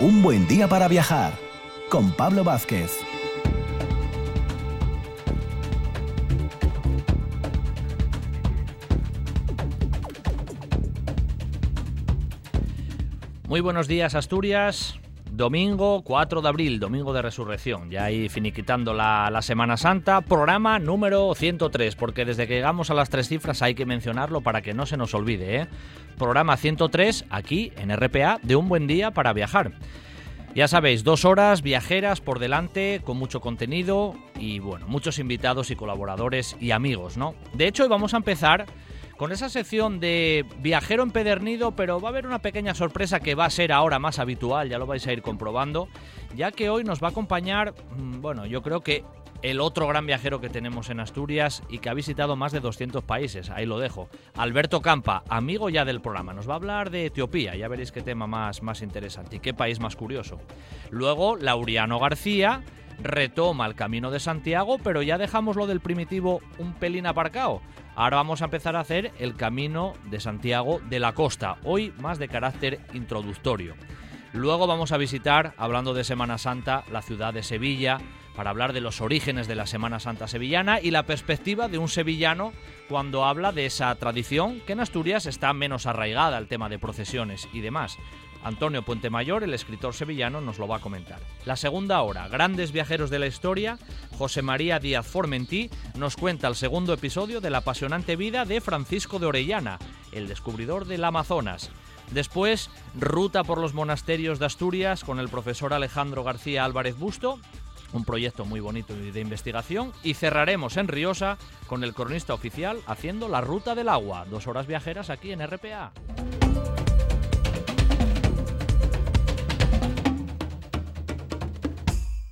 Un buen día para viajar con Pablo Vázquez. Muy buenos días Asturias. Domingo 4 de abril, domingo de resurrección, ya ahí finiquitando la, la, Semana Santa, programa número 103, porque desde que llegamos a las tres cifras hay que mencionarlo para que no se nos olvide. ¿eh? Programa 103 aquí en RPA de un buen día para viajar. Ya sabéis, dos horas viajeras por delante, con mucho contenido y bueno, muchos invitados y colaboradores y amigos, ¿no? De hecho, hoy vamos a empezar con esa sección de viajero empedernido, pero va a haber una pequeña sorpresa que va a ser ahora más habitual, ya lo vais a ir comprobando, ya que hoy nos va a acompañar, mm, bueno, yo creo que el otro gran viajero que tenemos en Asturias y que ha visitado más de 200 países, ahí lo dejo, Alberto Campa, amigo ya del programa, nos va a hablar de Etiopía, ya veréis qué tema más, más interesante y qué país más curioso. Luego, Lauriano García retoma el camino de Santiago, pero ya dejamos lo del primitivo un pelín aparcado. Ahora vamos a empezar a hacer el camino de Santiago de la costa, hoy más de carácter introductorio. Luego vamos a visitar, hablando de Semana Santa, la ciudad de Sevilla, para hablar de los orígenes de la Semana Santa sevillana y la perspectiva de un sevillano cuando habla de esa tradición que en Asturias está menos arraigada, el tema de procesiones y demás. Antonio Puentemayor, el escritor sevillano, nos lo va a comentar. La segunda hora, Grandes Viajeros de la Historia, José María Díaz Formentí nos cuenta el segundo episodio de la apasionante vida de Francisco de Orellana, el descubridor del Amazonas. Después, ruta por los monasterios de Asturias con el profesor Alejandro García Álvarez Busto, un proyecto muy bonito de investigación, y cerraremos en Riosa con el cronista oficial haciendo la ruta del agua, dos horas viajeras aquí en RPA.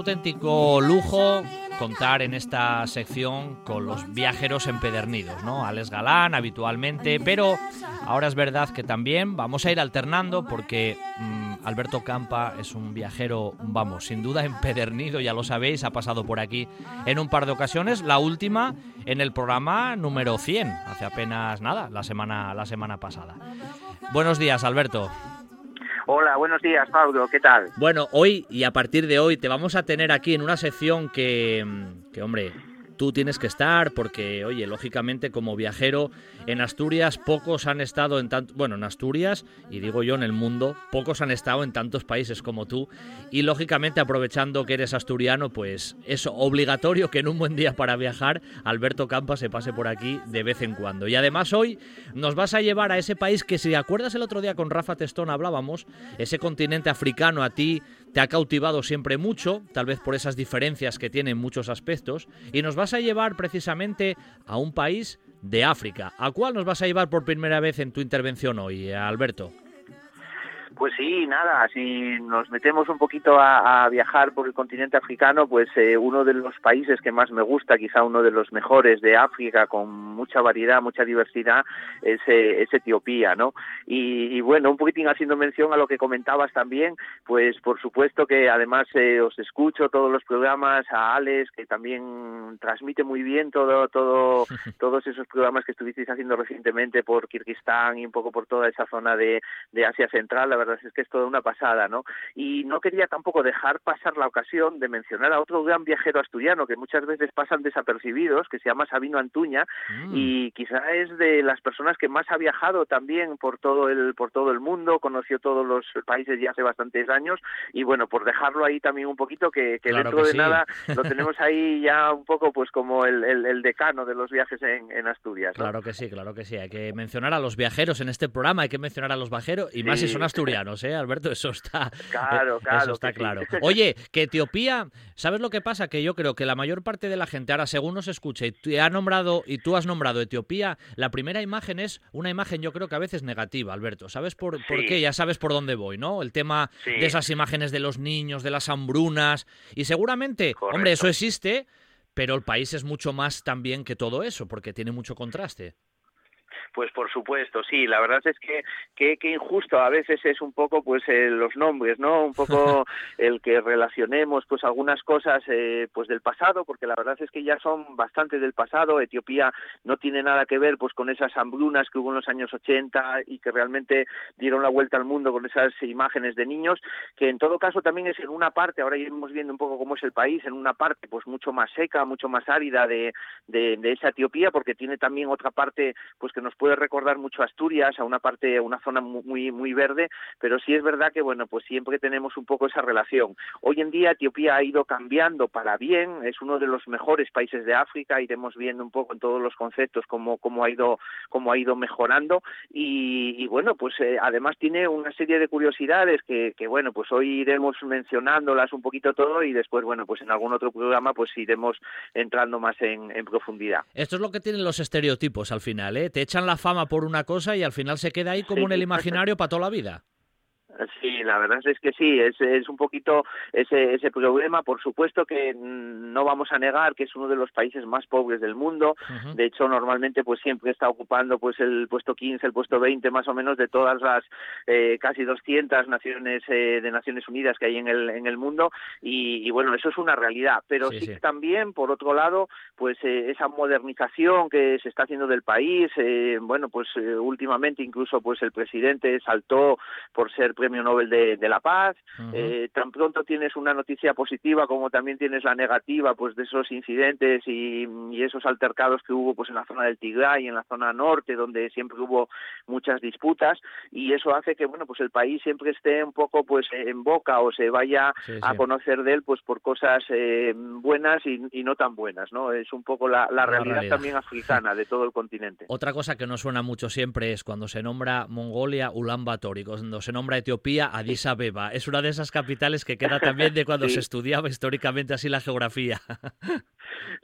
Auténtico lujo contar en esta sección con los viajeros empedernidos, ¿no? Alex Galán habitualmente, pero ahora es verdad que también vamos a ir alternando porque mmm, Alberto Campa es un viajero, vamos, sin duda empedernido, ya lo sabéis, ha pasado por aquí en un par de ocasiones, la última en el programa número 100, hace apenas nada, la semana la semana pasada. Buenos días, Alberto. Hola, buenos días, Pablo, ¿qué tal? Bueno, hoy y a partir de hoy te vamos a tener aquí en una sección que, que hombre, tú tienes que estar porque, oye, lógicamente como viajero en Asturias pocos han estado en tanto, bueno, en Asturias y digo yo en el mundo, pocos han estado en tantos países como tú y lógicamente aprovechando que eres asturiano, pues es obligatorio que en un buen día para viajar Alberto Campa se pase por aquí de vez en cuando. Y además hoy nos vas a llevar a ese país que si acuerdas el otro día con Rafa Testón hablábamos, ese continente africano a ti te ha cautivado siempre mucho, tal vez por esas diferencias que tiene en muchos aspectos, y nos vas a llevar precisamente a un país de África. ¿A cuál nos vas a llevar por primera vez en tu intervención hoy, Alberto? Pues sí, nada, si nos metemos un poquito a, a viajar por el continente africano, pues eh, uno de los países que más me gusta, quizá uno de los mejores de África, con mucha variedad, mucha diversidad, es, eh, es Etiopía, ¿no? Y, y, bueno, un poquitín haciendo mención a lo que comentabas también, pues por supuesto que además eh, os escucho todos los programas, a Alex, que también transmite muy bien todo, todo, todos esos programas que estuvisteis haciendo recientemente por Kirguistán y un poco por toda esa zona de, de Asia Central, la verdad es que es toda una pasada, ¿no? Y no quería tampoco dejar pasar la ocasión de mencionar a otro gran viajero asturiano que muchas veces pasan desapercibidos, que se llama Sabino Antuña mm. y quizá es de las personas que más ha viajado también por todo el por todo el mundo, conoció todos los países ya hace bastantes años y bueno, por dejarlo ahí también un poquito que, que claro dentro que de sí. nada lo tenemos ahí ya un poco pues como el, el, el decano de los viajes en, en Asturias. ¿no? Claro que sí, claro que sí. Hay que mencionar a los viajeros en este programa, hay que mencionar a los viajeros y más si son asturianos. ¿Eh, Alberto? Eso está claro, claro, eso está claro. Oye, que Etiopía, ¿sabes lo que pasa? Que yo creo que la mayor parte de la gente, ahora según nos escucha y te ha nombrado y tú has nombrado Etiopía, la primera imagen es una imagen yo creo que a veces negativa, Alberto. ¿Sabes por, por qué? Ya sabes por dónde voy, ¿no? El tema de esas imágenes de los niños, de las hambrunas y seguramente, hombre, eso existe, pero el país es mucho más también que todo eso, porque tiene mucho contraste. Pues por supuesto, sí, la verdad es que que, injusto a veces es un poco pues eh, los nombres, ¿no? Un poco el que relacionemos pues algunas cosas eh, pues del pasado, porque la verdad es que ya son bastante del pasado, Etiopía no tiene nada que ver pues con esas hambrunas que hubo en los años 80 y que realmente dieron la vuelta al mundo con esas imágenes de niños, que en todo caso también es en una parte, ahora iremos viendo un poco cómo es el país, en una parte pues mucho más seca, mucho más árida de, de, de esa Etiopía, porque tiene también otra parte pues que nos puede recordar mucho a Asturias, a una parte, a una zona muy muy verde, pero sí es verdad que bueno, pues siempre tenemos un poco esa relación. Hoy en día Etiopía ha ido cambiando para bien, es uno de los mejores países de África, iremos viendo un poco en todos los conceptos cómo, cómo ha ido cómo ha ido mejorando y, bueno, pues eh, además tiene una serie de curiosidades que, que bueno, pues hoy iremos mencionándolas un poquito todo y después bueno, pues en algún otro programa pues iremos entrando más en, en profundidad. Esto es lo que tienen los estereotipos al final, ¿eh? Te echan la fama por una cosa y al final se queda ahí como en el imaginario para toda la vida. Sí, la verdad es que sí, es, es un poquito ese, ese problema. Por supuesto que no vamos a negar que es uno de los países más pobres del mundo. De hecho, normalmente pues siempre está ocupando pues el puesto 15, el puesto 20 más o menos de todas las eh, casi 200 naciones eh, de Naciones Unidas que hay en el, en el mundo. Y, bueno, eso es una realidad. Pero sí, también, por otro lado, pues eh, esa modernización que se está haciendo del país, bueno, pues últimamente incluso pues el presidente saltó por ser Premio Nobel de, la Paz. eh, tan pronto tienes una noticia positiva como también tienes la negativa, pues de esos incidentes y, esos altercados que hubo, pues en la zona del Tigray, en la zona norte, donde siempre hubo muchas disputas y eso hace que, bueno, pues el país siempre esté un poco, pues en boca o se vaya a conocer de él, pues por cosas eh, buenas y, no tan buenas, ¿no? Es un poco la, realidad, también africana de todo el continente. Otra cosa que no suena mucho siempre es cuando se nombra Mongolia, Ulan Bator, cuando se nombra Etiopía, Addis Abeba. Es una de esas capitales que queda también de cuando se estudiaba históricamente así la geografía.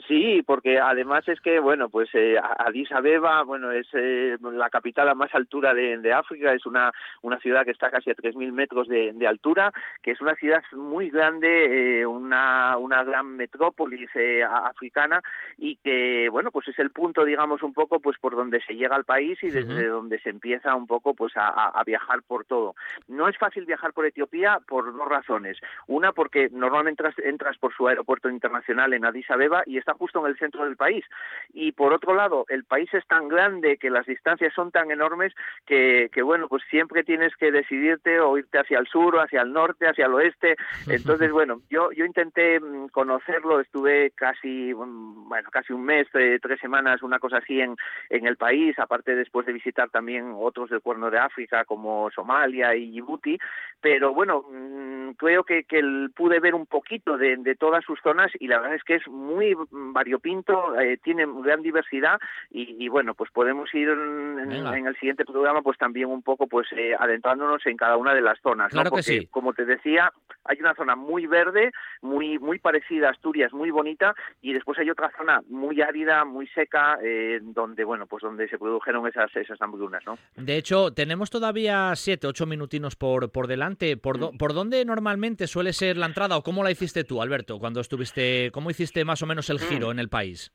Sí, porque además es que, bueno, pues eh, Addis Abeba, bueno, es eh, la capital a más altura de, África, es una, una ciudad que está casi a 3.000 metros de, altura, que es una ciudad muy grande, eh, una, una gran metrópolis africana y que, bueno, pues es el punto, digamos, un poco, pues por donde se llega al país y desde donde se empieza un poco, pues a, a viajar por todo. No es fácil viajar por Etiopía por dos razones. Una, porque normalmente entras, entras por su aeropuerto internacional en Addis Abeba y está justo en el centro del país. Y por otro lado, el país es tan grande que las distancias son tan enormes que, que bueno, pues siempre tienes que decidirte o irte hacia el sur o hacia el norte, hacia el oeste. Entonces, bueno, yo, yo intenté mm, conocerlo, estuve casi, mm, bueno, casi un mes, eh, tres semanas, una cosa así en, en el país, aparte después de visitar también otros del Cuerno de África como Somalia y Djibouti, pero bueno, mm, creo que, que pude ver un poquito de, de todas sus zonas y la verdad es que es muy variopinto, eh, tiene gran diversidad y, bueno, pues podemos ir en, el siguiente programa pues también un poco pues eh, adentrándonos en cada una de las zonas, claro Porque, que sí. como te decía, hay una zona muy verde, muy muy parecida a Asturias, muy bonita y después hay otra zona muy árida, muy seca, eh, donde bueno, pues donde se produjeron esas esas hambrunas, ¿no? De hecho, tenemos todavía siete, ocho minutinos por por delante. ¿Por, mm. ¿Por dónde normalmente suele ser la entrada o cómo la hiciste tú, Alberto, cuando estuviste, cómo hiciste más o menos el giro? en el país.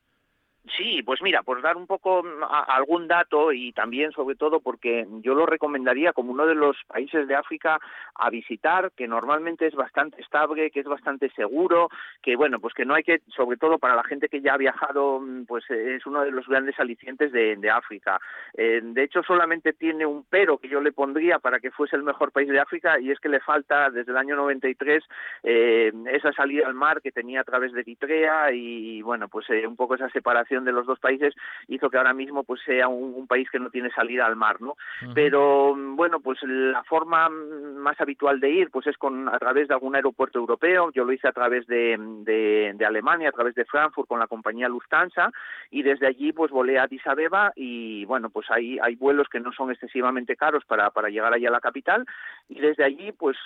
Sí, pues mira, por dar un poco mm, algún dato y también sobre todo porque yo lo recomendaría como uno de los países de África a visitar, que normalmente es bastante estable, que es bastante seguro, que bueno, pues que no hay que, sobre todo para la gente que ya ha viajado, mm, pues eh, es uno de los grandes alicientes de, África. Eh, de hecho, solamente tiene un pero que yo le pondría para que fuese el mejor país de África y es que le falta desde el año 93 eh, esa salida al mar que tenía a través de Eritrea y bueno, pues un poco esa separación de los dos países hizo que ahora mismo pues sea un, país que no tiene salida al mar, ¿no? Pero bueno, pues la forma más habitual de ir pues es con a través de algún aeropuerto europeo. Yo lo hice a través de, de, Alemania, a través de Frankfurt con la compañía Lufthansa y desde allí pues volé a Addis Abeba y bueno, pues hay, hay vuelos que no son excesivamente caros para, para llegar allá a la capital y desde allí pues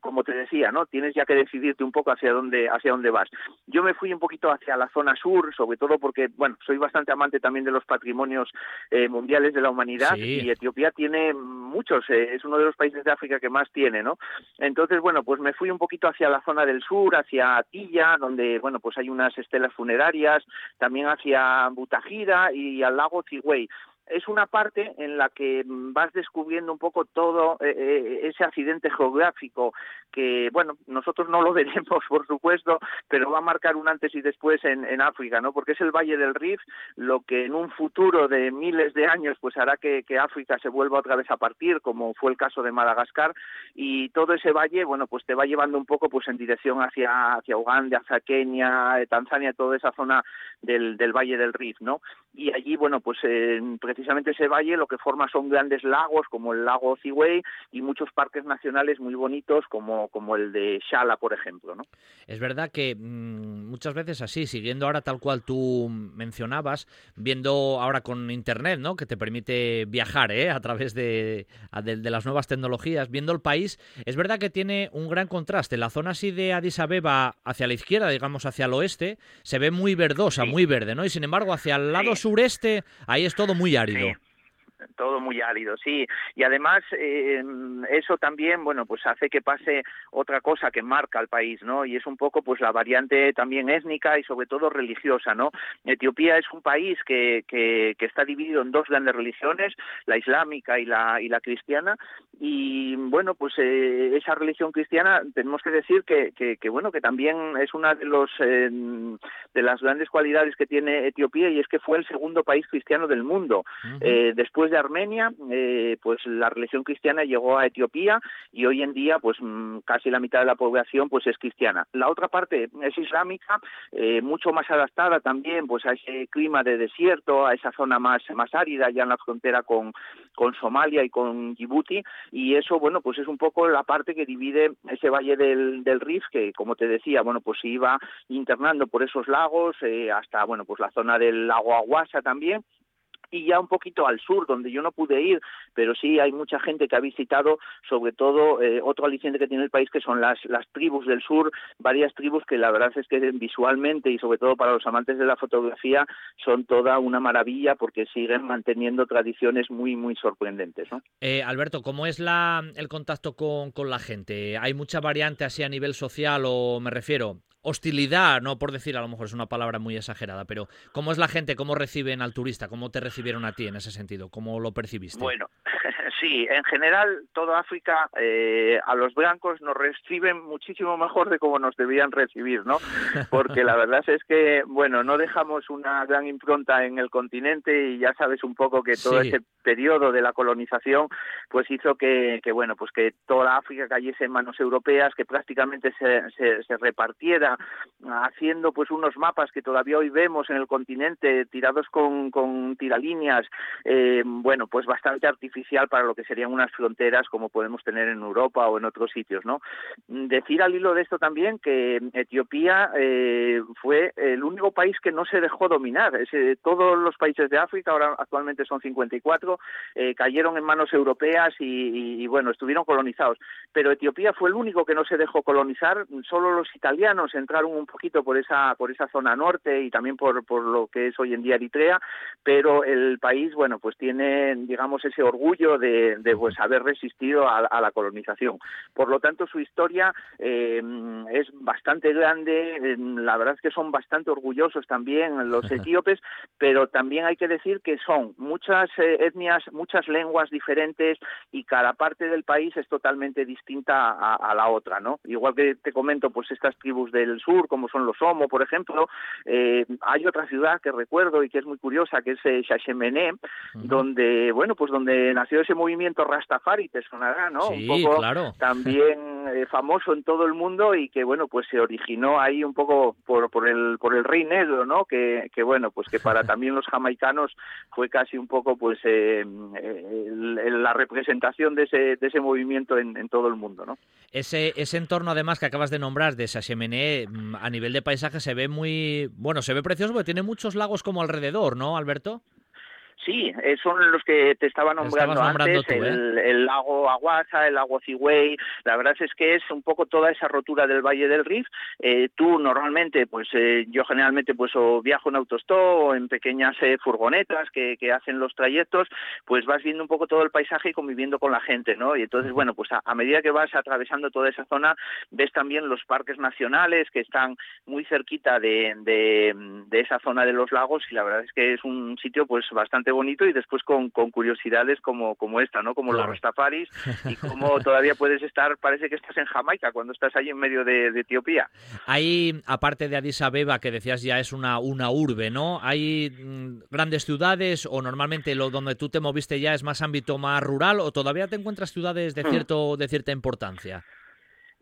como te decía, ¿no? Tienes ya que decidirte un poco hacia dónde hacia dónde vas. Yo me fui un poquito hacia la zona sur, sobre todo porque bueno, soy bastante amante también de los patrimonios eh, mundiales de la humanidad y Etiopía tiene muchos, eh, es uno de los países de África que más tiene, ¿no? Entonces, bueno, pues me fui un poquito hacia la zona del sur, hacia Tilla, donde, bueno, pues hay unas estelas funerarias, también hacia Butagira y al lago Tigüey es una parte en la que vas descubriendo un poco todo eh, eh, ese accidente geográfico que, bueno, nosotros no lo veremos, por supuesto, pero va a marcar un antes y después en, en África, ¿no? Porque es el Valle del Rif lo que en un futuro de miles de años pues hará que, África se vuelva otra vez a partir, como fue el caso de Madagascar, y todo ese valle, bueno, pues te va llevando un poco pues en dirección hacia, hacia Uganda, hacia Kenia, Tanzania, toda esa zona del, del Valle del Rif, ¿no? Y allí, bueno, pues precisamente ese valle lo que forma son grandes lagos como el lago Ziway y muchos parques nacionales muy bonitos como, como el de Shala, por ejemplo, ¿no? Es verdad que mm, muchas veces así, siguiendo ahora tal cual tú mencionabas, viendo ahora con internet, ¿no? Que te permite viajar, ¿eh? A través de, de, las nuevas tecnologías, viendo el país, es verdad que tiene un gran contraste. La zona así de Addis Abeba hacia la izquierda, digamos hacia el oeste, se ve muy verdosa, muy verde, ¿no? Y sin embargo, hacia el lado sureste, ahí es todo muy árido todo muy árido, sí. Y además eh, eso también, bueno, pues hace que pase otra cosa que marca al país, ¿no? Y es un poco, pues la variante también étnica y sobre todo religiosa, ¿no? Etiopía es un país que, que, está dividido en dos grandes religiones, la islámica y la, y la cristiana. Y bueno, pues eh, esa religión cristiana tenemos que decir que, que, bueno, que también es una de los eh, de las grandes cualidades que tiene Etiopía y es que fue el segundo país cristiano del mundo. después de Armenia, eh, pues la religión cristiana llegó a Etiopía y hoy en día, pues mm, casi la mitad de la población, pues es cristiana. La otra parte es islámica, eh, mucho más adaptada también, pues a ese clima de desierto, a esa zona más más árida, ya en la frontera con con Somalia y con Djibouti, y eso, bueno, pues es un poco la parte que divide ese valle del, del Rif, que como te decía, bueno, pues se iba internando por esos lagos eh, hasta, bueno, pues la zona del lago Aguasa también, y ya un poquito al sur, donde yo no pude ir, pero sí hay mucha gente que ha visitado, sobre todo eh, otro aliciente que tiene el país, que son las, las tribus del sur, varias tribus que la verdad es que visualmente y sobre todo para los amantes de la fotografía son toda una maravilla porque siguen manteniendo tradiciones muy, muy sorprendentes. ¿no? Eh, Alberto, ¿cómo es la, el contacto con, con la gente? ¿Hay mucha variante así a nivel social o me refiero? Hostilidad, no por decir a lo mejor es una palabra muy exagerada, pero ¿cómo es la gente? ¿Cómo reciben al turista? ¿Cómo te recibieron a ti en ese sentido? ¿Cómo lo percibiste? Bueno, sí, en general toda África eh, a los blancos nos reciben muchísimo mejor de cómo nos debían recibir, ¿no? Porque la verdad es que, bueno, no dejamos una gran impronta en el continente y ya sabes un poco que todo ese periodo de la colonización pues hizo que, que, bueno, pues que toda África cayese en manos europeas, que prácticamente se, se, se repartiera haciendo pues unos mapas que todavía hoy vemos en el continente tirados con, con tiralíneas, eh, bueno, pues bastante artificial para lo que serían unas fronteras como podemos tener en Europa o en otros sitios, ¿no? Decir al hilo de esto también que Etiopía eh, fue el único país que no se dejó dominar. todos los países de África, ahora actualmente son 54, eh, cayeron en manos europeas y, y, bueno, estuvieron colonizados. Pero Etiopía fue el único que no se dejó colonizar, solo los italianos entraron un poquito por esa por esa zona norte y también por, por lo que es hoy en día Eritrea, pero el país, bueno, pues tiene, digamos, ese orgullo de, de pues haber resistido a, la colonización. Por lo tanto, su historia eh, es bastante grande, eh, la verdad es que son bastante orgullosos también los etíopes, pero también hay que decir que son muchas eh, etnias, muchas lenguas diferentes y cada parte del país es totalmente distinta a, a la otra, ¿no? Igual que te comento, pues estas tribus del sur, como son los Homo, por ejemplo. Eh, hay otra ciudad que recuerdo y que es muy curiosa, que es eh, donde, bueno, pues donde nació ese movimiento Rastafari, te sonará, ¿no? Sí, un poco claro. también eh, famoso en todo el mundo y que, bueno, pues se originó ahí un poco por, por, el, por el Rey Negro, ¿no? Que, que, bueno, pues que para también los jamaicanos fue casi un poco, pues, eh, la representación de ese, de ese movimiento en, en, todo el mundo, ¿no? Ese, ese entorno, además, que acabas de nombrar de Sachemene, mm, a nivel de paisaje se ve muy, bueno, se ve precioso porque tiene muchos lagos como alrededor, ¿no, Alberto? Sí, eh, son los que te estaba nombrando, antes, ¿eh? el, lago Aguasa, el lago Cigüey, la verdad es que es un poco toda esa rotura del Valle del Rif. Eh, tú normalmente, pues yo generalmente pues o viajo en autostop o en pequeñas furgonetas que, que, hacen los trayectos, pues vas viendo un poco todo el paisaje y conviviendo con la gente, ¿no? Y entonces, bueno, pues a, medida que vas atravesando toda esa zona, ves también los parques nacionales que están muy cerquita de, de, de esa zona de los lagos y la verdad es que es un sitio pues bastante bonito y después con, con curiosidades como, como esta, ¿no? Como los rastafaris y como todavía puedes estar, parece que estás en Jamaica cuando estás ahí en medio de, Etiopía. Hay, aparte de Addis Abeba, que decías ya es una, una urbe, ¿no? ¿Hay mm, grandes ciudades o normalmente lo donde tú te moviste ya es más ámbito más rural o todavía te encuentras ciudades de, hmm. cierto, de cierta importancia?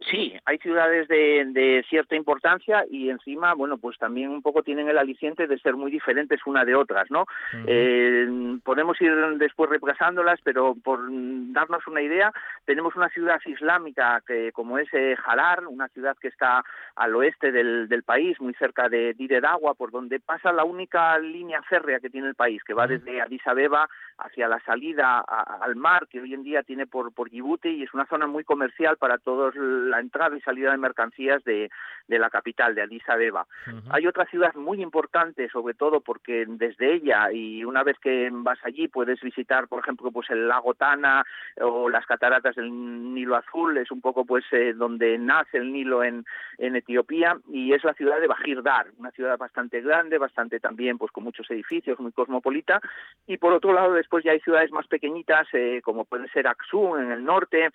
Sí, hay ciudades de, de, cierta importancia y encima, bueno, pues también un poco tienen el aliciente de ser muy diferentes una de otras, ¿no? eh, podemos ir después repasándolas, pero por darnos una idea, tenemos una ciudad islámica que, como es eh, Harar, una ciudad que está al oeste del, del país, muy cerca de Dire Dawa, por donde pasa la única línea férrea que tiene el país, que va desde Addis Abeba hacia la salida al mar, que hoy en día tiene por, por Djibouti, y es una zona muy comercial para todos la entrada y salida de mercancías de, de la capital, de Addis Abeba. Hay otra ciudad muy importante, sobre todo porque desde ella y una vez que vas allí puedes visitar, por ejemplo, pues el lago Tana o las cataratas del Nilo Azul, es un poco pues eh, donde nace el Nilo en, en Etiopía y es la ciudad de Bajir Dar, una ciudad bastante grande, bastante también pues con muchos edificios, muy cosmopolita y por otro lado después ya hay ciudades más pequeñitas eh, como puede ser Aksum en el norte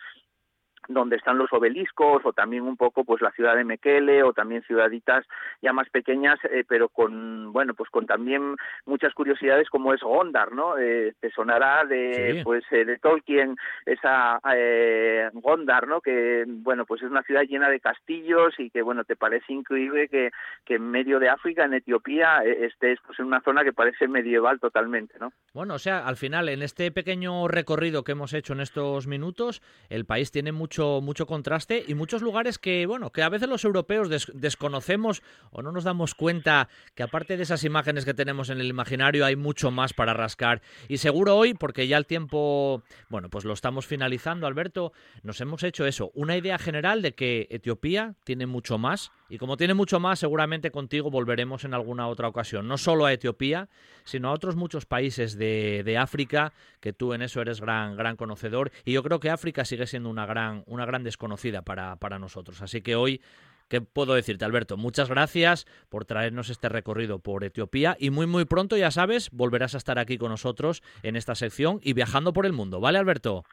donde están los obeliscos o también un poco pues la ciudad de Mekele o también ciudaditas ya más pequeñas eh, pero con bueno pues con también muchas curiosidades como es Gondar no eh, te sonará de pues eh, de Tolkien esa eh, Gondar no que bueno pues es una ciudad llena de castillos y que bueno te parece increíble que, que en medio de África en Etiopía eh, estés pues en una zona que parece medieval totalmente no bueno o sea al final en este pequeño recorrido que hemos hecho en estos minutos el país tiene mucho mucho, contraste y muchos lugares que, bueno, que a veces los europeos desconocemos o no nos damos cuenta que aparte de esas imágenes que tenemos en el imaginario hay mucho más para rascar. Y seguro hoy, porque ya el tiempo, bueno, pues lo estamos finalizando, Alberto, nos hemos hecho eso, una idea general de que Etiopía tiene mucho más y como tiene mucho más, seguramente contigo volveremos en alguna otra ocasión, no solo a Etiopía, sino a otros muchos países de, de África, que tú en eso eres gran, gran conocedor. Y yo creo que África sigue siendo una gran, una gran desconocida para, para nosotros. Así que hoy ¿Qué puedo decirte, Alberto? Muchas gracias por traernos este recorrido por Etiopía y muy muy pronto, ya sabes, volverás a estar aquí con nosotros en esta sección y viajando por el mundo. ¿Vale, Alberto?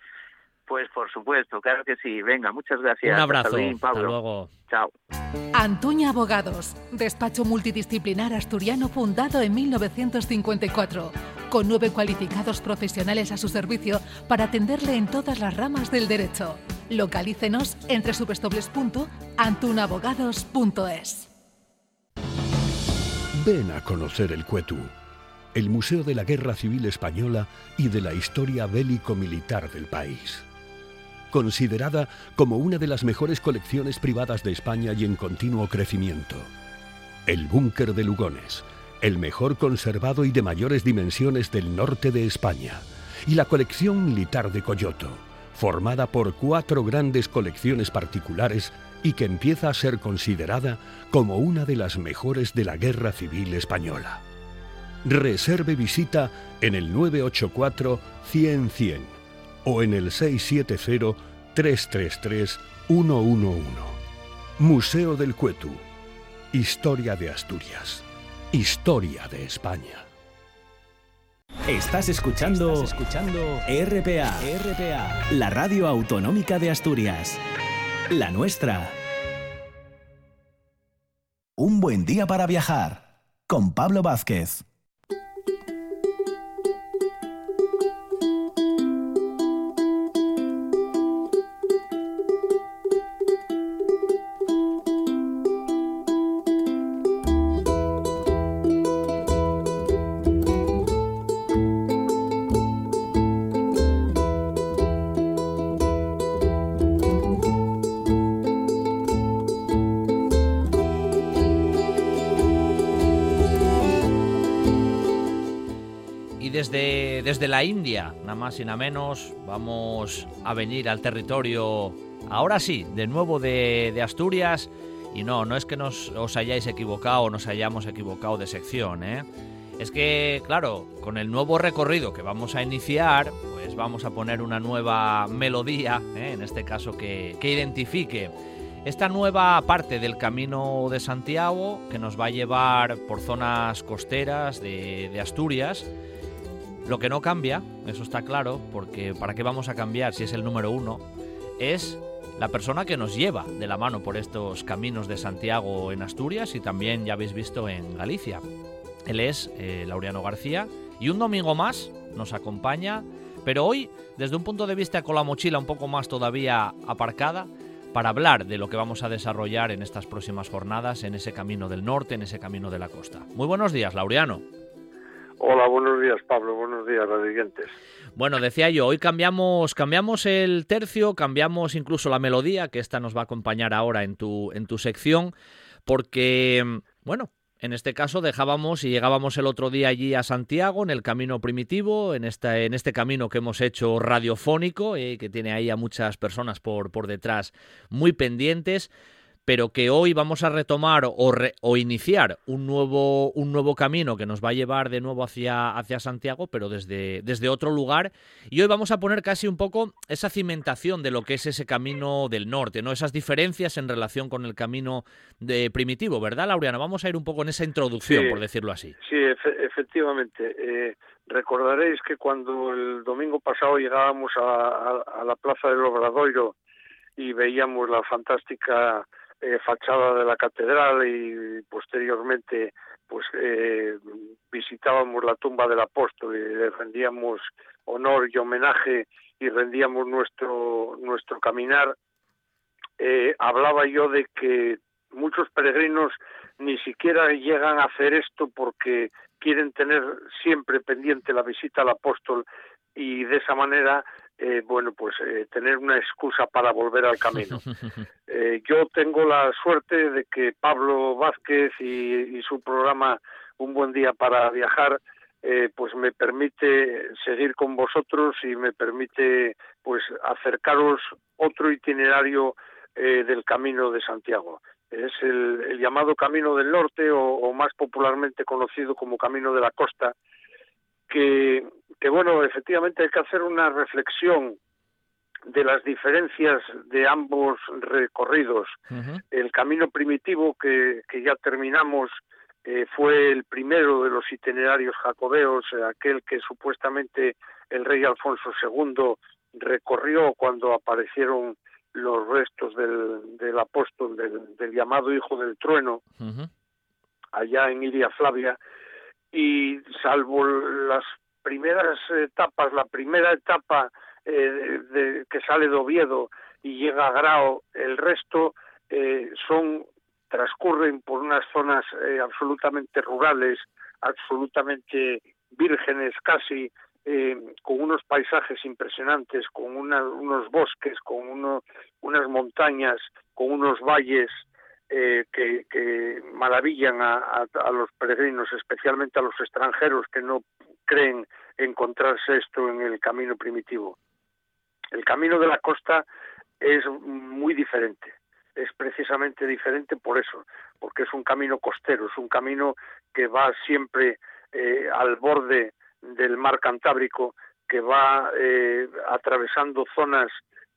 Pues por supuesto, claro que sí. Venga, muchas gracias. Un abrazo. Hasta, luego. Chao. Antuña Abogados, despacho multidisciplinar asturiano fundado en 1954, con nueve cualificados profesionales a su servicio para atenderle en todas las ramas del derecho. Localícenos entre www.antunabogados.es. Ven a conocer el Cuetu, el Museo de la Guerra Civil Española y de la historia bélico-militar del país considerada como una de las mejores colecciones privadas de España y en continuo crecimiento. El Búnker de Lugones, el mejor conservado y de mayores dimensiones del norte de España, y la colección militar de Coyoto, formada por cuatro grandes colecciones particulares y que empieza a ser considerada como una de las mejores de la Guerra Civil Española. Reserve visita en el 984 100 100 o en el 670-333-111. Museo del Cuetu. Historia de Asturias. Historia de España. Estás escuchando, escuchando RPA, RPA, la radio autonómica de Asturias. La nuestra. Un buen día para viajar con Pablo Vázquez. India, nada más y nada menos, vamos a venir al territorio, ahora sí, de nuevo de, de Asturias. Y no, no es que nos, os hayáis equivocado o nos hayamos equivocado de sección, ¿eh? Es que, claro, con el nuevo recorrido que vamos a iniciar, pues vamos a poner una nueva melodía, ¿eh? en este caso que, que identifique esta nueva parte del Camino de Santiago que nos va a llevar por zonas costeras de, Asturias. Lo que no cambia, eso está claro, porque ¿para qué vamos a cambiar si es el número uno? Es la persona que nos lleva de la mano por estos caminos de Santiago en Asturias y también ya habéis visto en Galicia. Él es eh, Laureano García y un domingo más nos acompaña, pero hoy desde un punto de vista con la mochila un poco más todavía aparcada, para hablar de lo que vamos a desarrollar en estas próximas jornadas en ese camino del norte, en ese camino de la costa. Muy buenos días, Laureano. Hola, buenos días, Pablo. Buenos días, siguientes. Bueno, decía yo, hoy cambiamos, cambiamos el tercio, cambiamos incluso la melodía, que esta nos va a acompañar ahora en tu, en tu sección, porque, bueno, en este caso dejábamos y llegábamos el otro día allí a Santiago, en el camino primitivo, en, esta, en este camino que hemos hecho radiofónico, eh, que tiene ahí a muchas personas por, por detrás muy pendientes pero que hoy vamos a retomar o, o, iniciar un nuevo, un nuevo camino que nos va a llevar de nuevo hacia, hacia Santiago, pero desde, desde otro lugar. Y hoy vamos a poner casi un poco esa cimentación de lo que es ese camino del norte, ¿no? Esas diferencias en relación con el camino de primitivo, ¿verdad, Laureano? Vamos a ir un poco en esa introducción, por decirlo así. Sí, efectivamente. Eh, recordaréis que cuando el domingo pasado llegábamos a, a la Plaza del Obradoiro y veíamos la fantástica eh, fachada de la catedral y posteriormente pues eh, visitábamos la tumba del apóstol y le rendíamos honor y homenaje y rendíamos nuestro nuestro caminar. Eh, hablaba yo de que muchos peregrinos ni siquiera llegan a hacer esto porque quieren tener siempre pendiente la visita al apóstol y de esa manera eh, bueno, pues eh, tener una excusa para volver al camino. Eh, yo tengo la suerte de que Pablo Vázquez y, su programa Un buen día para viajar, pues me permite seguir con vosotros y me permite pues acercaros otro itinerario del Camino de Santiago. Es el, llamado Camino del Norte o más popularmente conocido como Camino de la Costa, que, que bueno, efectivamente hay que hacer una reflexión de las diferencias de ambos recorridos. El camino primitivo que, que ya terminamos eh, fue el primero de los itinerarios jacobeos, aquel que supuestamente el rey Alfonso II recorrió cuando aparecieron los restos del, del apóstol, del, llamado Hijo del Trueno, allá en Iria Flavia, y salvo las primeras etapas, la primera etapa eh, de, que sale de Oviedo y llega a Grao, el resto eh, son transcurren por unas zonas eh, absolutamente rurales, absolutamente vírgenes casi, con unos paisajes impresionantes, con unos bosques, con unas montañas, con unos valles eh, que, maravillan a, los peregrinos, especialmente a los extranjeros que no creen encontrarse esto en el camino primitivo. El camino de la costa es muy diferente, es precisamente diferente por eso, porque es un camino costero, es un camino que va siempre eh, al borde del mar Cantábrico, que va eh, atravesando zonas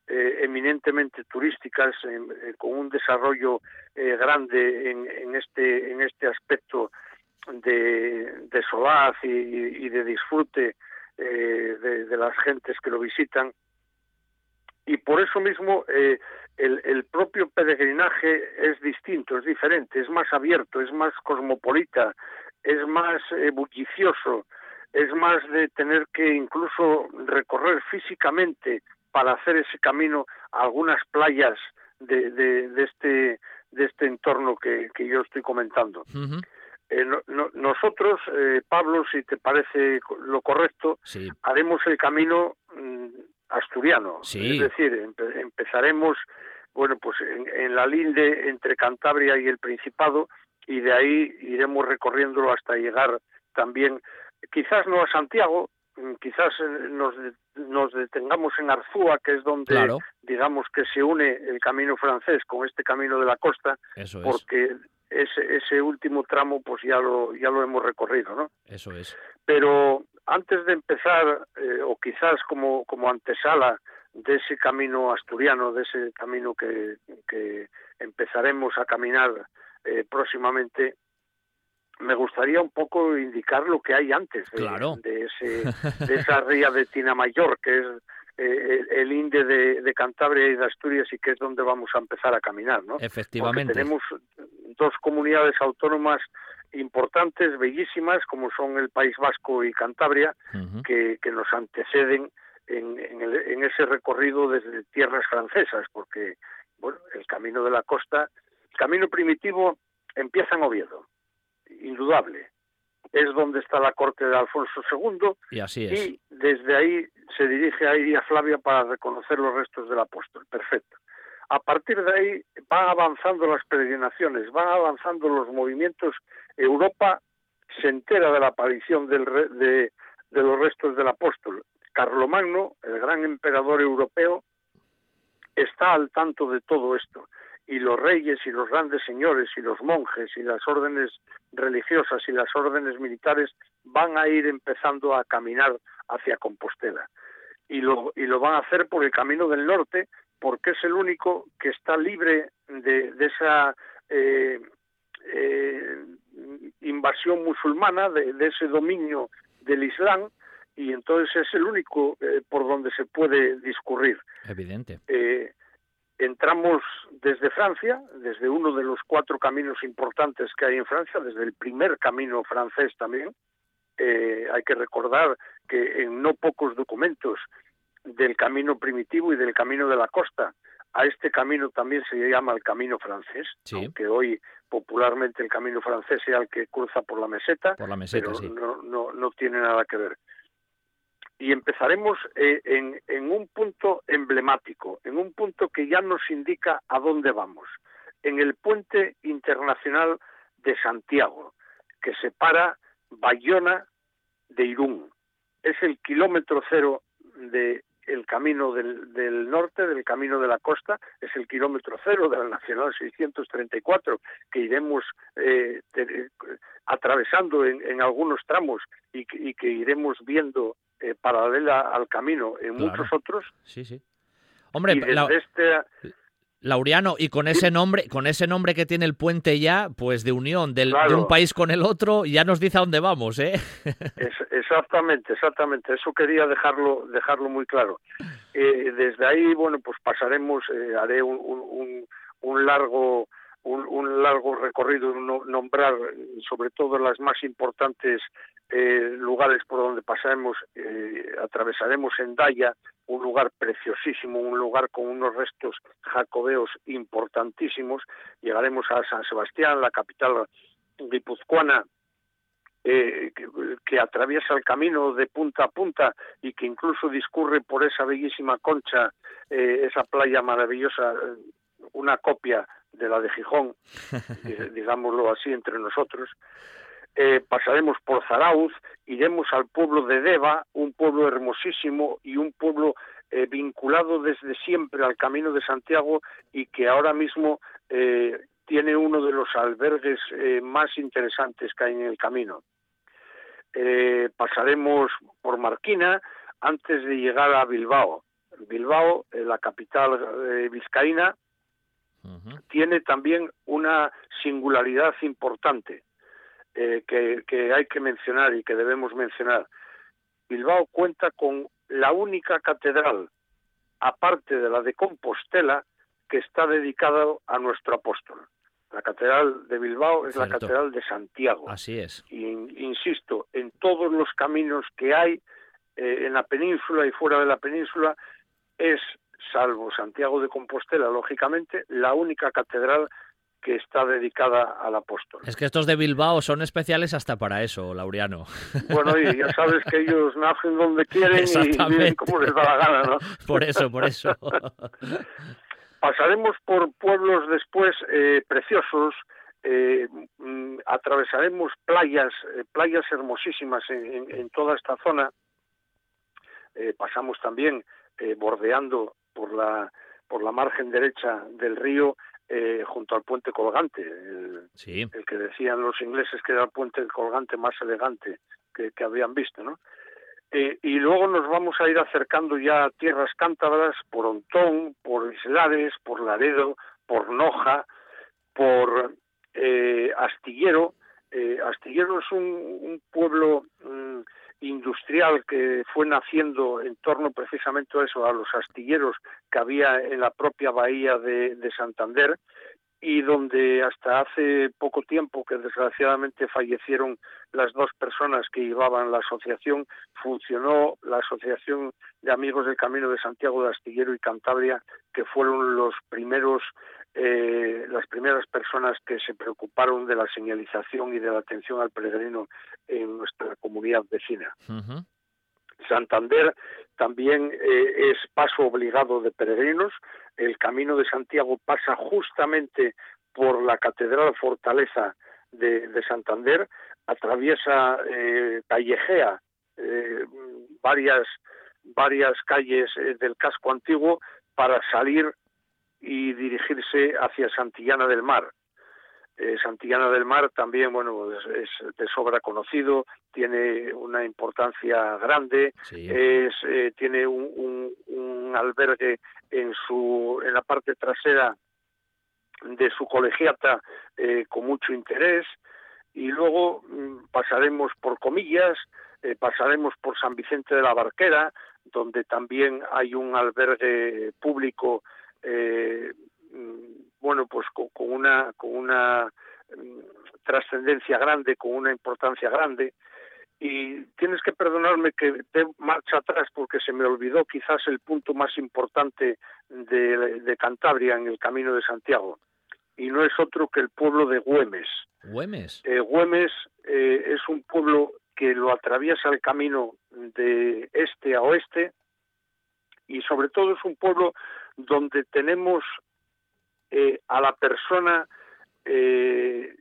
eh, eminentemente turísticas, eh, con un desarrollo eh, grande en, este en este aspecto de, solaz y, de disfrute de, las gentes que lo visitan. Y por eso mismo el, el propio peregrinaje es distinto, es diferente, es más abierto, es más cosmopolita, es más bullicioso, es más de tener que incluso recorrer físicamente para hacer ese camino a algunas playas de, de, este de este entorno que, que yo estoy comentando. Eh, nosotros, eh, Pablo, si te parece lo correcto, haremos el camino mm, asturiano. Es decir, empezaremos, bueno, pues en, en, la linde entre Cantabria y el Principado y de ahí iremos recorriéndolo hasta llegar también quizás no a Santiago, quizás eh, nos, nos detengamos en Arzúa, que es donde digamos que se une el camino francés con este camino de la costa, porque ese, ese último tramo pues ya lo ya lo hemos recorrido, ¿no? Eso es. Pero antes de empezar, eh, o quizás como, como antesala de ese camino asturiano, de ese camino que, que empezaremos a caminar eh, próximamente, me gustaría un poco indicar lo que hay antes de, ese, de esa ría de Tinamayor, que es eh, el, INDE de, Cantabria y de Asturias y que es donde vamos a empezar a caminar, ¿no? Efectivamente. tenemos dos comunidades autónomas importantes, bellísimas, como son el País Vasco y Cantabria, que, que, nos anteceden en, en, ese recorrido desde tierras francesas, porque bueno, el camino de la costa, el camino primitivo empieza en Oviedo, indudable. Es donde está la corte de Alfonso II y, así es. y desde ahí se dirige ahí a Flavia para reconocer los restos del apóstol. Perfecto. A partir de ahí van avanzando las peregrinaciones, van avanzando los movimientos. Europa se entera de la aparición del de, de los restos del apóstol. Carlomagno, el gran emperador europeo, está al tanto de todo esto y los reyes y los grandes señores y los monjes y las órdenes religiosas y las órdenes militares van a ir empezando a caminar hacia Compostela y lo, y lo van a hacer por el camino del norte porque es el único que está libre de, de esa eh, eh, invasión musulmana, de, de, ese dominio del Islam, y entonces es el único eh, por donde se puede discurrir. Evidente. Eh, entramos desde Francia, desde uno de los cuatro caminos importantes que hay en Francia, desde el primer camino francés también. Eh, hay que recordar que en no pocos documentos del camino primitivo y del camino de la costa, a este camino también se llama el camino francés, aunque hoy popularmente el camino francés sea el que cruza por la meseta, por la meseta pero no, no, no tiene nada que ver y empezaremos eh, en, un punto emblemático, en un punto que ya nos indica a dónde vamos, en el puente internacional de Santiago, que separa Bayona de Irún. Es el kilómetro cero del el camino del, norte, del camino de la costa, es el kilómetro cero de la Nacional 634, que iremos eh, atravesando en, algunos tramos y que iremos viendo eh, paralela al camino en muchos otros. Sí, sí. Hombre, este... Laureano, y con ese nombre, con ese nombre que tiene el puente ya, pues de unión del, de un país con el otro, ya nos dice a dónde vamos, ¿eh? exactamente, exactamente. Eso quería dejarlo, dejarlo muy claro. Eh, desde ahí, bueno, pues pasaremos, eh, haré un, un, un largo un, largo recorrido, nombrar sobre todo las más importantes eh, lugares por donde pasaremos, eh, atravesaremos Daya, un lugar preciosísimo, un lugar con unos restos jacobeos importantísimos, llegaremos a San Sebastián, la capital guipuzcoana, eh, que, que, atraviesa el camino de punta a punta y que incluso discurre por esa bellísima concha, eh, esa playa maravillosa, una copia de la de Gijón, digámoslo así entre nosotros, eh, pasaremos por Zarauz, iremos al pueblo de Deva, un pueblo hermosísimo y un pueblo eh, vinculado desde siempre al Camino de Santiago y que ahora mismo eh, tiene uno de los albergues más interesantes que hay en el camino. pasaremos por Marquina antes de llegar a Bilbao. Bilbao, la capital vizcaína, tiene también una singularidad importante eh, que, hay que mencionar y que debemos mencionar. Bilbao cuenta con la única catedral, aparte de la de Compostela, que está dedicada a nuestro apóstol. La catedral de Bilbao es la catedral de Santiago. Así es. Y, insisto, en todos los caminos que hay eh, en la península y fuera de la península, es salvo Santiago de Compostela, lógicamente, la única catedral que está dedicada al apóstol. Es que estos de Bilbao son especiales hasta para eso, Laureano. Bueno, y ya sabes que ellos nacen donde quieren y viven como les da la gana, ¿no? Por eso, por eso. Pasaremos por pueblos después eh, preciosos, eh, mm, atravesaremos playas, eh, playas hermosísimas en, toda esta zona. Pasamos también bordeando por la por la margen derecha del río junto al puente colgante, el, que decían los ingleses que era el puente colgante más elegante que, que habían visto, ¿no? y luego nos vamos a ir acercando ya a tierras cántabras por Ontón, por Islares, por Laredo, por Noja, por eh, Astillero. Eh, Astillero es un, pueblo mm, industrial que fue naciendo en torno precisamente a eso, a los astilleros que había en la propia bahía de, Santander y donde hasta hace poco tiempo, que desgraciadamente fallecieron las dos personas que llevaban la asociación, funcionó la Asociación de Amigos del Camino de Santiago de Astillero y Cantabria, que fueron los primeros eh, las primeras personas que se preocuparon de la señalización y de la atención al peregrino en nuestra comunidad vecina. Santander también eh, es paso obligado de peregrinos. El camino de Santiago pasa justamente por la Catedral Fortaleza de, Santander, atraviesa, eh, callejea eh, varias, varias calles del casco antiguo para salir y dirigirse hacia Santillana del Mar. Eh, Santillana del Mar también, bueno, es, de sobra conocido, tiene una importancia grande, es, eh, tiene un, un, albergue en su, en la parte trasera de su colegiata eh, con mucho interés y luego mm, pasaremos por Comillas, pasaremos por San Vicente de la Barquera, donde también hay un albergue público eh, bueno, pues con, una, con una mm, trascendencia grande, con una importancia grande. Y tienes que perdonarme que dé marcha atrás porque se me olvidó quizás el punto más importante de, Cantabria en el Camino de Santiago. Y no es otro que el pueblo de Güemes. Güemes. Eh, Güemes eh, es un pueblo que lo atraviesa el camino de este a oeste y sobre todo es un pueblo donde tenemos eh, a la persona eh,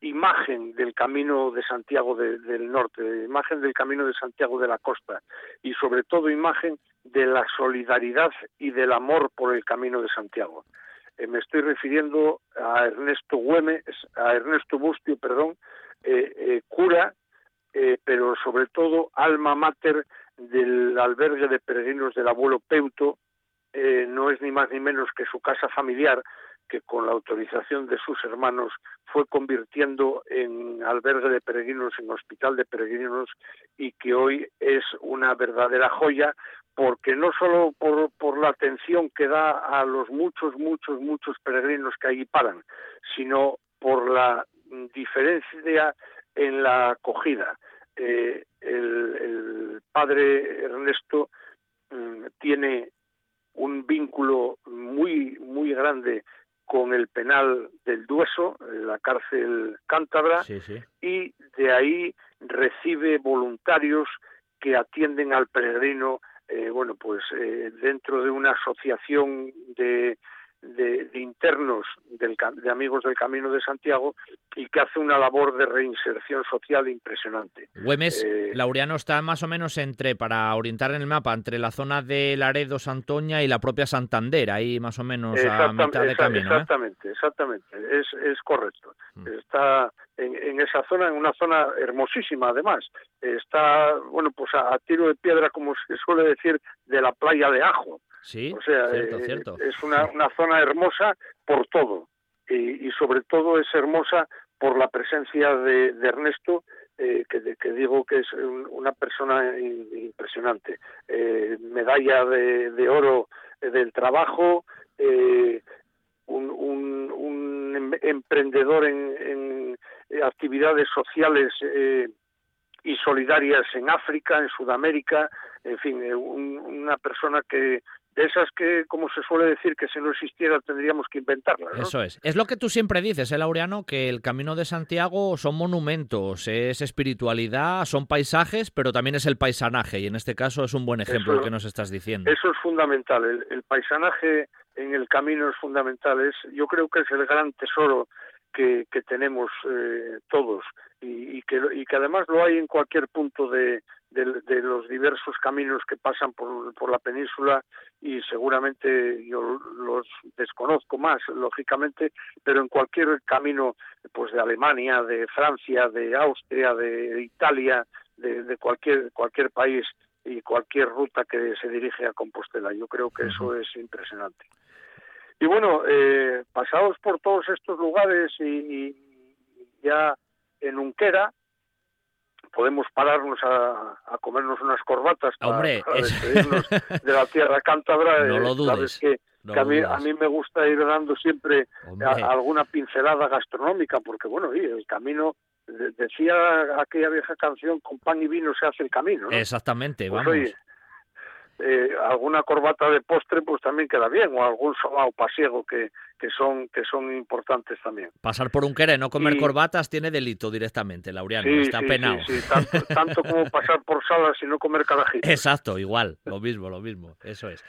imagen del camino de Santiago del norte, imagen del camino de Santiago de la costa y sobre todo imagen de la solidaridad y del amor por el camino de Santiago. Eh, me estoy refiriendo a Ernesto Güemes, a Ernesto Bustio, perdón, cura, pero sobre todo alma mater del albergue de peregrinos del abuelo Peuto, eh, no es ni más ni menos que su casa familiar, que con la autorización de sus hermanos fue convirtiendo en albergue de peregrinos, en hospital de peregrinos, y que hoy es una verdadera joya, porque no solo por, por la atención que da a los muchos, muchos, muchos peregrinos que allí paran, sino por la diferencia en la acogida. Eh, el, el, padre Ernesto mm, tiene un vínculo muy, muy grande con el penal del Dueso, la cárcel cántabra, y de ahí recibe voluntarios que atienden al peregrino, eh, bueno, pues eh, dentro de una asociación de de, internos del, de Amigos del Camino de Santiago y que hace una labor de reinserción social impresionante. Güemes, eh, Laureano está más o menos entre, para orientar en el mapa, entre la zona de Laredo, Santoña y la propia Santander, ahí más o menos a mitad de camino. ¿eh? Exactamente, exactamente, es, es correcto. Mm. Está en, en, esa zona, en una zona hermosísima además. Está, bueno, pues a tiro de piedra, como se suele decir, de la playa de Ajo. Sí, o sea, cierto, eh, cierto. es una, una zona hermosa por todo y, y, sobre todo es hermosa por la presencia de, Ernesto, eh, que, que, digo que es una persona impresionante. Eh, medalla de, de, oro del trabajo, un, un, un, em, emprendedor en, en actividades sociales y solidarias en África, en Sudamérica, en fin, una persona que de esas que, como se suele decir, que si no existiera tendríamos que inventarlas. Eso es. Es lo que tú siempre dices, ¿eh, Laureano? Que el Camino de Santiago son monumentos, es espiritualidad, son paisajes, pero también es el paisanaje, y en este caso es un buen ejemplo el que nos estás diciendo. Eso es fundamental. El, el, paisanaje en el camino es fundamental. Es, yo creo que es el gran tesoro que, tenemos eh, todos y, que, y que además lo hay en cualquier punto de, de, los diversos caminos que pasan por, por, la península y seguramente yo los desconozco más, lógicamente, pero en cualquier camino pues de Alemania, de Francia, de Austria, de Italia, de, de cualquier, cualquier país y cualquier ruta que se dirige a Compostela. Yo creo que eso es impresionante. Y bueno, eh, pasados por todos estos lugares y, ya en Unquera, podemos pararnos a, comernos unas corbatas para, Hombre, despedirnos de la tierra cántabra. No lo dudes. que, a, mí, a, mí, me gusta ir dando siempre alguna pincelada gastronómica, porque bueno, el camino decía aquella vieja canción, con pan y vino se hace el camino. Exactamente, pues, vamos. Eh, alguna corbata de postre pues también queda bien o algún sobao pasiego que, que son que son importantes también. Pasar por un querer no comer corbatas tiene delito directamente Laureano está penado sí, tanto, como pasar por salas y no comer carajitos exacto igual lo mismo lo mismo eso es.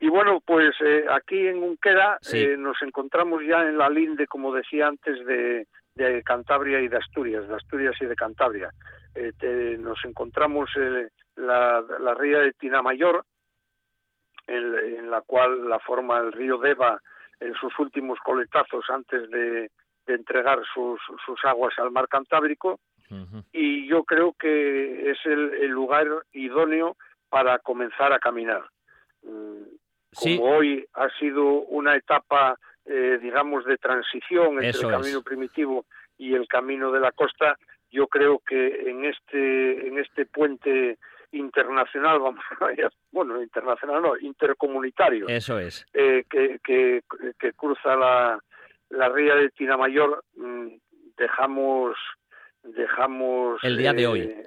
Y bueno, pues eh, aquí en Unquera eh, nos encontramos ya en la linde, como decía antes, de, de Cantabria y de Asturias, de Asturias y de Cantabria. Eh, nos encontramos eh, la, la, ría de Tinamayor, en, en, la cual la forma el río Deva en sus últimos coletazos antes de, de entregar sus, sus, aguas al mar Cantábrico. Y yo creo que es el, el, lugar idóneo para comenzar a caminar. Mm, como hoy ha sido una etapa eh, digamos, de transición entre el camino primitivo y el camino de la costa, yo creo que en este, en este puente internacional, vamos a bueno, internacional no, intercomunitario, eso es, eh, que, que, que, cruza la, la ría de Tinamayor, mm, dejamos dejamos el día de hoy. eh,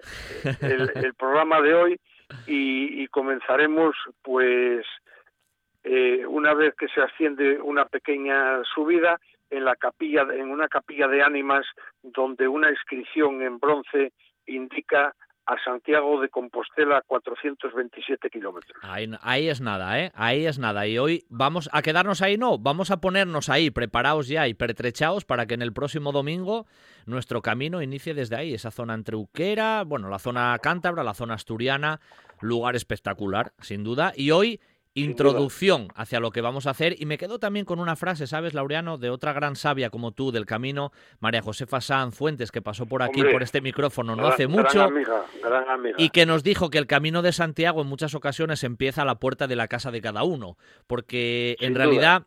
el, el, programa de hoy y, y comenzaremos pues eh, una vez que se asciende una pequeña subida en la capilla en una capilla de ánimas donde una inscripción en bronce indica a Santiago de Compostela 427 kilómetros. Ahí, es nada, ¿eh? Ahí es nada. Y hoy vamos a quedarnos ahí, no, vamos a ponernos ahí, preparados ya y pertrechados para que en el próximo domingo nuestro camino inicie desde ahí, esa zona entre Uquera, bueno, la zona cántabra, la zona asturiana, lugar espectacular, sin duda. Y hoy introducción hacia lo que vamos a hacer y me quedo también con una frase, ¿sabes, Laureano? De otra gran sabia como tú del camino, María Josefa Sanz Fuentes, que pasó por aquí, por este micrófono no hace mucho y que nos dijo que el camino de Santiago en muchas ocasiones empieza a la puerta de la casa de cada uno, porque en realidad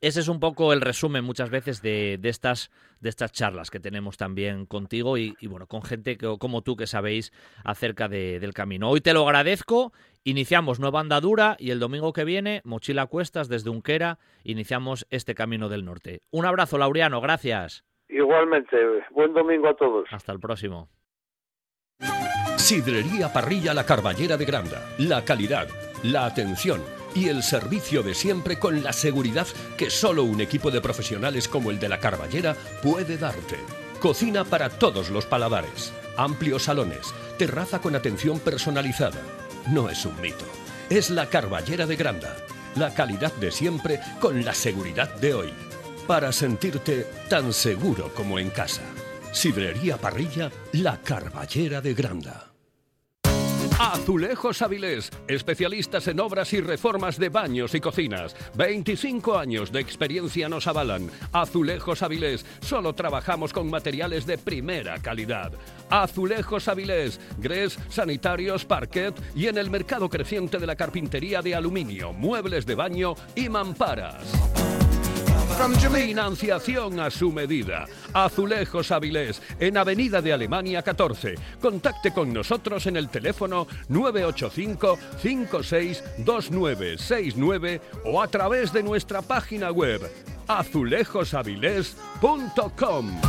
ese es un poco el resumen muchas veces de, estas, de estas charlas que tenemos también contigo y, bueno, con gente que, como tú que sabéis acerca del camino. Hoy te lo agradezco, iniciamos nueva andadura y el domingo que viene, mochila cuestas desde Unquera, iniciamos este camino del norte. Un abrazo, Laureano, gracias. Igualmente, buen domingo a todos. Hasta el próximo. Sidrería Parrilla La Carballera de Granda. La calidad, la atención y el servicio de siempre con la seguridad que solo un equipo de profesionales como el de la Carballera puede darte. Cocina para todos los paladares, amplios salones, terraza con atención personalizada. No es un mito, es la Carballera de Granda. La calidad de siempre con la seguridad de hoy. Para sentirte tan seguro como en casa. Sidrería Parrilla, la Carballera de Granda. Azulejos Avilés, especialistas en obras y reformas de baños y cocinas. 25 años de experiencia nos avalan. Azulejos Avilés, solo trabajamos con materiales de primera calidad. Azulejos Avilés, grés, sanitarios, parquet y en el mercado creciente de la carpintería de aluminio, muebles de baño y mamparas. Financiación a su medida. Azulejos Avilés, en Avenida de Alemania 14. Contacte con nosotros en el teléfono 985 562969 o a través de nuestra página web azulejosavilés.com.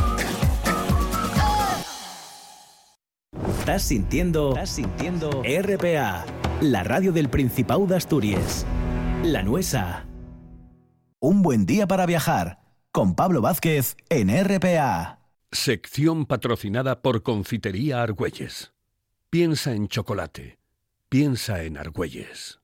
Estás sintiendo, estás sintiendo RPA, la radio del Principado de Asturias. La Nuesa. Un buen día para viajar con Pablo Vázquez en RPA. Sección patrocinada por Confitería Argüelles. Piensa en chocolate. Piensa en Argüelles.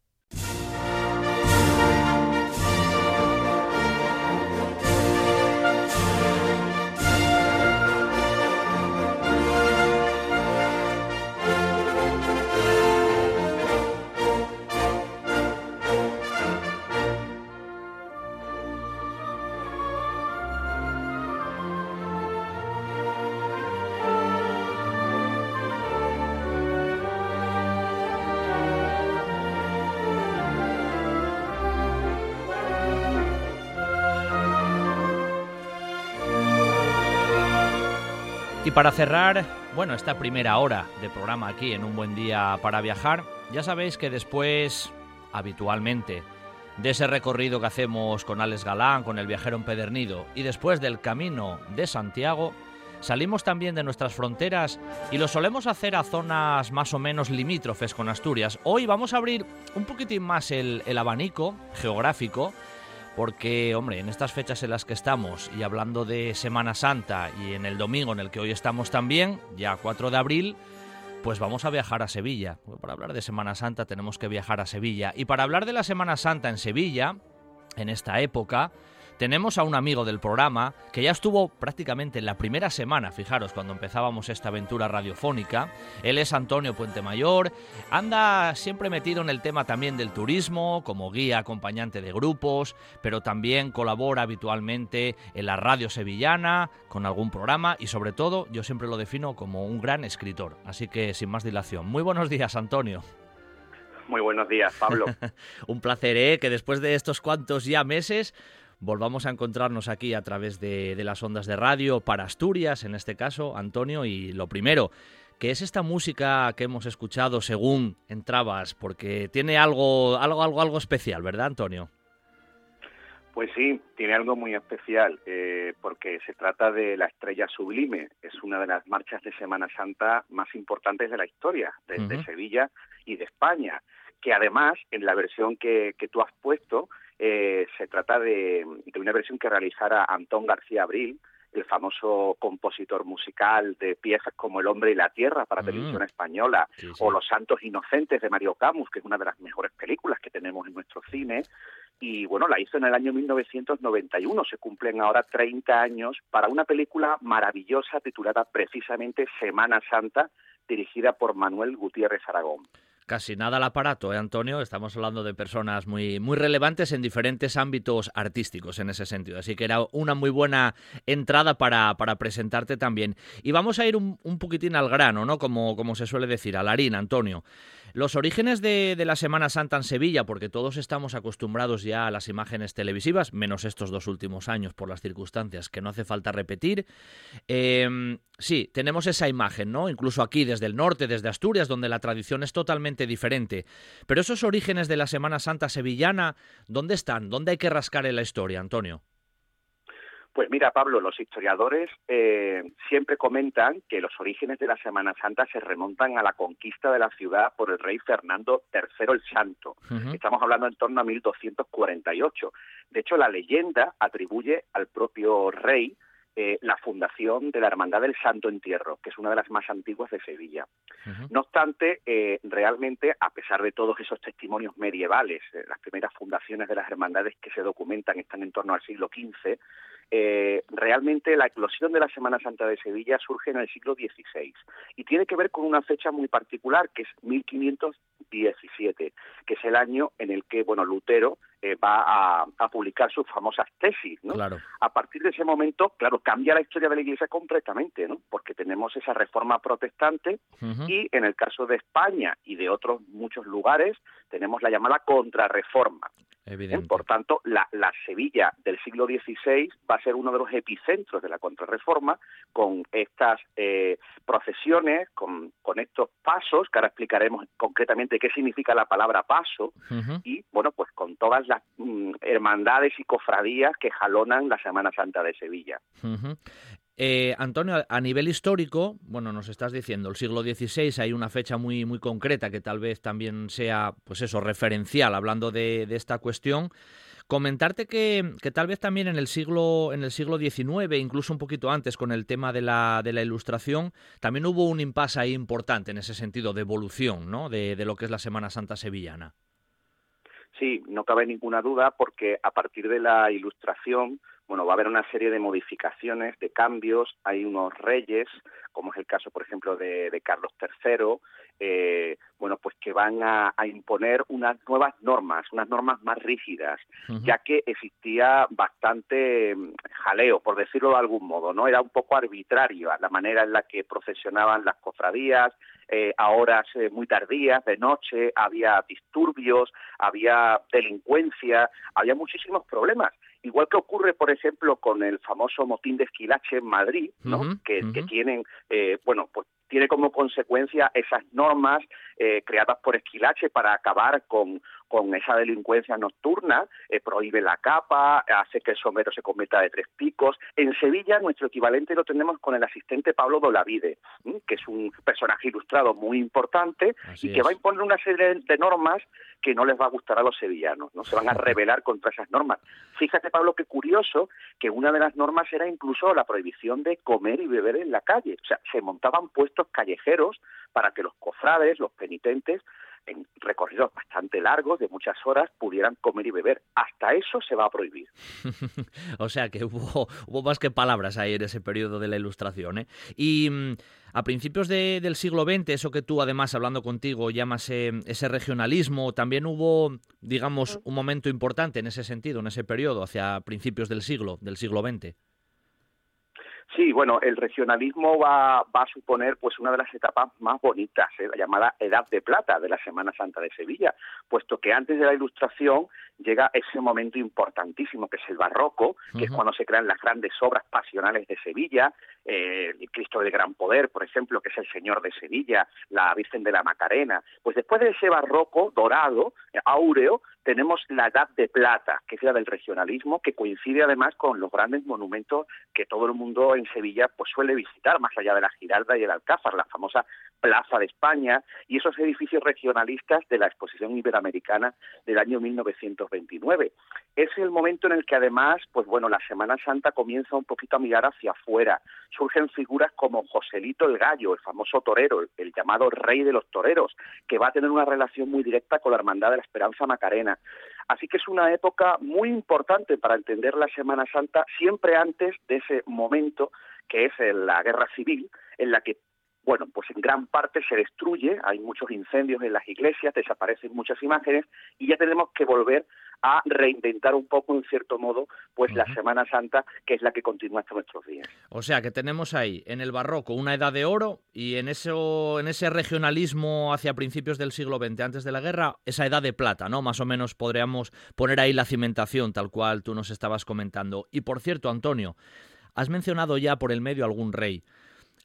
Y para cerrar, bueno, esta primera hora de programa aquí en Un Buen Día para Viajar, ya sabéis que después, habitualmente, de ese recorrido que hacemos con Alex Galán, con el viajero empedernido, y después del camino de Santiago, salimos también de nuestras fronteras y lo solemos hacer a zonas más o menos limítrofes con Asturias. Hoy vamos a abrir un poquitín más el, el abanico geográfico porque, hombre, en estas fechas en las que estamos y hablando de Semana Santa y en el domingo en el que hoy estamos también, ya 4 de abril, pues vamos a viajar a Sevilla. para hablar de Semana Santa tenemos que viajar a Sevilla. Y para hablar de la Semana Santa en Sevilla, en esta época, tenemos a un amigo del programa que ya estuvo prácticamente en la primera semana, fijaros, cuando empezábamos esta aventura radiofónica. Él es Antonio Puente Mayor, anda siempre metido en el tema también del turismo, como guía acompañante de grupos, pero también colabora habitualmente en la radio sevillana, con algún programa y sobre todo yo siempre lo defino como un gran escritor. Así que sin más dilación, muy buenos días Antonio. Muy buenos días, Pablo. un placer, ¿eh? Que después de estos cuantos ya meses volvamos a encontrarnos aquí a través de, las ondas de radio para Asturias, en este caso, Antonio. Y lo primero, ¿qué es esta música que hemos escuchado según entrabas? Porque tiene algo, algo, algo, algo especial, ¿verdad, Antonio? Pues sí, tiene algo muy especial, eh, porque se trata de La Estrella Sublime. Es una de las marchas de Semana Santa más importantes de la historia, de, Sevilla y de España, que además, en la versión que, que tú has puesto, eh, se trata de, una versión que realizara Antón García Abril, el famoso compositor musical de piezas como El hombre y la tierra para mm. televisión española, o Los santos inocentes de Mario Camus, que es una de las mejores películas que tenemos en nuestro cine. Y bueno, la hizo en el año 1991, se cumplen ahora 30 años para una película maravillosa titulada precisamente Semana Santa, dirigida por Manuel Gutiérrez Aragón casi nada al aparato, ¿eh, Antonio? Estamos hablando de personas muy, muy relevantes en diferentes ámbitos artísticos en ese sentido. Así que era una muy buena entrada para, para presentarte también. Y vamos a ir un, un, poquitín al grano, ¿no? Como, como se suele decir, a la harina, Antonio. Los orígenes de, la Semana Santa en Sevilla, porque todos estamos acostumbrados ya a las imágenes televisivas, menos estos dos últimos años por las circunstancias que no hace falta repetir. Em, sí, tenemos esa imagen, ¿no? Incluso aquí desde el norte, desde Asturias, donde la tradición es totalmente diferente. Pero esos orígenes de la Semana Santa sevillana, ¿dónde están? ¿Dónde hay que rascar en la historia, Antonio? Pues mira, Pablo, los historiadores eh, siempre comentan que los orígenes de la Semana Santa se remontan a la conquista de la ciudad por el rey Fernando III el Santo. Estamos hablando en torno a 1248. De hecho, la leyenda atribuye al propio rey eh, la fundación de la Hermandad del Santo Entierro, que es una de las más antiguas de Sevilla. No obstante, eh, realmente, a pesar de todos esos testimonios medievales, las primeras fundaciones de las hermandades que se documentan están en torno al siglo XV, eh, realmente la eclosión de la Semana Santa de Sevilla surge en el siglo XVI y tiene que ver con una fecha muy particular que es 1517, que es el año en el que bueno Lutero eh, va a, publicar sus famosas tesis. ¿no? A partir de ese momento, claro, cambia la historia de la Iglesia completamente, ¿no? porque tenemos esa reforma protestante y en el caso de España y de otros muchos lugares tenemos la llamada contrarreforma. Por tanto, la, Sevilla del siglo XVI va a ser uno de los epicentros de la contrarreforma, con estas eh, procesiones, con, estos pasos, que ahora explicaremos concretamente qué significa la palabra paso, y bueno, pues con todas las mm, hermandades y cofradías que jalonan la Semana Santa de Sevilla. Eh, Antonio, a nivel histórico, bueno, nos estás diciendo, el siglo XVI hay una fecha muy, muy concreta que tal vez también sea, pues eso, referencial, hablando de, esta cuestión. Comentarte que, tal vez también en el siglo en el siglo XIX, incluso un poquito antes, con el tema de la, de la ilustración, también hubo un impasse ahí importante en ese sentido de evolución, ¿no? De, de lo que es la Semana Santa sevillana. Sí, no cabe ninguna duda porque a partir de la ilustración bueno, va a haber una serie de modificaciones, de cambios. Hay unos reyes, como es el caso, por ejemplo, de, Carlos III, eh, bueno, pues que van a, imponer unas nuevas normas, unas normas más rígidas, ya que existía bastante mm, jaleo, por decirlo de algún modo, ¿no? Era un poco arbitrario la manera en la que procesionaban las cofradías, eh, a horas eh, muy tardías, de noche, había disturbios, había delincuencia, había muchísimos problemas igual que ocurre, por ejemplo, con el famoso motín de Esquilache en Madrid, ¿no? que, que, tienen, eh, bueno, pues tiene como consecuencia esas normas eh, creadas por Esquilache para acabar con, con esa delincuencia nocturna, eh, prohíbe la capa, hace que el sombrero se cometa de tres picos. En Sevilla nuestro equivalente lo tenemos con el asistente Pablo Dolavide, que es un personaje ilustrado muy importante y que va a imponer una serie de normas que no les va a gustar a los sevillanos, no se van a rebelar contra esas normas. Fíjate, Pablo, qué curioso que una de las normas era incluso la prohibición de comer y beber en la calle. O sea, se montaban puestos callejeros para que los cofrades, los penitentes, en recorridos bastante largos, de muchas horas, pudieran comer y beber. Hasta eso se va a prohibir. o sea que hubo, hubo más que palabras ahí en ese periodo de la Ilustración. ¿eh? Y mm, a principios del siglo XX, eso que tú además hablando contigo llamas eh, ese regionalismo, también hubo, digamos, un momento importante en ese sentido, en ese periodo, hacia principios del siglo, del siglo XX. Sí, bueno, el regionalismo va, va, a suponer pues una de las etapas más bonitas, ¿eh? la llamada Edad de Plata de la Semana Santa de Sevilla, puesto que antes de la Ilustración llega ese momento importantísimo que es el barroco, que es cuando se crean las grandes obras pasionales de Sevilla, eh, el Cristo del Gran Poder, por ejemplo, que es el Señor de Sevilla, la Virgen de la Macarena. Pues después de ese barroco dorado, eh, áureo, tenemos la Edad de Plata, que es la del regionalismo, que coincide además con los grandes monumentos que todo el mundo en Sevilla pues suele visitar, más allá de la Giralda y el Alcázar, la famosa Plaza de España y esos edificios regionalistas de la Exposición Iberoamericana del año 1929. Es el momento en el que además, pues bueno, la Semana Santa comienza un poquito a mirar hacia afuera. Surgen figuras como Joselito el Gallo, el famoso torero, el, llamado rey de los toreros, que va a tener una relación muy directa con la Hermandad de la Esperanza Macarena. Así que es una época muy importante para entender la Semana Santa, siempre antes de ese momento que es la guerra civil, en la que bueno, pues en gran parte se destruye, hay muchos incendios en las iglesias, desaparecen muchas imágenes y ya tenemos que volver a reinventar un poco, en cierto modo, pues la Semana Santa, que es la que continúa hasta nuestros días. O sea, que tenemos ahí, en el barroco, una edad de oro y en, eso, en ese regionalismo hacia principios del siglo XX, antes de la guerra, esa edad de plata, ¿no? Más o menos podríamos poner ahí la cimentación, tal cual tú nos estabas comentando. Y por cierto, Antonio, has mencionado ya por el medio algún rey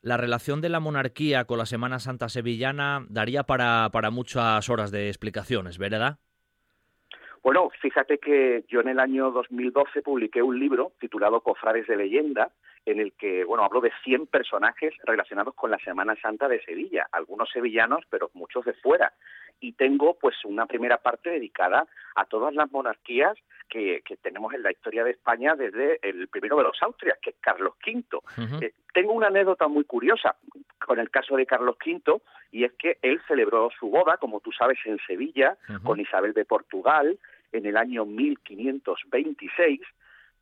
la relación de la monarquía con la Semana Santa sevillana daría para, para muchas horas de explicaciones, ¿verdad? Bueno, fíjate que yo en el año 2012 publiqué un libro titulado Cofrades de leyenda, en el que, bueno, hablo de 100 personajes relacionados con la Semana Santa de Sevilla, algunos sevillanos, pero muchos de fuera. Y tengo, pues, una primera parte dedicada a todas las monarquías que, tenemos en la historia de España desde el primero de los Austrias, que es Carlos V. Eh, tengo una anécdota muy curiosa con el caso de Carlos V, y es que él celebró su boda, como tú sabes, en Sevilla, con Isabel de Portugal, en el año 1526,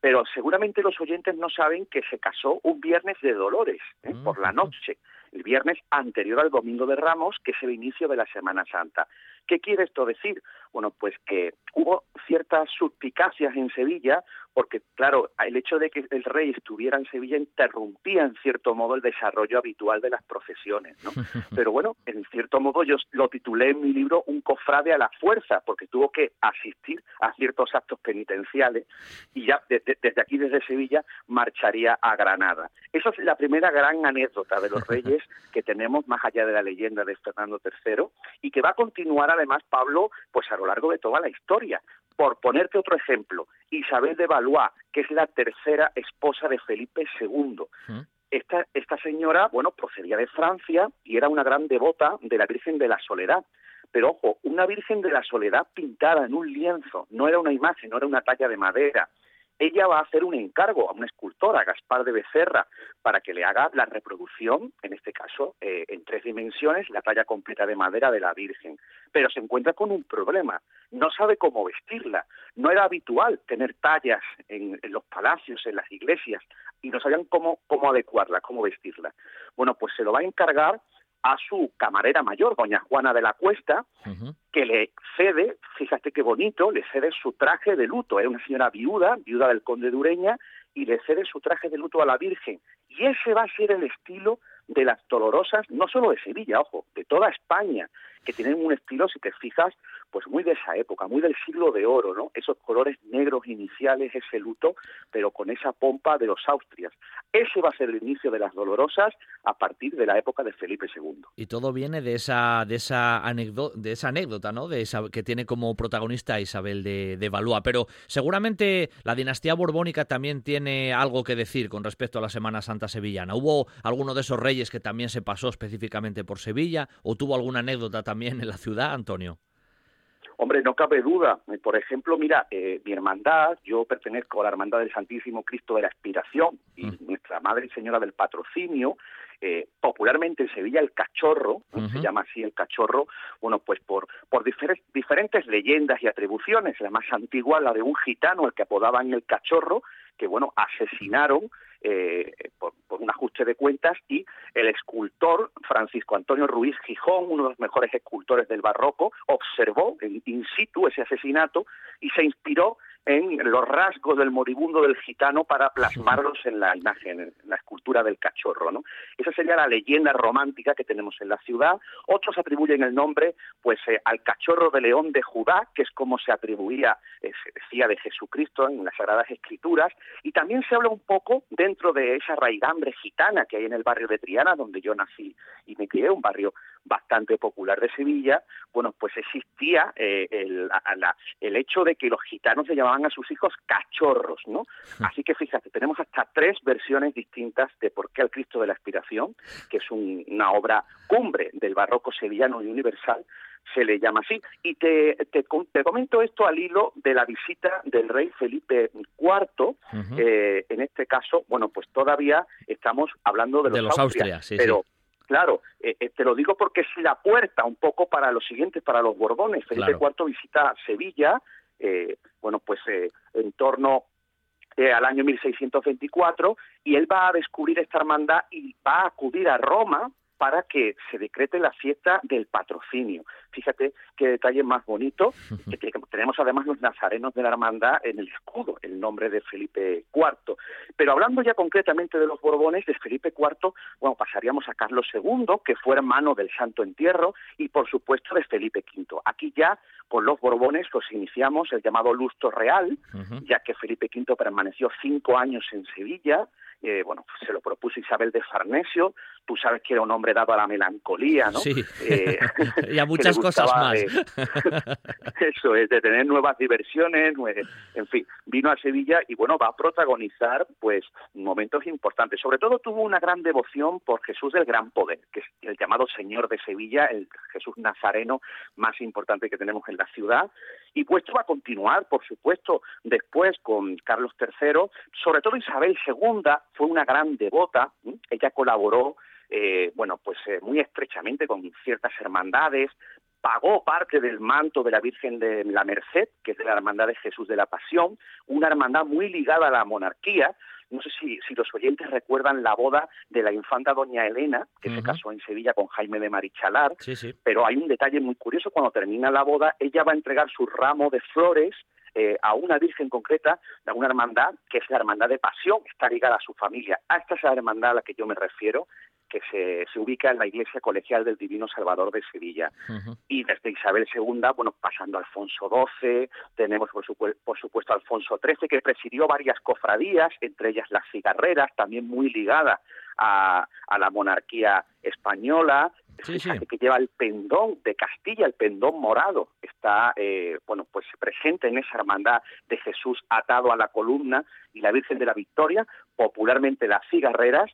pero seguramente los oyentes no saben que se casó un viernes de Dolores, ¿eh? por la noche, el viernes anterior al Domingo de Ramos, que es el inicio de la Semana Santa. ¿Qué quiere esto decir? Bueno, pues que hubo ciertas suspicacias en Sevilla, porque claro, el hecho de que el rey estuviera en Sevilla interrumpía en cierto modo el desarrollo habitual de las procesiones, ¿no? Pero bueno, en cierto modo yo lo titulé en mi libro Un cofrade a la fuerza, porque tuvo que asistir a ciertos actos penitenciales y ya desde aquí, desde Sevilla, marcharía a Granada. Esa es la primera gran anécdota de los reyes que tenemos más allá de la leyenda de Fernando III y que va a continuar además, Pablo, pues a lo largo de toda la historia. Por ponerte otro ejemplo, Isabel de Valois, que es la tercera esposa de Felipe II. Esta, esta señora, bueno, procedía de Francia y era una gran devota de la Virgen de la Soledad. Pero ojo, una Virgen de la Soledad pintada en un lienzo, no era una imagen, no era una talla de madera, ella va a hacer un encargo a una escultora, Gaspar de Becerra, para que le haga la reproducción, en este caso eh, en tres dimensiones, la talla completa de madera de la Virgen. Pero se encuentra con un problema, no sabe cómo vestirla. No era habitual tener tallas en, los palacios, en las iglesias, y no sabían cómo, cómo adecuarla, cómo vestirla. Bueno, pues se lo va a encargar a su camarera mayor, doña Juana de la Cuesta, que le cede, fíjate qué bonito, le cede su traje de luto. Era una señora viuda, viuda del conde de Ureña, y le cede su traje de luto a la Virgen. Y ese va a ser el estilo de las dolorosas, no solo de Sevilla, ojo, de toda España. que tienen un estilo, si te fijas, pues muy de esa época, muy del siglo de oro, ¿no? Esos colores negros iniciales, ese luto, pero con esa pompa de los Austrias. Ese va a ser el inicio de las dolorosas a partir de la época de Felipe II. Y todo viene de esa de esa anécdota, de esa anécdota, ¿no? De esa, que tiene como protagonista Isabel de, de Valois. Pero seguramente la dinastía borbónica también tiene algo que decir con respecto a la Semana Santa sevillana. ¿Hubo alguno de esos reyes que también se pasó específicamente por Sevilla o tuvo alguna anécdota también en la ciudad, Antonio? Hombre, no cabe duda. Por ejemplo, mira, eh, mi hermandad, yo pertenezco a la Hermandad del Santísimo Cristo de la Aspiración y mm. nuestra Madre y Señora del Patrocinio, eh, popularmente en Sevilla el cachorro, se llama así el cachorro, bueno, pues por, por diferentes leyendas y atribuciones, la más antigua, la de un gitano, el que apodaban el cachorro, que bueno, asesinaron eh, por, un ajuste de cuentas y el escultor Francisco Antonio Ruiz Gijón, uno de los mejores escultores del barroco, observó in situ ese asesinato y se inspiró en los rasgos del moribundo del gitano para plasmarlos en la imagen, en la escultura del cachorro, ¿no? Esa sería la leyenda romántica que tenemos en la ciudad. Otros atribuyen el nombre, pues, eh, al cachorro de león de Judá, que es como se atribuía, eh, se decía de Jesucristo en las Sagradas Escrituras, y también se habla un poco dentro de esa raigambre gitana que hay en el barrio de Triana, donde yo nací y me crié, un barrio bastante popular de Sevilla, bueno, pues existía eh, el, el hecho de que los gitanos se llamaban a sus hijos cachorros, ¿no? Así que fíjate, tenemos hasta tres versiones distintas de por qué el Cristo de la Aspiración, que es una obra cumbre del barroco sevillano y universal, se le llama así. Y te, te, comento esto al hilo de la visita del rey Felipe IV. eh, en este caso, bueno, pues todavía estamos hablando de los, de los Austrias, pero claro, eh, eh, te lo digo porque es la puerta un poco para los siguientes, para los Borbones. Felipe IV visita Sevilla, eh, bueno, pues en torno al año 1624, y él va a descubrir esta hermandad y va a acudir a Roma para que se decrete la fiesta del patrocinio. Fíjate qué detalle más bonito, que tenemos además los nazarenos de la hermandad en el escudo, el nombre de Felipe IV. Pero hablando ya concretamente de los Borbones, de Felipe IV, bueno, pasaríamos a Carlos II, que fue hermano del Santo Entierro, y por supuesto de Felipe V. Aquí ya con los Borbones los iniciamos el llamado lustro real, ya que Felipe V permaneció cinco años en Sevilla, eh, bueno, se lo propuso Isabel de Farnesio, tú sabes que era un hombre dado a la melancolía, ¿no? Sí, eh, y a muchas cosas más. eso es, de tener nuevas diversiones, en fin, vino a Sevilla y bueno, va a protagonizar pues momentos importantes. Sobre todo tuvo una gran devoción por Jesús del Gran Poder, que es el llamado Señor de Sevilla, el Jesús nazareno más importante que tenemos en la ciudad, y pues esto va a continuar, por supuesto, después con Carlos III, sobre todo Isabel II fue una gran devota, ella colaboró, eh, bueno, pues eh, muy estrechamente con ciertas hermandades, pagó parte del manto de la Virgen de la Merced, que es de la Hermandad de Jesús de la Pasión, una hermandad muy ligada a la monarquía. No sé si, si los oyentes recuerdan la boda de la infanta doña Elena, que se casó en Sevilla con Jaime de Marichalar, pero hay un detalle muy curioso, cuando termina la boda, ella va a entregar su ramo de flores eh, a una virgen concreta de una hermandad que es la hermandad de pasión, está ligada a su familia. A esta es la hermandad a la que yo me refiero, que se, se ubica en la iglesia colegial del Divino Salvador de Sevilla. Y desde Isabel II, bueno, pasando a Alfonso XII, tenemos por, por supuesto a Alfonso XIII, que presidió varias cofradías, entre ellas las cigarreras, también muy ligada a, a la monarquía española, que lleva el pendón de Castilla, el pendón morado, está eh, bueno pues presente en esa hermandad de Jesús atado a la columna y la Virgen de la Victoria, popularmente las cigarreras,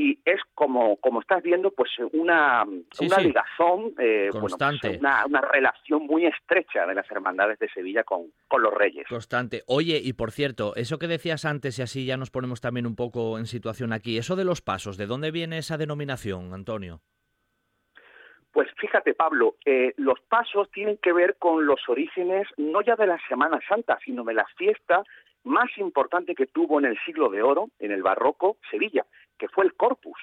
y es como como estás viendo pues una una ligazón eh, pues, constante. una, una, relación muy estrecha de las hermandades de Sevilla con, con los reyes. Constante. Oye y por cierto eso que decías antes y así ya nos ponemos también un poco en situación aquí eso de los pasos de dónde viene esa denominación Antonio pues fíjate, Pablo, eh, los pasos tienen que ver con los orígenes no ya de la Semana Santa, sino de la fiesta más importante que tuvo en el siglo de oro, en el barroco, Sevilla, que fue el Corpus.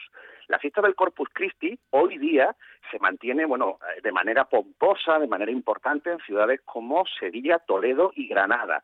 La fiesta del Corpus Christi hoy día se mantiene, bueno, de manera pomposa, de manera importante en ciudades como Sevilla, Toledo y Granada.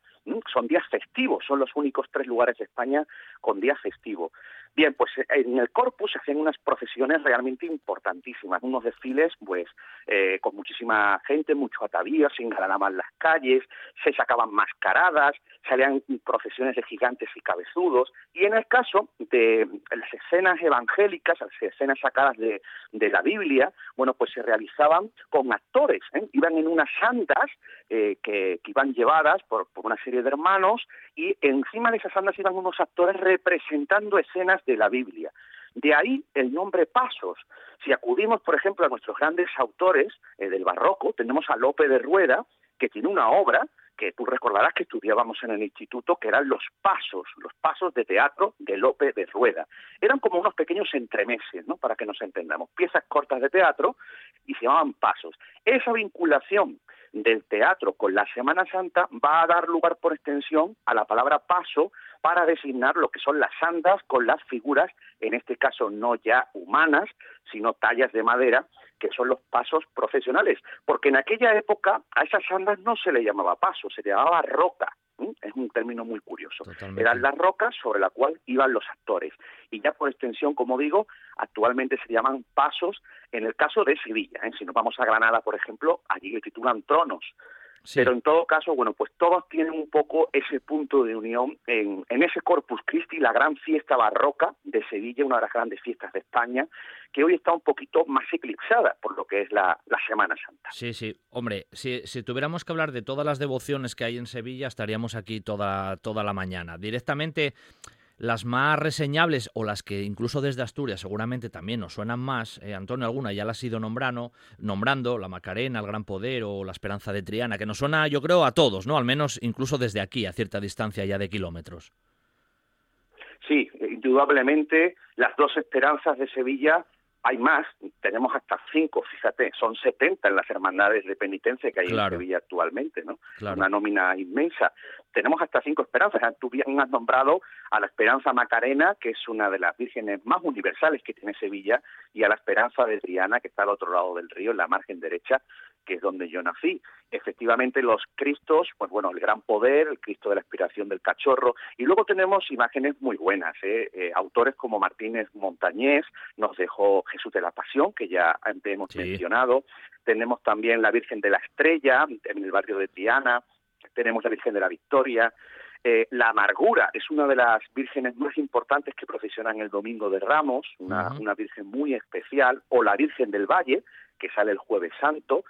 Son días festivos, son los únicos tres lugares de España con días festivos. Bien, pues eh, en el Corpus se hacían unas procesiones realmente importantísimas, unos desfiles pues eh, con muchísima gente, mucho atavío, se engalanaban las calles, se sacaban mascaradas, salían procesiones de gigantes y cabezudos, y en el caso de las escenas evangélicas, las escenas sacadas de, la Biblia, bueno, pues se realizaban con actores, ¿eh? iban en unas santas que, iban llevadas por, por una serie de hermanos, y encima de esas andas iban unos actores representando escenas de la Biblia. De ahí el nombre Pasos. Si acudimos, por ejemplo, a nuestros grandes autores eh, del barroco, tenemos a Lope de Rueda, que tiene una obra que tú recordarás que estudiábamos en el instituto, que eran los pasos, los pasos de teatro de Lope de Rueda. Eran como unos pequeños entremeses, ¿no? Para que nos entendamos, piezas cortas de teatro y se llamaban pasos. Esa vinculación del teatro con la Semana Santa va a dar lugar por extensión a la palabra paso para designar lo que son las andas con las figuras, en este caso no ya humanas, sino tallas de madera, que son los pasos profesionales, porque en aquella época a esas andas no se le llamaba paso, se le llamaba roca. Es un término muy curioso. Eran las rocas sobre la cual iban los actores. Y ya por extensión, como digo, actualmente se llaman pasos en el caso de Sevilla. ¿eh? Si nos vamos a Granada, por ejemplo, allí le titulan tronos. Pero en todo caso, bueno, pues todos tienen un poco ese punto de unión en, ese Corpus Christi, la gran fiesta barroca de Sevilla, una de las grandes fiestas de España, que hoy está un poquito más eclipsada por lo que es la, Semana Santa. Sí, sí. Hombre, si, si, tuviéramos que hablar de todas las devociones que hay en Sevilla, estaríamos aquí toda, toda la mañana. Directamente las más reseñables o las que incluso desde Asturias seguramente también nos suenan más, eh, Antonio, alguna ya las has ido nombrando, nombrando, la Macarena, el Gran Poder o la Esperanza de Triana, que nos suena yo creo a todos, ¿no? Al menos incluso desde aquí, a cierta distancia ya de kilómetros. Sí, indudablemente las dos esperanzas de Sevilla hay más, tenemos hasta cinco, fíjate, son 70 en las hermandades de penitencia que hay en Sevilla actualmente, ¿no? Una nómina inmensa. Tenemos hasta cinco esperanzas. Tú bien has nombrado a la Esperanza Macarena, que es una de las vírgenes más universales que tiene Sevilla, y a la Esperanza de Triana, que está al otro lado del río, en la margen derecha, que es donde yo nací. Efectivamente, los Cristos, pues bueno, el gran poder, el Cristo de la inspiración del cachorro, y luego tenemos imágenes muy buenas. ¿eh? Eh, autores como Martínez Montañés nos dejó Jesús de la Pasión, que ya antes hemos mencionado. Tenemos también la Virgen de la Estrella, en el barrio de Triana. Tenemos la Virgen de la Victoria. Eh, la amargura es una de las vírgenes más importantes que procesionan el Domingo de Ramos, una, una virgen muy especial, o la Virgen del Valle, que sale el Jueves Santo,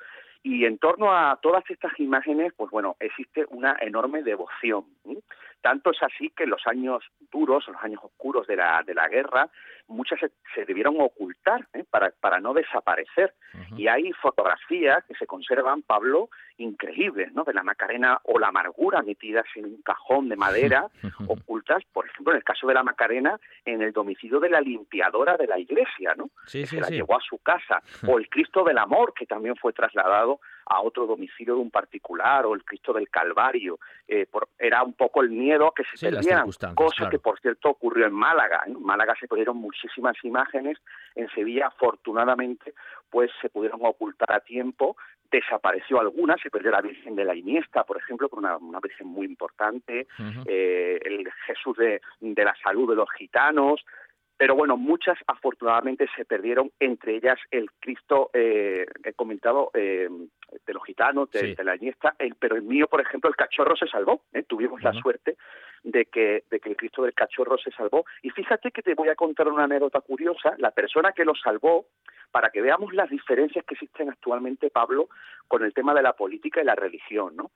y en torno a todas estas imágenes, pues bueno, existe una enorme devoción. Tanto es así que en los años duros, los años oscuros de la, de la guerra, muchas se, debieron ocultar ¿eh? para, para no desaparecer. Y hay fotografías que se conservan, Pablo, increíbles, ¿no? De la Macarena o la amargura metidas en un cajón de madera, ocultas, por ejemplo, en el caso de la Macarena, en el domicilio de la limpiadora de la iglesia, ¿no? que se la llevó a su casa. O el Cristo del Amor, que también fue trasladado a otro domicilio de un particular, o el Cristo del Calvario. Eh, era un poco el miedo a que se perdieran, cosa que, por cierto, ocurrió en Málaga. En Málaga se perdieron muchísimas imágenes, en Sevilla, afortunadamente, pues se pudieron ocultar a tiempo desapareció alguna, se perdió la Virgen de la Iniesta, por ejemplo, con una, una Virgen muy importante, eh, el Jesús de, de, la Salud de los Gitanos, pero bueno, muchas afortunadamente se perdieron, entre ellas el Cristo, eh, he comentado, eh, de los gitanos, de, la Iniesta, el, pero el mío, por ejemplo, el cachorro se salvó, ¿eh? tuvimos la suerte de que, de que el Cristo del cachorro se salvó. Y fíjate que te voy a contar una anécdota curiosa, la persona que lo salvó, para que veamos las diferencias que existen actualmente, Pablo, con el tema de la política y la religión, ¿no?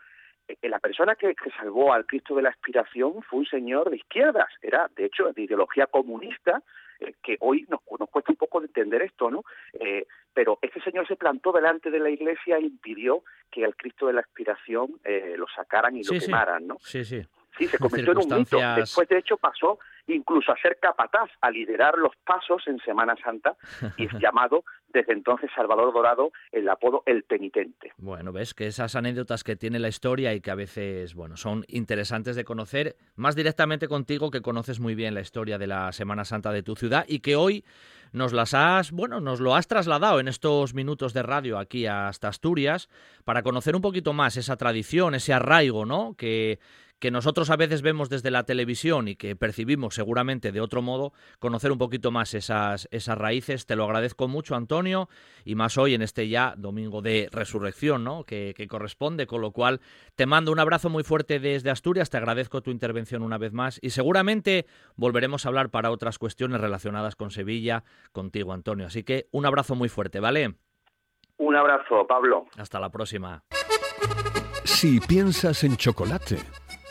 Eh, la persona que, salvó al Cristo de la Aspiración fue un señor de izquierdas, era de hecho de ideología comunista, eh, que hoy nos, nos, cuesta un poco entender esto, ¿no? Eh, pero este señor se plantó delante de la iglesia e impidió que al Cristo de la Aspiración lo sacaran y lo quemaran, ¿no? Sí, sí. Sí, se convirtió en un mito. Después, de hecho, pasó incluso a ser capataz, a liderar los pasos en Semana Santa y es llamado desde entonces Salvador Dorado el apodo El Penitente. Bueno, ves que esas anécdotas que tiene la historia y que a veces, bueno, son interesantes de conocer, más directamente contigo que conoces muy bien la historia de la Semana Santa de tu ciudad y que hoy nos las has, bueno, nos lo has trasladado en estos minutos de radio aquí hasta Asturias para conocer un poquito más esa tradición, ese arraigo, ¿no? Que, que nosotros a veces vemos desde la televisión y que percibimos seguramente de otro modo, conocer un poquito más esas, esas raíces. Te lo agradezco mucho, Antonio, y más hoy en este ya domingo de resurrección, ¿no? Que, que corresponde, con lo cual te mando un abrazo muy fuerte desde Asturias, te agradezco tu intervención una vez más y seguramente volveremos a hablar para otras cuestiones relacionadas con Sevilla contigo, Antonio. Así que un abrazo muy fuerte, ¿vale? Un abrazo, Pablo. Hasta la próxima. Si piensas en chocolate,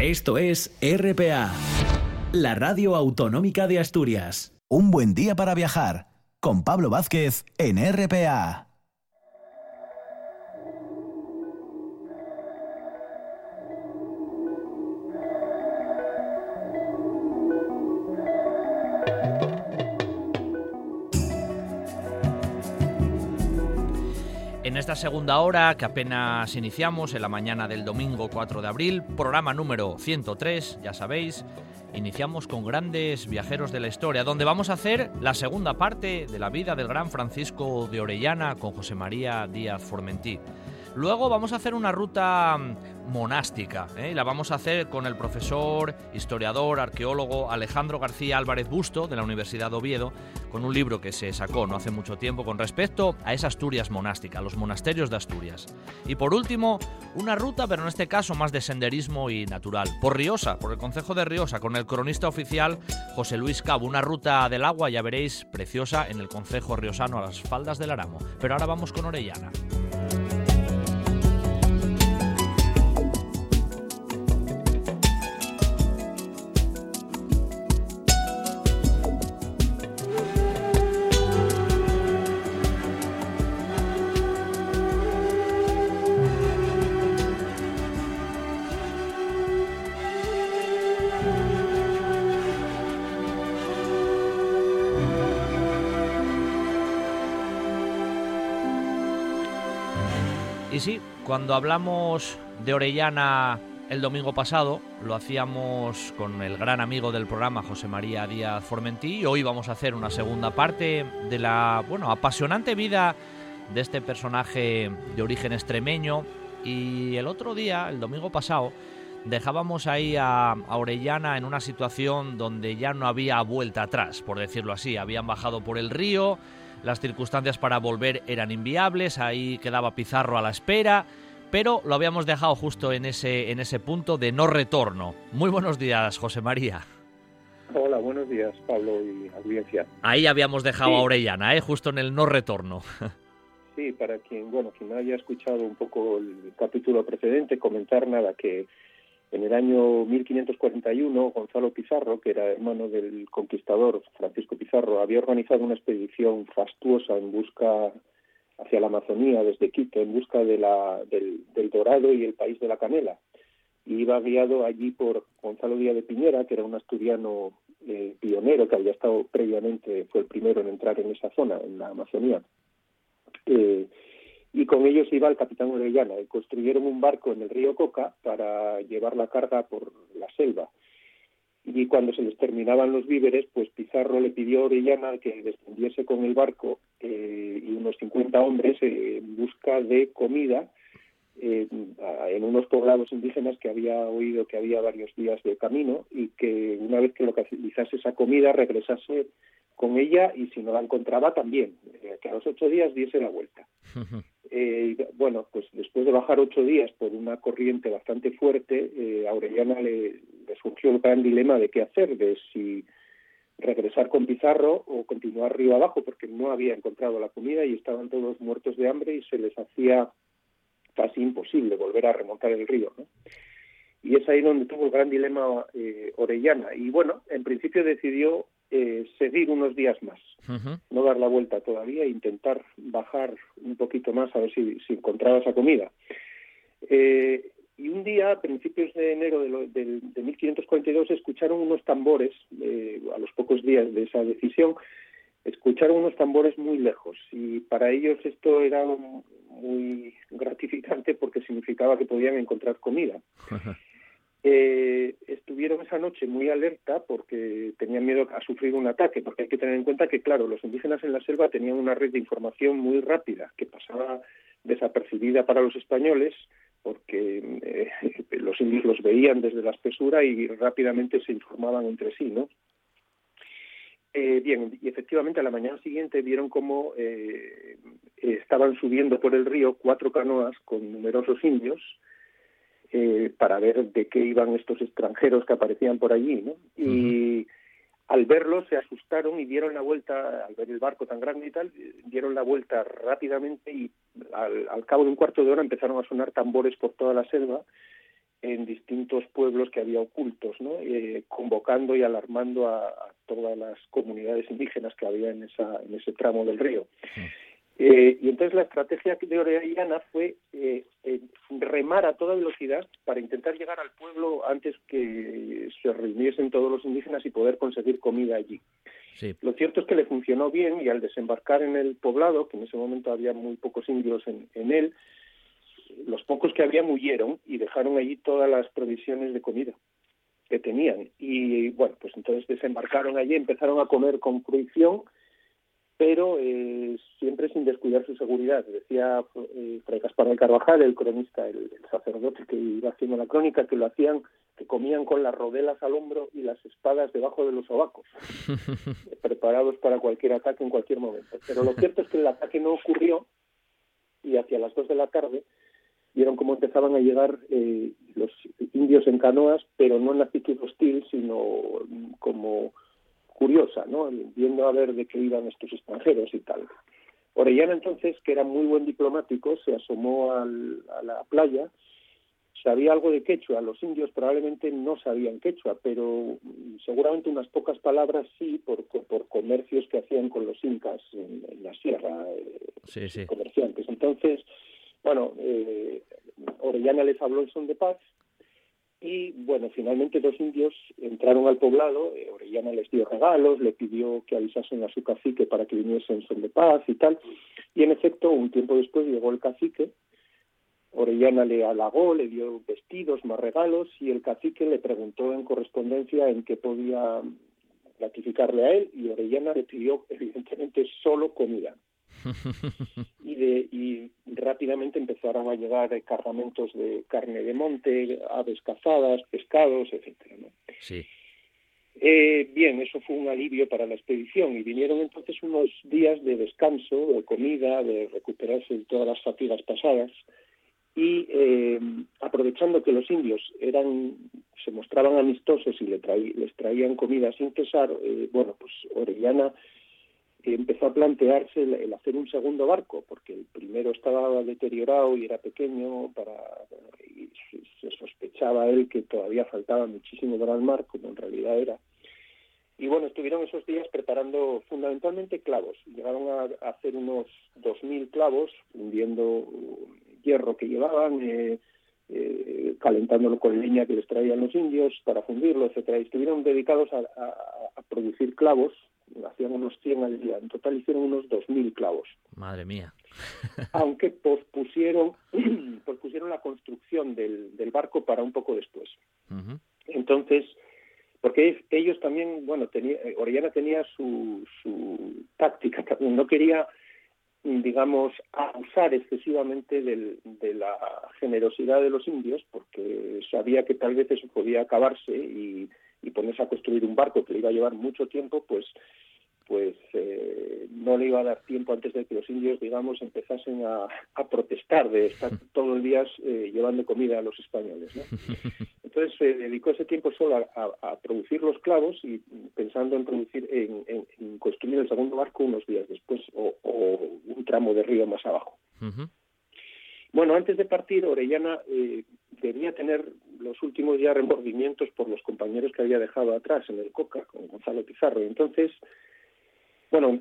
Esto es RPA, la radio autonómica de Asturias. Un buen día para viajar con Pablo Vázquez en RPA. Esta segunda hora que apenas iniciamos, en la mañana del domingo 4 de abril, programa número 103, ya sabéis, iniciamos con grandes viajeros de la historia, donde vamos a hacer la segunda parte de la vida del gran Francisco de Orellana con José María Díaz Formentí. Luego vamos a hacer una ruta mm, monástica ¿eh? la vamos a hacer con el profesor, historiador, arqueólogo Alejandro García Álvarez Busto de la Universidad de Oviedo, con un libro que se sacó no hace mucho tiempo con respecto a esa Asturias monástica, los monasterios de Asturias. Y por último, una ruta, pero en este caso más de senderismo y natural, por Riosa, por el Concejo de Riosa, con el cronista oficial José Luis Cabo, una ruta del agua, ya veréis, preciosa en el Concejo Riosano a las faldas del Aramo. Pero ahora vamos con Orellana. Cuando hablamos de Orellana el domingo pasado, lo hacíamos con el gran amigo del programa José María Díaz Formentí y hoy vamos a hacer una segunda parte de la, bueno, apasionante vida de este personaje de origen extremeño y el otro día, el domingo pasado, dejábamos ahí a, a, Orellana en una situación donde ya no había vuelta atrás, por decirlo así. Habían bajado por el río, las circunstancias para volver eran inviables, ahí quedaba Pizarro a la espera, pero lo habíamos dejado justo en ese, en ese punto de no retorno. Muy buenos días, José María. Hola, buenos días, Pablo y audiencia. Ahí habíamos dejado Sí. a Orellana, ¿eh? justo en el no retorno. Sí, para quien, bueno, quien haya escuchado un poco el capítulo precedente, comentar nada que en el año 1541 Gonzalo Pizarro, que era hermano del conquistador Francisco Pizarro, había organizado una expedición fastuosa en busca hacia la Amazonía desde Quito, en busca de la, del, dorado y el país de la canela. Y iba guiado allí por Gonzalo Díaz de Piñera, que era un asturiano eh, pionero que había estado previamente, fue el primero en entrar en esa zona, en la Amazonía. Eh, y con ellos iba el capitán Orellana y construyeron un barco en el río Coca para llevar la carga por la selva. Y cuando se les terminaban los víveres, pues Pizarro le pidió a Orellana que descendiese con el barco eh, y unos 50 hombres eh, en busca de comida eh, en unos poblados indígenas que había oído que había varios días de camino y que una vez que localizase esa comida regresase con ella y si no la encontraba también, eh, que a los ocho días diese la vuelta. Eh, bueno, pues después de bajar ocho días por una corriente bastante fuerte, eh, a Aureliana le, surgió el gran dilema de qué hacer, de si regresar con Pizarro o continuar río abajo, porque no había encontrado la comida y estaban todos muertos de hambre y se les hacía casi imposible volver a remontar el río. ¿no? Y es ahí donde tuvo el gran dilema eh, Orellana. Y bueno, en principio decidió eh, seguir unos días más, no dar la vuelta todavía e intentar bajar un poquito más a ver si, si encontraba esa comida. Eh, y un día, a principios de enero de, lo, de, de 1542, escucharon unos tambores, eh, a los pocos días de esa decisión, escucharon unos tambores muy lejos y para ellos esto era muy gratificante porque significaba que podían encontrar comida. Eh, estuvieron esa noche muy alerta porque tenían miedo a sufrir un ataque, porque hay que tener en cuenta que, claro, los indígenas en la selva tenían una red de información muy rápida que pasaba desapercibida para los españoles porque eh, los indios los veían desde la espesura y rápidamente se informaban entre sí, ¿no? Eh, bien, y efectivamente a la mañana siguiente vieron cómo eh, estaban subiendo por el río cuatro canoas con numerosos indios eh, para ver de qué iban estos extranjeros que aparecían por allí, ¿no? Y al verlos se asustaron y dieron la vuelta, al ver el barco tan grande y tal, dieron la vuelta rápidamente y al, al cabo de un cuarto de hora empezaron a sonar tambores por toda la selva en distintos pueblos que había ocultos, ¿no? Eh, convocando y alarmando a, a, todas las comunidades indígenas que había en, esa, en ese tramo del río. Eh, y entonces la estrategia de Orellana fue eh, eh, remar a toda velocidad para intentar llegar al pueblo antes que se reuniesen todos los indígenas y poder conseguir comida allí. Sí. Lo cierto es que le funcionó bien y al desembarcar en el poblado, que en ese momento había muy pocos indios en, en él, los pocos que había murieron y dejaron allí todas las provisiones de comida que tenían. Y bueno, pues entonces desembarcaron allí, empezaron a comer con fruición pero eh, siempre sin descuidar su seguridad. Decía eh, Fray Gaspar de Carvajal, el cronista, el, el, sacerdote que iba haciendo la crónica, que lo hacían, que comían con las rodelas al hombro y las espadas debajo de los sobacos, preparados para cualquier ataque en cualquier momento. Pero lo cierto es que el ataque no ocurrió y hacia las dos de la tarde vieron cómo empezaban a llegar eh, los indios en canoas, pero no en actitud hostil, sino como curiosa, ¿no? Viendo a ver de qué iban estos extranjeros y tal. Orellana entonces, que era muy buen diplomático, se asomó al, a la playa, sabía algo de quechua, los indios probablemente no sabían quechua, pero seguramente unas pocas palabras sí, por, por comercios que hacían con los incas en, en la sierra, sí, sí. comerciantes. Entonces, bueno, eh, Orellana les habló en son de paz, y bueno, finalmente dos indios entraron al poblado, eh, Orellana les dio regalos, le pidió que avisasen a su cacique para que viniesen son de paz y tal, y en efecto, un tiempo después llegó el cacique, Orellana le halagó, le dio vestidos, más regalos, y el cacique le preguntó en correspondencia en qué podía gratificarle a él, y Orellana le pidió evidentemente solo comida. y, de, y rápidamente empezaron a llegar cargamentos de carne de monte, aves cazadas, pescados, etcétera. ¿no? Sí. Eh, bien, eso fue un alivio para la expedición y vinieron entonces unos días de descanso, de comida, de recuperarse de todas las fatigas pasadas y eh, aprovechando que los indios eran se mostraban amistosos y le traí, les traían comida sin cesar, eh, bueno, pues Orellana empezó a plantearse el, hacer un segundo barco, porque el primero estaba deteriorado y era pequeño, para, y se sospechaba él que todavía faltaba muchísimo para el mar, como en realidad era. Y bueno, estuvieron esos días preparando fundamentalmente clavos. Llegaron a, hacer unos 2.000 clavos, fundiendo hierro que llevaban, eh, eh, calentándolo con leña que les traían los indios para fundirlo, etcétera. Y estuvieron dedicados a producir clavos hacían unos 100 al día. En total hicieron unos 2.000 clavos. Madre mía. Aunque pospusieron, pospusieron la construcción del, del, barco para un poco después. Uh -huh. Entonces, porque ellos también, bueno, tenía, Orellana tenía su, su táctica también, no quería digamos, abusar excesivamente del, de la generosidad de los indios, porque sabía que tal vez eso podía acabarse y, y ponerse a construir un barco que le iba a llevar mucho tiempo, pues pues eh, no le iba a dar tiempo antes de que los indios, digamos, empezasen a, protestar de estar todo el día eh, llevando comida a los españoles. ¿no? Entonces se dedicó ese tiempo solo a, producir los clavos y pensando en producir, en, construir el segundo barco unos días después o, un tramo de río más abajo. Bueno, antes de partir, Orellana eh, debía tener los últimos ya remordimientos por los compañeros que había dejado atrás en el Coca con Gonzalo Pizarro. Entonces, bueno,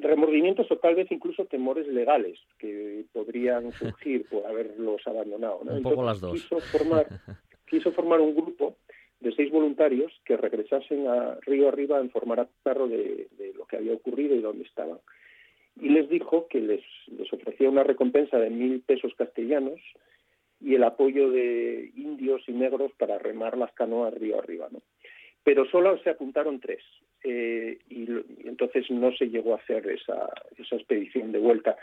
remordimientos o tal vez incluso temores legales que podrían surgir por haberlos abandonado. Un poco las dos. Quiso formar, quiso formar un grupo de seis voluntarios que regresasen a Río Arriba a informar a Pizarro de, de lo que había ocurrido y dónde estaban y les dijo que les, les ofrecía una recompensa de mil pesos castellanos y el apoyo de indios y negros para remar las canoas río arriba. ¿no? Pero solo se apuntaron tres eh, y, entonces no se llegó a hacer esa, esa expedición de vuelta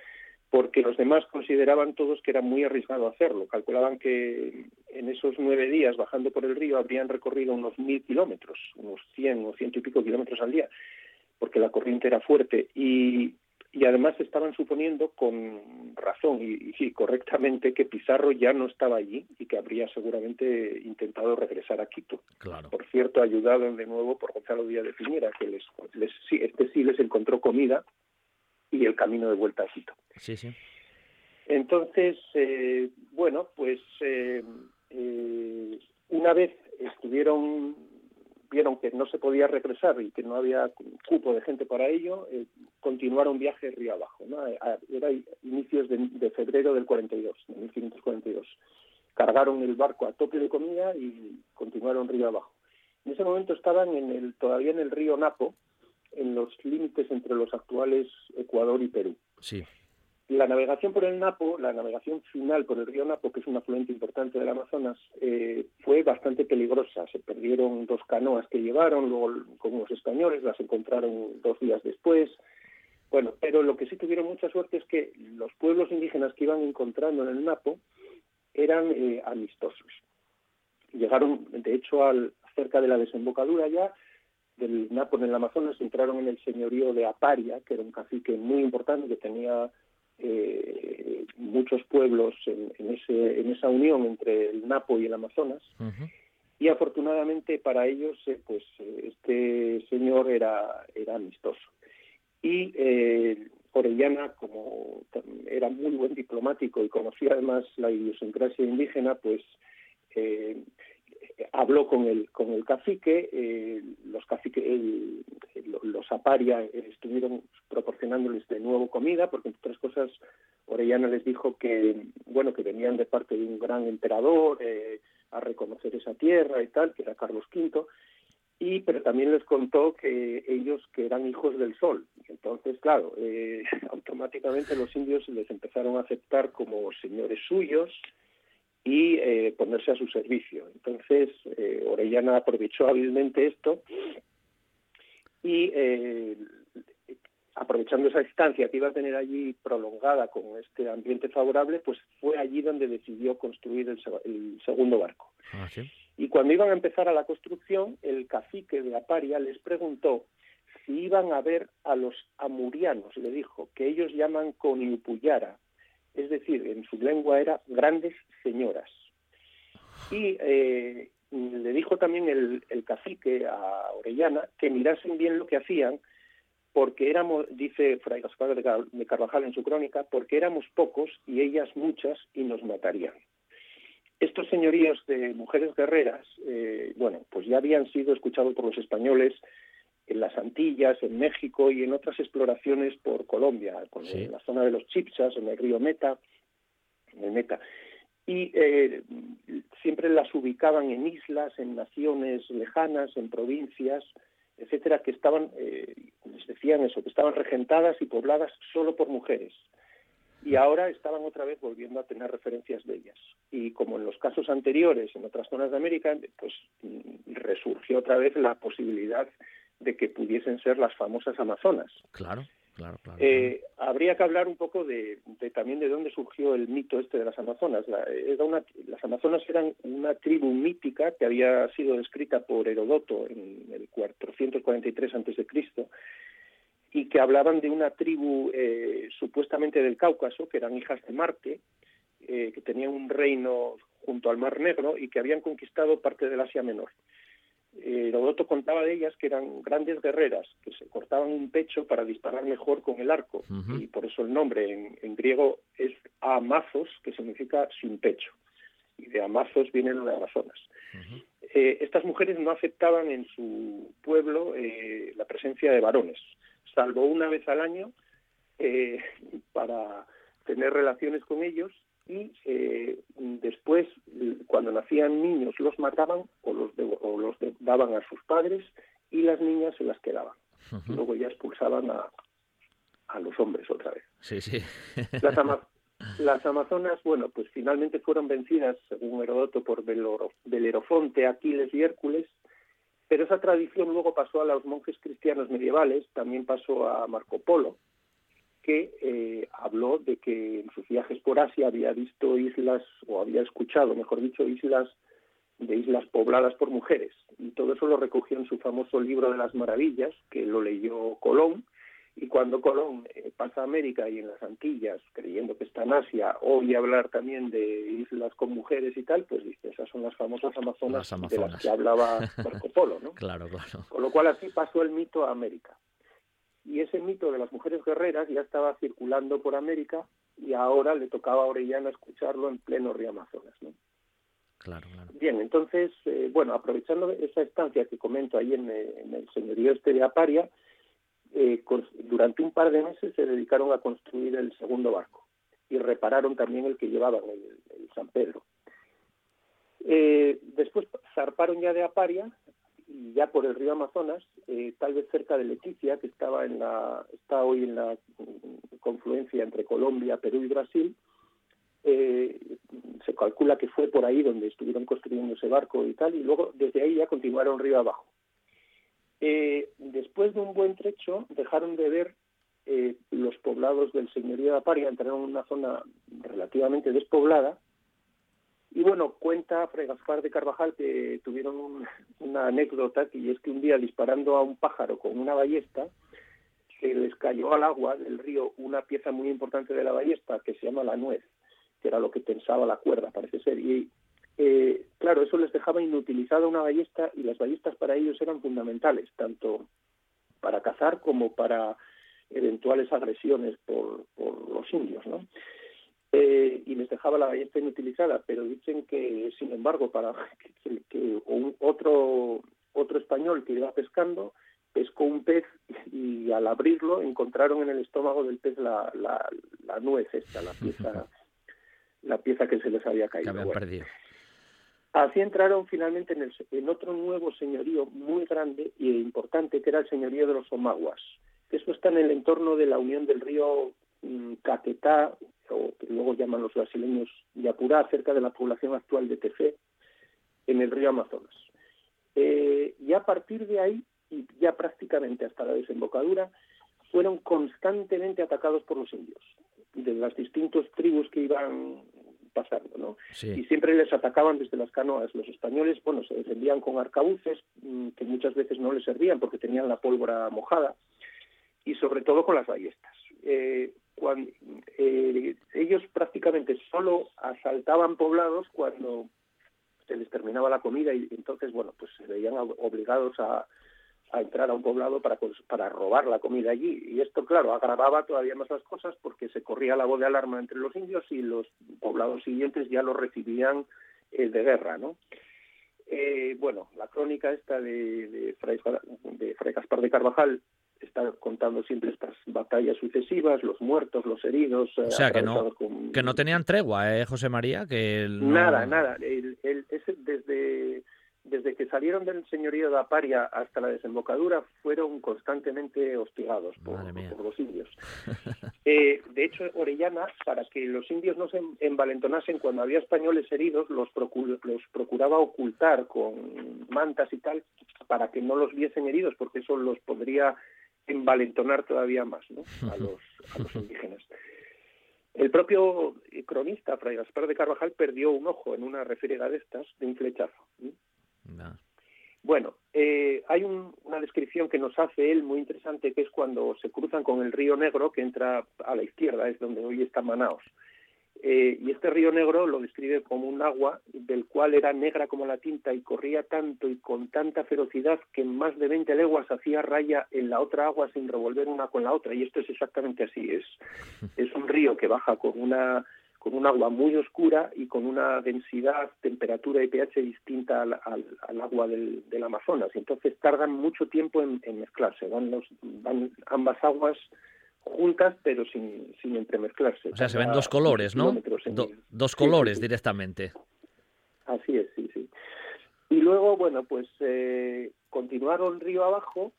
porque los demás consideraban todos que era muy arriesgado hacerlo. Calculaban que en esos nueve días bajando por el río habrían recorrido unos mil kilómetros, unos cien o ciento y pico kilómetros al día, porque la corriente era fuerte. Y y además estaban suponiendo con razón y, correctamente que Pizarro ya no estaba allí y que habría seguramente intentado regresar a Quito. Claro. Por cierto, ayudado de nuevo por Gonzalo Díaz de Piñera, que les, les sí, este sí les encontró comida y el camino de vuelta a Quito. Sí, sí. Entonces, eh, bueno, pues eh, eh, una vez estuvieron vieron que no se podía regresar y que no había cupo de gente para ello, eh, continuaron viaje río abajo. ¿no? Era inicios de, febrero del 42, de 1542. Cargaron el barco a tope de comida y continuaron río abajo. En ese momento estaban en el, todavía en el río Napo, en los límites entre los actuales Ecuador y Perú. Sí. La navegación por el Napo, la navegación final por el río Napo, que es un afluente importante del Amazonas, eh, fue bastante peligrosa. Se perdieron dos canoas que llevaron, luego con los españoles las encontraron dos días después. Bueno, pero lo que sí tuvieron mucha suerte es que los pueblos indígenas que iban encontrando en el Napo eran eh, amistosos. Llegaron, de hecho, al, cerca de la desembocadura ya del Napo en el Amazonas, entraron en el señorío de Aparia, que era un cacique muy importante que tenía eh, muchos pueblos en, ese, en esa unión entre el Napo y el Amazonas. Y afortunadamente para ellos, eh, pues este señor era, era amistoso. Y eh, Orellana, como era muy buen diplomático y conocía además la idiosincrasia indígena, pues eh, habló con el con el cacique eh, los caciques los aparia estuvieron proporcionándoles de nuevo comida porque entre otras cosas Orellana les dijo que bueno que venían de parte de un gran emperador eh, a reconocer esa tierra y tal que era Carlos V y pero también les contó que ellos que eran hijos del sol. Entonces claro eh, automáticamente los indios les empezaron a aceptar como señores suyos y eh, ponerse a su servicio. Entonces, eh, Orellana aprovechó hábilmente esto y, eh, aprovechando esa distancia que iba a tener allí prolongada con este ambiente favorable, pues fue allí donde decidió construir el, segundo barco. Ah, y cuando iban a empezar a la construcción, el cacique de Aparia les preguntó si iban a ver a los amurianos, le dijo, que ellos llaman Coniupuyara, es decir, en su lengua era grandes señoras. Y eh, le dijo también el, cacique a Orellana que mirasen bien lo que hacían, porque éramos, dice Fray Gaspar de Carvajal en su crónica, porque éramos pocos y ellas muchas y nos matarían. Estos señoríos de mujeres guerreras, eh, bueno, pues ya habían sido escuchados por los españoles en las Antillas, en México y en otras exploraciones por Colombia, en la zona de los Chipsas, en el río Meta, en el Meta. Y eh, siempre las ubicaban en islas, en naciones lejanas, en provincias, etcétera, que estaban, eh, les decían eso, que estaban regentadas y pobladas solo por mujeres. Y ahora estaban otra vez volviendo a tener referencias de ellas. Y como en los casos anteriores, en otras zonas de América, pues mm, resurgió otra vez la posibilidad de que pudiesen ser las famosas Amazonas. Claro, claro, claro. Eh, habría que hablar un poco de, también de dónde surgió el mito este de las Amazonas. las Amazonas eran una tribu mítica que había sido descrita por Herodoto en el 443 a.C. y que hablaban de una tribu eh, supuestamente del Cáucaso, que eran hijas de Marte, eh, que tenían un reino junto al Mar Negro y que habían conquistado parte del Asia Menor. Eh, Herodoto contaba de ellas que eran grandes guerreras, que se cortaban un pecho para disparar mejor con el arco, y por eso el nombre en, griego es Amazos, que significa sin pecho, y de Amazos viene lo de Amazonas. Eh, estas mujeres no aceptaban en su pueblo eh, la presencia de varones, salvo una vez al año eh, para tener relaciones con ellos y después, cuando nacían niños, los mataban o los, o los daban a sus padres y las niñas se las quedaban. Luego ya expulsaban a, a los hombres otra vez. Sí, sí. Las, las Amazonas, bueno, pues finalmente fueron vencidas, según Herodoto, por Belerofonte, Aquiles y Hércules, pero esa tradición luego pasó a los monjes cristianos medievales, también pasó a Marco Polo, que eh, habló de que en sus viajes por Asia había visto islas, o había escuchado, mejor dicho, islas de islas pobladas por mujeres. Y todo eso lo recogió en su famoso libro de las maravillas, que lo leyó Colón, y cuando Colón eh, pasa a América y en las Antillas, creyendo que está en Asia, oye hablar también de islas con mujeres y tal, pues dice, esas son las famosas Amazonas, de las que hablaba Marco Polo, ¿no? claro, claro. Con lo cual así pasó el mito a América. Y ese mito de las mujeres guerreras ya estaba circulando por América y ahora le tocaba a Orellana escucharlo en pleno río Amazonas, ¿no? Claro, claro. Bien, entonces, eh, bueno, aprovechando esa estancia que comento ahí en, eh, en el señorío este de Aparia, eh, durante un par de meses se dedicaron a construir el segundo barco y repararon también el que llevaban, el, San Pedro. Eh, después zarparon ya de Aparia y ya por el río Amazonas, eh, tal vez cerca de Leticia, que estaba en la, está hoy en la confluencia entre Colombia, Perú y Brasil. se calcula que fue por ahí donde estuvieron construyendo ese barco y tal, y luego desde ahí ya continuaron río abajo. Eh, después de un buen trecho dejaron de ver eh, los poblados del señorío de Aparia, entraron en una zona relativamente despoblada. Y bueno, cuenta Fray Gaspar de Carvajal que tuvieron una anécdota, y es que un día disparando a un pájaro con una ballesta, se les cayó al agua del río una pieza muy importante de la ballesta que se llama la nuez, que era lo que pensaba la cuerda, parece ser. Y eh, claro, eso les dejaba inutilizada una ballesta y las ballestas para ellos eran fundamentales, tanto para cazar como para eventuales agresiones por, los indios, ¿no? Eh, y les dejaba la ballesta inutilizada, pero dicen que, sin embargo, para que, un, otro otro español que iba pescando pescó un pez y al abrirlo encontraron en el estómago del pez la, la, nuez esta, la pieza la pieza que se les había caído. perdido. Así entraron finalmente en, el, en, otro nuevo señorío muy grande e importante, que era el señorío de los Omaguas. Eso está en el entorno de la unión del río Caquetá, o que luego llaman los brasileños Yapurá, cerca de la población actual de Tefé, en el río Amazonas. Eh, y a partir de ahí, y ya prácticamente hasta la desembocadura, fueron constantemente atacados por los indios, de las distintas tribus que iban pasando, ¿no? Y siempre les atacaban desde las canoas. Los españoles, bueno, se defendían con arcabuces, mm, que muchas veces no les servían porque tenían la pólvora mojada, y sobre todo con las ballestas. Eh, cuando, eh, ellos prácticamente solo asaltaban poblados cuando se les terminaba la comida y entonces, bueno, pues se veían obligados a, a entrar a un poblado para, para robar la comida allí. Y esto, claro, agravaba todavía más las cosas porque se corría la voz de alarma entre los indios y los poblados siguientes ya lo recibían eh, de guerra, ¿no? Eh, bueno, la crónica esta de, de, Fray, de Fray Gaspar de Carvajal está contando siempre estas batallas sucesivas, los muertos, los heridos. O sea, que no, que no tenían tregua, ¿eh, José María? que Nada, nada. El, el, desde desde que salieron del señorío de Aparia hasta la desembocadura, fueron constantemente hostigados por, los indios. Eh, de hecho, Orellana, para que los indios no se envalentonasen cuando había españoles heridos, los, los procuraba ocultar con mantas y tal, para que no los viesen heridos, porque eso los podría envalentonar todavía más a, los, a los indígenas. El propio cronista, Fray Gaspar de Carvajal, perdió un ojo en una refriega de estas, de un flechazo. Bueno, eh, hay una descripción que nos hace él muy interesante, que es cuando se cruzan con el río Negro, que entra a la izquierda, es donde hoy está Manaos. Eh, y este río Negro lo describe como un agua del cual era negra como la tinta y corría tanto y con tanta ferocidad que en más de 20 leguas hacía raya en la otra agua sin revolver una con la otra. Y esto es exactamente así. Es, es un río que baja con una con un agua muy oscura y con una densidad, temperatura y pH distinta al, agua del, Amazonas. Y entonces tardan mucho tiempo en, mezclarse. Van, los, van ambas aguas juntas pero sin, sin entremezclarse. O sea, se ven dos colores, ¿no? dos colores directamente. Así es, sí, sí. Y luego, bueno, pues eh, continuaron río abajo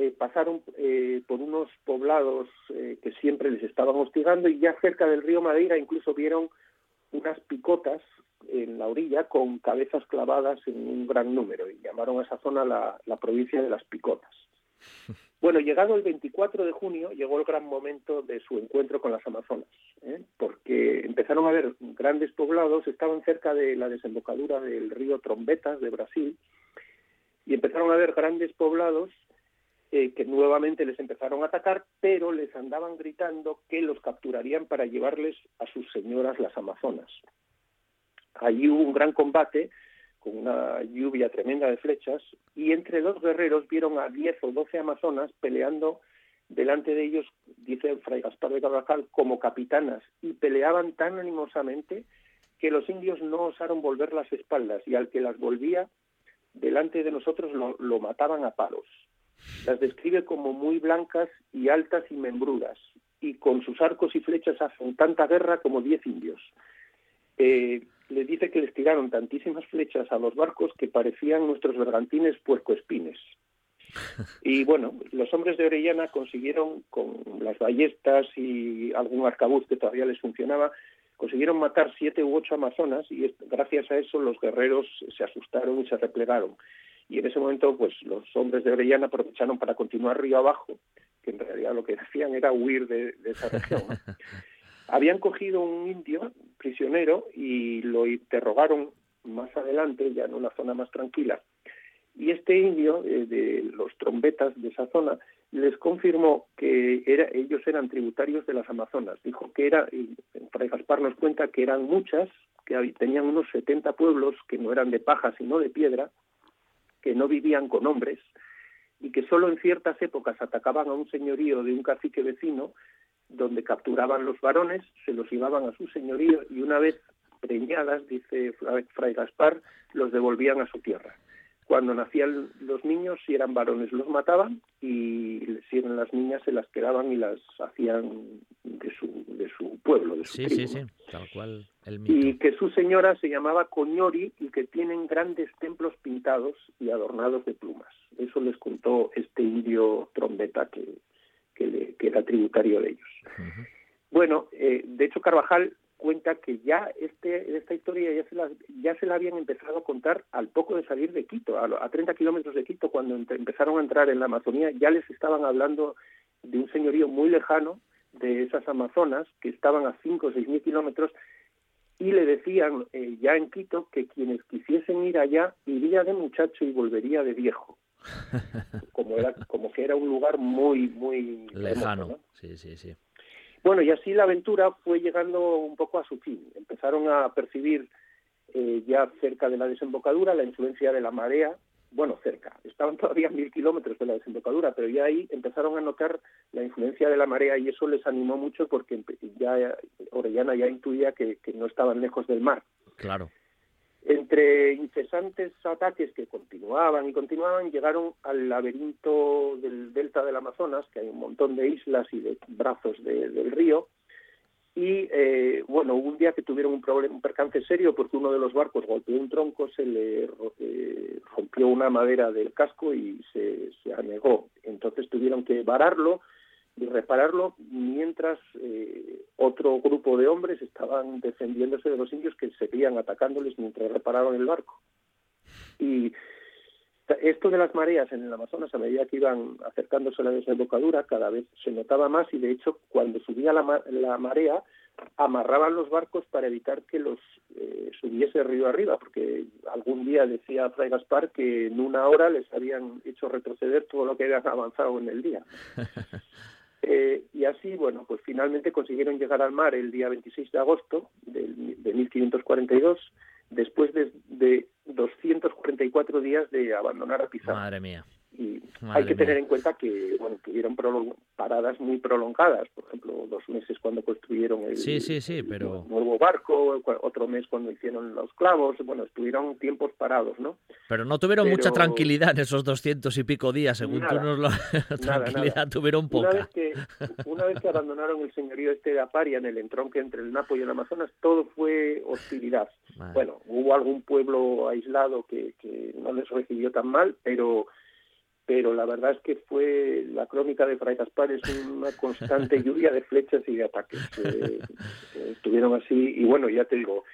eh, pasaron eh, por unos poblados eh, que siempre les estaban hostigando y ya cerca del río Madeira incluso vieron unas picotas en la orilla con cabezas clavadas en un gran número y llamaron a esa zona la, la provincia de las picotas. Bueno, llegado el 24 de junio llegó el gran momento de su encuentro con las Amazonas, porque empezaron a ver grandes poblados, estaban cerca de la desembocadura del río Trombetas de Brasil, y empezaron a ver grandes poblados eh, que nuevamente les empezaron a atacar, pero les andaban gritando que los capturarían para llevarles a sus señoras las amazonas. Allí hubo un gran combate con una lluvia tremenda de flechas y entre dos guerreros vieron a diez o doce amazonas peleando delante de ellos, dice Fray Gaspar de Carvajal, como capitanas y peleaban tan animosamente que los indios no osaron volver las espaldas y al que las volvía delante de nosotros lo mataban a palos. Las describe como muy blancas y altas y membrudas, y con sus arcos y flechas hacen tanta guerra como diez indios. Eh, le dice que les tiraron tantísimas flechas a los barcos que parecían nuestros bergantines puercoespines. Y bueno, los hombres de Orellana consiguieron, con las ballestas y algún arcabuz que todavía les funcionaba, consiguieron matar siete u ocho amazonas y gracias a eso los guerreros se asustaron y se replegaron y en ese momento pues los hombres de Orellana aprovecharon para continuar río abajo, que en realidad lo que hacían era huir de, esa región. Habían cogido un indio prisionero y lo interrogaron más adelante, ya en una zona más tranquila. Y este indio, eh, de los trombetas de esa zona, les confirmó que era, ellos eran tributarios de las Amazonas. Dijo que era, y Fray Gaspar nos cuenta que eran muchas, que tenían unos 70 pueblos que no eran de paja sino de piedra, que no vivían con hombres y que solo en ciertas épocas atacaban a un señorío de un cacique vecino, donde capturaban los varones, se los llevaban a su señorío y una vez preñadas, dice Fray Gaspar, los devolvían a su tierra. Cuando nacían los niños, si eran varones, los mataban y si eran las niñas, se las quedaban y las hacían de su, de su pueblo, de su sí, Sí, sí, tal cual el Y que su señora se llamaba Coñori y que tienen grandes templos pintados y adornados de plumas. Eso les contó este indio trombeta que, que, era tributario de ellos. Bueno, eh, de hecho Carvajal cuenta que ya este, esta historia ya se, la, ya se la habían empezado a contar al poco de salir de Quito, a, a 30 kilómetros de Quito, cuando empezaron a entrar en la Amazonía, ya les estaban hablando de un señorío muy lejano de esas Amazonas, que estaban a 5 o 6 mil kilómetros, y le decían eh, ya en Quito que quienes quisiesen ir allá iría de muchacho y volvería de viejo. Como, era, como que era un lugar muy, muy lejano. Sí, sí, sí. Bueno, y así la aventura fue llegando un poco a su fin. Empezaron a percibir eh, ya cerca de la desembocadura la influencia de la marea, bueno, cerca, estaban todavía mil kilómetros de la desembocadura, pero ya ahí empezaron a notar la influencia de la marea y eso les animó mucho porque ya Orellana ya intuía que, que no estaban lejos del mar. Claro. Entre incesantes ataques que continuaban y continuaban, llegaron al laberinto del delta del Amazonas, que hay un montón de islas y de brazos del río, y eh, bueno, un día que tuvieron un, problema, un percance serio porque uno de los barcos golpeó un tronco, se le eh, rompió una madera del casco y se, se anegó. Entonces tuvieron que vararlo, repararlo mientras eh, otro grupo de hombres estaban defendiéndose de los indios que seguían atacándoles mientras reparaban el barco. Y esto de las mareas en el Amazonas, a medida que iban acercándose a la desembocadura, cada vez se notaba más y de hecho cuando subía la, la marea, amarraban los barcos para evitar que los eh, subiese río arriba, porque algún día decía Fray Gaspar que en una hora les habían hecho retroceder todo lo que habían avanzado en el día. Eh, y así, bueno, pues finalmente consiguieron llegar al mar el día 26 de agosto de, de 1542, después de, de 244 días de abandonar a Pizarro. Madre mía. Y hay que tener en cuenta que bueno, tuvieron paradas muy prolongadas, por ejemplo, dos meses cuando construyeron el, sí, sí, sí, pero... nuevo barco, otro mes cuando hicieron los clavos, bueno, estuvieron tiempos parados, ¿no? Pero no tuvieron mucha tranquilidad en esos doscientos y pico días, según tú nos lo... tranquilidad tuvieron poca. Una vez, que, una vez que abandonaron el señorío este de Aparia en el entronque entre el Napo y el Amazonas, todo fue hostilidad. Bueno, hubo algún pueblo aislado que, que no les recibió tan mal, pero pero la verdad es que fue la crónica de Fray Gaspar es una constante lluvia de flechas y de ataques. Eh, eh, estuvieron así y bueno, ya te digo,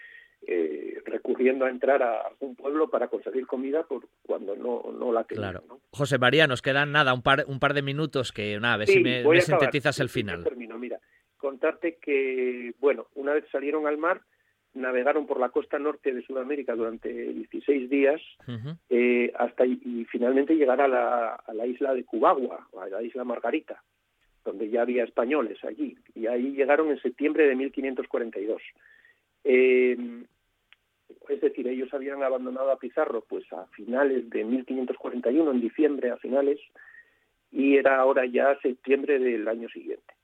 eh, recurriendo a entrar a algún pueblo para conseguir comida por cuando no, no la tenían. Claro. José María, nos quedan nada, un par, un par de minutos que, nada, a ver si me, sintetizas el final. Termino, mira, contarte que, bueno, una vez salieron al mar, navegaron por la costa norte de Sudamérica durante 16 días eh, hasta y, finalmente llegar a la, a la isla de Cubagua, a la isla Margarita, donde ya había españoles allí. Y ahí llegaron en septiembre de 1542. Eh, es decir, ellos habían abandonado a Pizarro pues a finales de 1541, en diciembre a finales, y era ahora ya septiembre del año siguiente.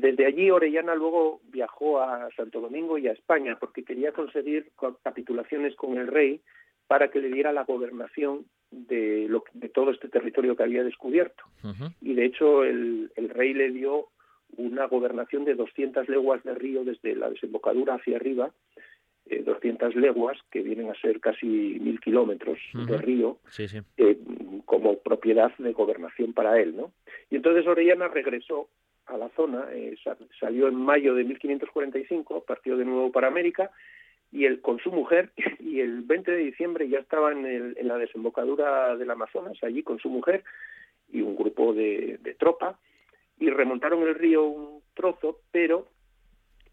Desde allí Orellana luego viajó a Santo Domingo y a España porque quería conseguir capitulaciones con el rey para que le diera la gobernación de, lo, de todo este territorio que había descubierto. Y de hecho el, rey le dio una gobernación de 200 leguas de río desde la desembocadura hacia arriba, 200 eh, leguas, que vienen a ser casi mil kilómetros de río, eh, como propiedad de gobernación para él. ¿no? Y entonces Orellana regresó a la zona, eh, salió en mayo de 1545, partió de nuevo para América, y él con su mujer, y el 20 de diciembre ya estaba en, el, en la desembocadura del Amazonas, allí con su mujer y un grupo de, tropa, y remontaron el río un trozo, pero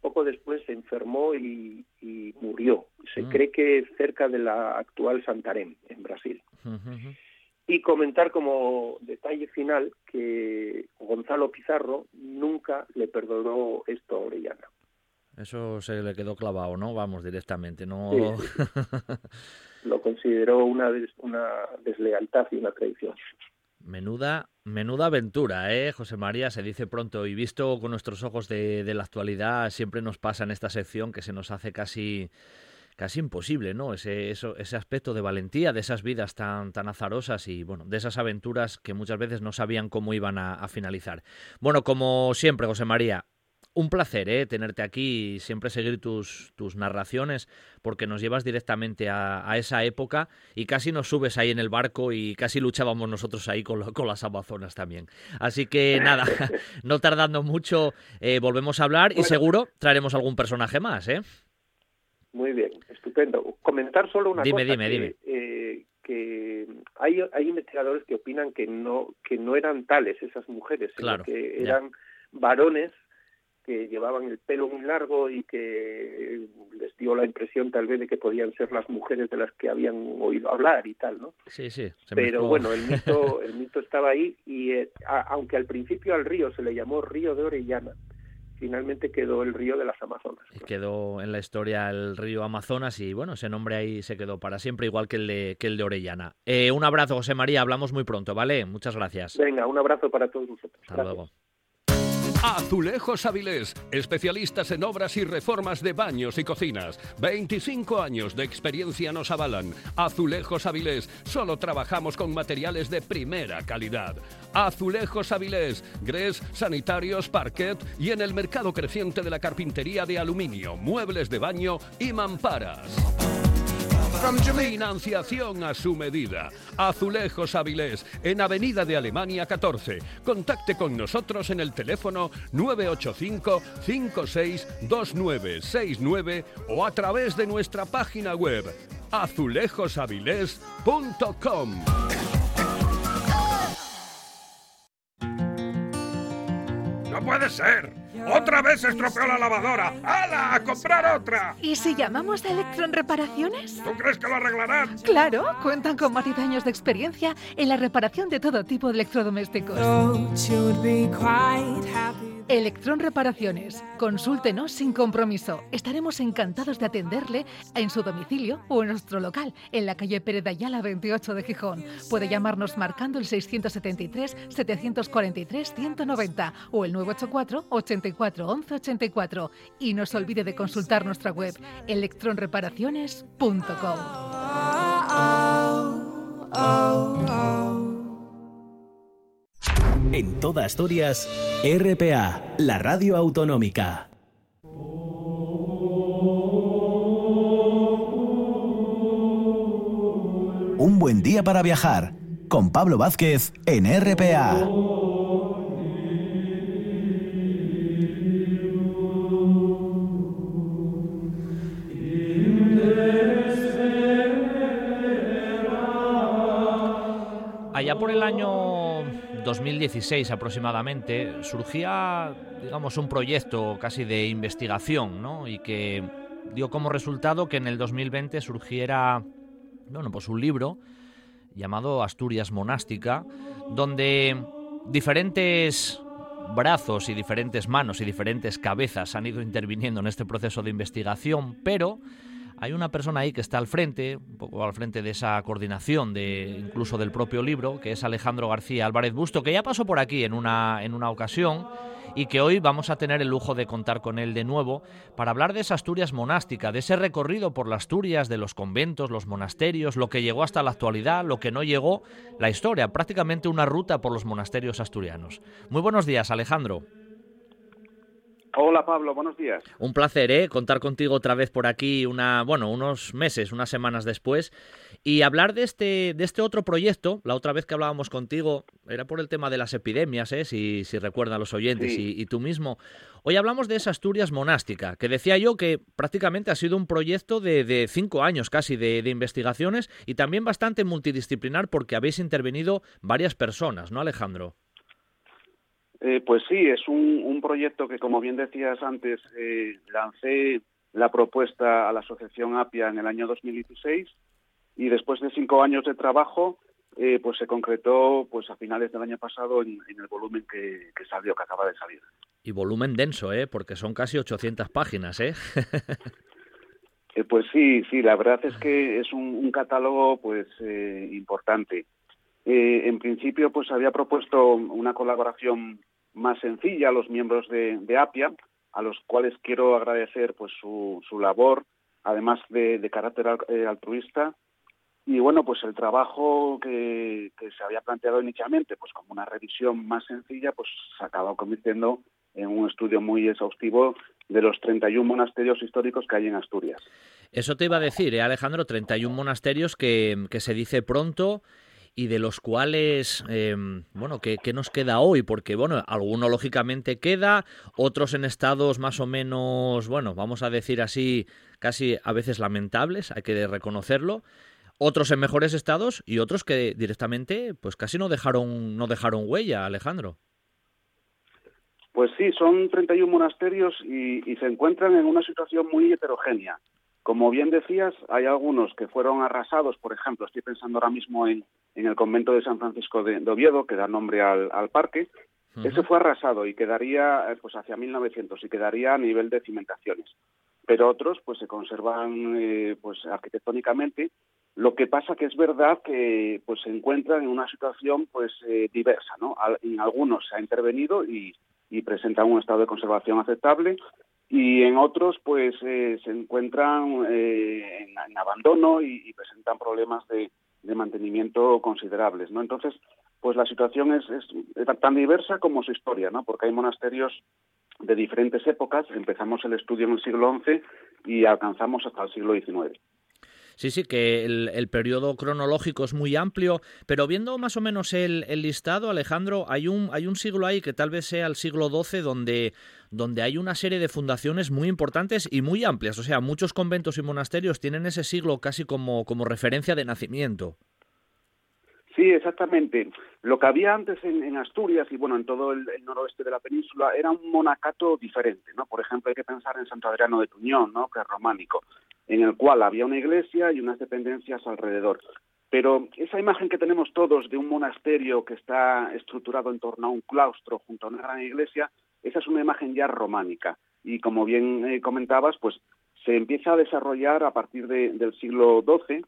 poco después se enfermó y, murió. Se mm. cree que cerca de la actual Santarém, en Brasil. Y comentar como detalle final que Gonzalo Pizarro nunca le perdonó esto a Orellana. Eso se le quedó clavado, ¿no? Vamos, directamente, ¿no? Lo consideró una, una deslealtad y una traición. Menuda, menuda aventura, ¿eh, José María? Se dice pronto y visto con nuestros ojos de, de la actualidad, siempre nos pasa en esta sección que se nos hace casi casi imposible, ¿no? Ese, eso, ese aspecto de valentía, de esas vidas tan, tan azarosas y, bueno, de esas aventuras que muchas veces no sabían cómo iban a, finalizar. Bueno, como siempre, José María, un placer ¿eh? tenerte aquí y siempre seguir tus, tus narraciones porque nos llevas directamente a, esa época y casi nos subes ahí en el barco y casi luchábamos nosotros ahí con, con las Amazonas también. Así que nada, no tardando mucho, eh, volvemos a hablar y seguro traeremos algún personaje más. ¿eh? Muy bien, estupendo. Comentar solo una cosa. Dime, dime, dime. Eh, que hay, hay investigadores que opinan que no que no eran tales esas mujeres, sino que eran varones que llevaban el pelo muy largo y que les dio la impresión tal vez de que podían ser las mujeres de las que habían oído hablar y tal, ¿no? Sí, sí. Pero bueno, el mito, el mito estaba ahí y eh, aunque al principio al río se le llamó Río de Orellana, finalmente quedó el río de las Amazonas. Quedó en la historia el río Amazonas y bueno, ese nombre ahí se quedó para siempre, igual que el de, que el de Orellana. Eh, un abrazo, José María, hablamos muy pronto, ¿vale? Muchas gracias. Venga, un abrazo para todos vosotros. Hasta luego. Azulejos Avilés, especialistas en obras y reformas de baños y cocinas. 25 años de experiencia nos avalan. Azulejos Avilés, solo trabajamos con materiales de primera calidad. Azulejos Avilés, grés, sanitarios, parquet y en el mercado creciente de la carpintería de aluminio, muebles de baño y mamparas. Financiación a su medida. Azulejos Avilés, en Avenida de Alemania 14. Contacte con nosotros en el teléfono 985 562969 o a través de nuestra página web azulejosavilés.com. ¡No puede ser! ¡Otra vez se estropeó la lavadora! ¡Hala! ¡A comprar otra! ¿Y si llamamos a Electron Reparaciones? ¿Tú crees que lo arreglarán? Claro, cuentan con más de años de experiencia en la reparación de todo tipo de electrodomésticos. Electron Reparaciones. Consúltenos sin compromiso. Estaremos encantados de atenderle en su domicilio o en nuestro local, en la calle Pérez de Ayala 28 de Gijón. Puede llamarnos marcando el 673-743-190 o el 984 84 11 84. Y no se olvide de consultar nuestra web electronreparaciones.com. En toda Asturias, RPA, la radio autonómica. Un buen día para viajar con Pablo Vázquez en RPA. Año 2016 aproximadamente surgía, digamos, un proyecto casi de investigación, ¿no? Y que dio como resultado que en el 2020 surgiera, bueno, pues un libro llamado Asturias Monástica, donde diferentes brazos y diferentes manos y diferentes cabezas han ido interviniendo en este proceso de investigación, pero hay una persona ahí que está al frente, un poco al frente de esa coordinación de incluso del propio libro, que es Alejandro García Álvarez Busto, que ya pasó por aquí en una, en una ocasión y que hoy vamos a tener el lujo de contar con él de nuevo para hablar de esa Asturias monástica, de ese recorrido por las Asturias, de los conventos, los monasterios, lo que llegó hasta la actualidad, lo que no llegó, la historia, prácticamente una ruta por los monasterios asturianos. Muy buenos días, Alejandro. Hola Pablo, buenos días. Un placer, ¿eh? Contar contigo otra vez por aquí, una, bueno, unos meses, unas semanas después, y hablar de este, de este otro proyecto. La otra vez que hablábamos contigo era por el tema de las epidemias, ¿eh? Si, si recuerdan los oyentes Sí. y, y tú mismo. Hoy hablamos de esa Asturias monástica, que decía yo que prácticamente ha sido un proyecto de, de cinco años casi de, de investigaciones y también bastante multidisciplinar porque habéis intervenido varias personas, ¿no, Alejandro? Eh, pues sí, es un, un proyecto que, como bien decías antes, eh, lancé la propuesta a la Asociación APIA en el año 2016 y después de cinco años de trabajo, eh, pues se concretó pues a finales del año pasado en, en el volumen que, que salió, que acaba de salir. Y volumen denso, ¿eh? Porque son casi 800 páginas, ¿eh? Pues sí, sí, la verdad es que es un, un catálogo pues eh, importante. Eh, en principio, pues había propuesto una colaboración más sencilla a los miembros de, de APIA, a los cuales quiero agradecer pues su, su labor, además de, de carácter eh, altruista. Y bueno, pues el trabajo que, que se había planteado inicialmente, pues como una revisión más sencilla, pues se acaba convirtiendo en un estudio muy exhaustivo de los 31 monasterios históricos que hay en Asturias. Eso te iba a decir, ¿eh, Alejandro, 31 monasterios que, que se dice pronto y de los cuales, eh, bueno, ¿qué, nos queda hoy? Porque, bueno, alguno lógicamente queda, otros en estados más o menos, bueno, vamos a decir así, casi a veces lamentables, hay que reconocerlo, otros en mejores estados y otros que directamente, pues casi no dejaron, no dejaron huella, Alejandro. Pues sí, son 31 monasterios y se encuentran en una situación muy heterogénea. Como bien decías, hay algunos que fueron arrasados, por ejemplo, estoy pensando ahora mismo en, en el convento de San Francisco de, de Oviedo, que da nombre al, al parque. Ese fue arrasado y quedaría eh, pues hacia 1900 y quedaría a nivel de cimentaciones. Pero otros pues se conservan eh, pues arquitectónicamente. Lo que pasa que es verdad que pues se encuentran en una situación pues eh, diversa, ¿no? Al- En algunos se ha intervenido y, y presentan un estado de conservación aceptable y en otros pues eh, se encuentran eh, en, abandono y, presentan problemas de, mantenimiento considerables, ¿no? Entonces, pues la situación es, es tan diversa como su historia, ¿no? Porque hay monasterios de diferentes épocas, empezamos el estudio en el siglo XI y alcanzamos hasta el siglo XIX. Sí, sí, que el, el periodo cronológico es muy amplio, pero viendo más o menos el, el listado, Alejandro, hay un, hay un siglo ahí que tal vez sea el siglo XII donde, donde hay una serie de fundaciones muy importantes y muy amplias. O sea, muchos conventos y monasterios tienen ese siglo casi como, como referencia de nacimiento. Sí, exactamente. Lo que había antes en, Asturias y bueno en todo el, noroeste de la península era un monacato diferente, ¿no? Por ejemplo, hay que pensar en Santo Adriano de Tuñón, ¿no? Que es románico, en el cual había una iglesia y unas dependencias alrededor. Pero esa imagen que tenemos todos de un monasterio que está estructurado en torno a un claustro junto a una gran iglesia, esa es una imagen ya románica. Y como bien eh, comentabas, pues se empieza a desarrollar a partir del siglo XII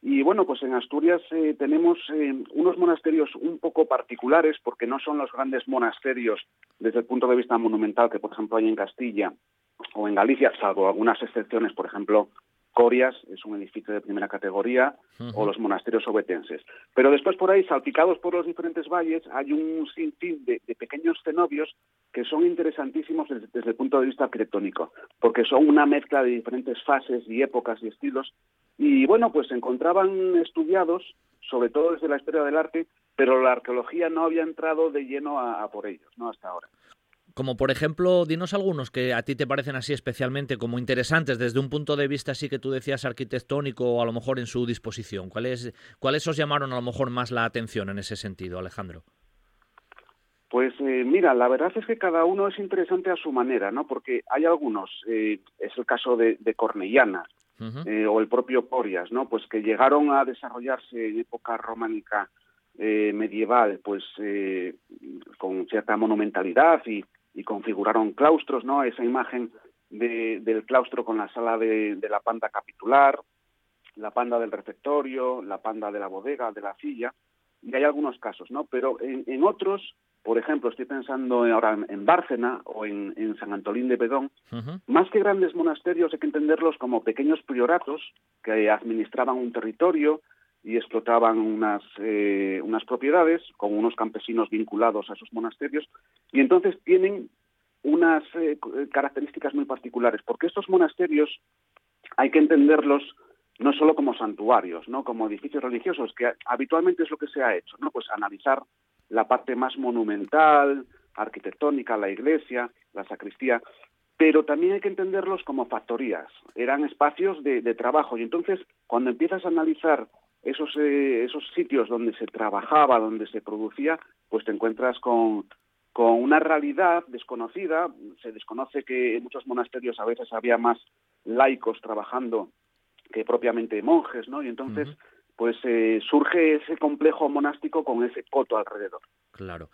y bueno, pues en Asturias eh, tenemos eh, unos monasterios un poco particulares porque no son los grandes monasterios desde el punto de vista monumental que por ejemplo hay en Castilla o en Galicia, salvo algunas excepciones, por ejemplo Corias es un edificio de primera categoría, o los monasterios obetenses. Pero después por ahí, salpicados por los diferentes valles, hay un sinfín de, pequeños cenobios que son interesantísimos desde, desde, el punto de vista arquitectónico, porque son una mezcla de diferentes fases y épocas y estilos. Y bueno, pues se encontraban estudiados, sobre todo desde la historia del arte, pero la arqueología no había entrado de lleno a, a por ellos, no hasta ahora. Como por ejemplo, dinos algunos que a ti te parecen así especialmente como interesantes desde un punto de vista así que tú decías arquitectónico o a lo mejor en su disposición. ¿Cuáles, ¿Cuáles os llamaron a lo mejor más la atención en ese sentido, Alejandro? Pues eh, mira, la verdad es que cada uno es interesante a su manera, ¿no? Porque hay algunos, eh, es el caso de, Cornellana eh, o el propio Porias, ¿no? Pues que llegaron a desarrollarse en época románica medieval, pues con cierta monumentalidad y, y configuraron claustros, ¿no? Esa imagen del claustro con la sala de, la panda capitular, la panda del refectorio, la panda de la bodega, de la silla, y hay algunos casos, ¿no? Pero en, otros, por ejemplo, estoy pensando ahora en, Bárcena o en, San Antolín de Bedón, más que grandes monasterios hay que entenderlos como pequeños prioratos que administraban un territorio, y explotaban unas, eh, unas propiedades con unos campesinos vinculados a esos monasterios y entonces tienen unas eh, características muy particulares porque estos monasterios hay que entenderlos no solo como santuarios, no como edificios religiosos que habitualmente es lo que se ha hecho, no pues analizar la parte más monumental, arquitectónica, la iglesia, la sacristía, pero también hay que entenderlos como factorías, eran espacios de trabajo y entonces cuando empiezas a analizar esos, eh, esos sitios donde se trabajaba, donde se producía, pues te encuentras con, con una realidad desconocida. Se desconoce que en muchos monasterios a veces había más laicos trabajando que propiamente monjes, ¿no? Y entonces, pues eh, surge ese complejo monástico con ese coto alrededor. Claro.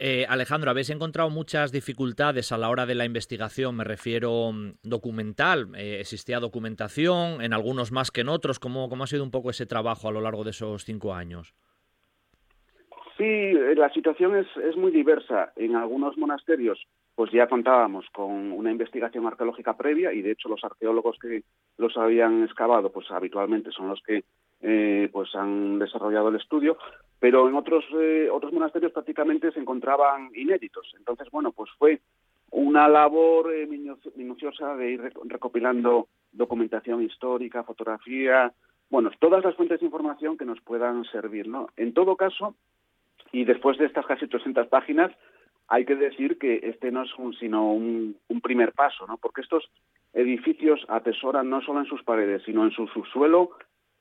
Eh, Alejandro, habéis encontrado muchas dificultades a la hora de la investigación, me refiero mm, documental. Eh, ¿Existía documentación en algunos más que en otros? ¿Cómo, ¿Cómo ha sido un poco ese trabajo a lo largo de esos cinco años? Sí, eh, la situación es, es muy diversa. En algunos monasterios pues ya contábamos con una investigación arqueológica previa y de hecho los arqueólogos que los habían excavado pues habitualmente son los que eh, pues han desarrollado el estudio, pero en otros eh, otros monasterios prácticamente se encontraban inéditos. Entonces, bueno, pues fue una labor eh, minuciosa de ir recopilando documentación histórica, fotografía, bueno, todas las fuentes de información que nos puedan servir, ¿no? En todo caso, y después de estas casi 300 páginas, hay que decir que este no es un, sino un, un primer paso, ¿no? Porque estos edificios atesoran no solo en sus paredes, sino en su subsuelo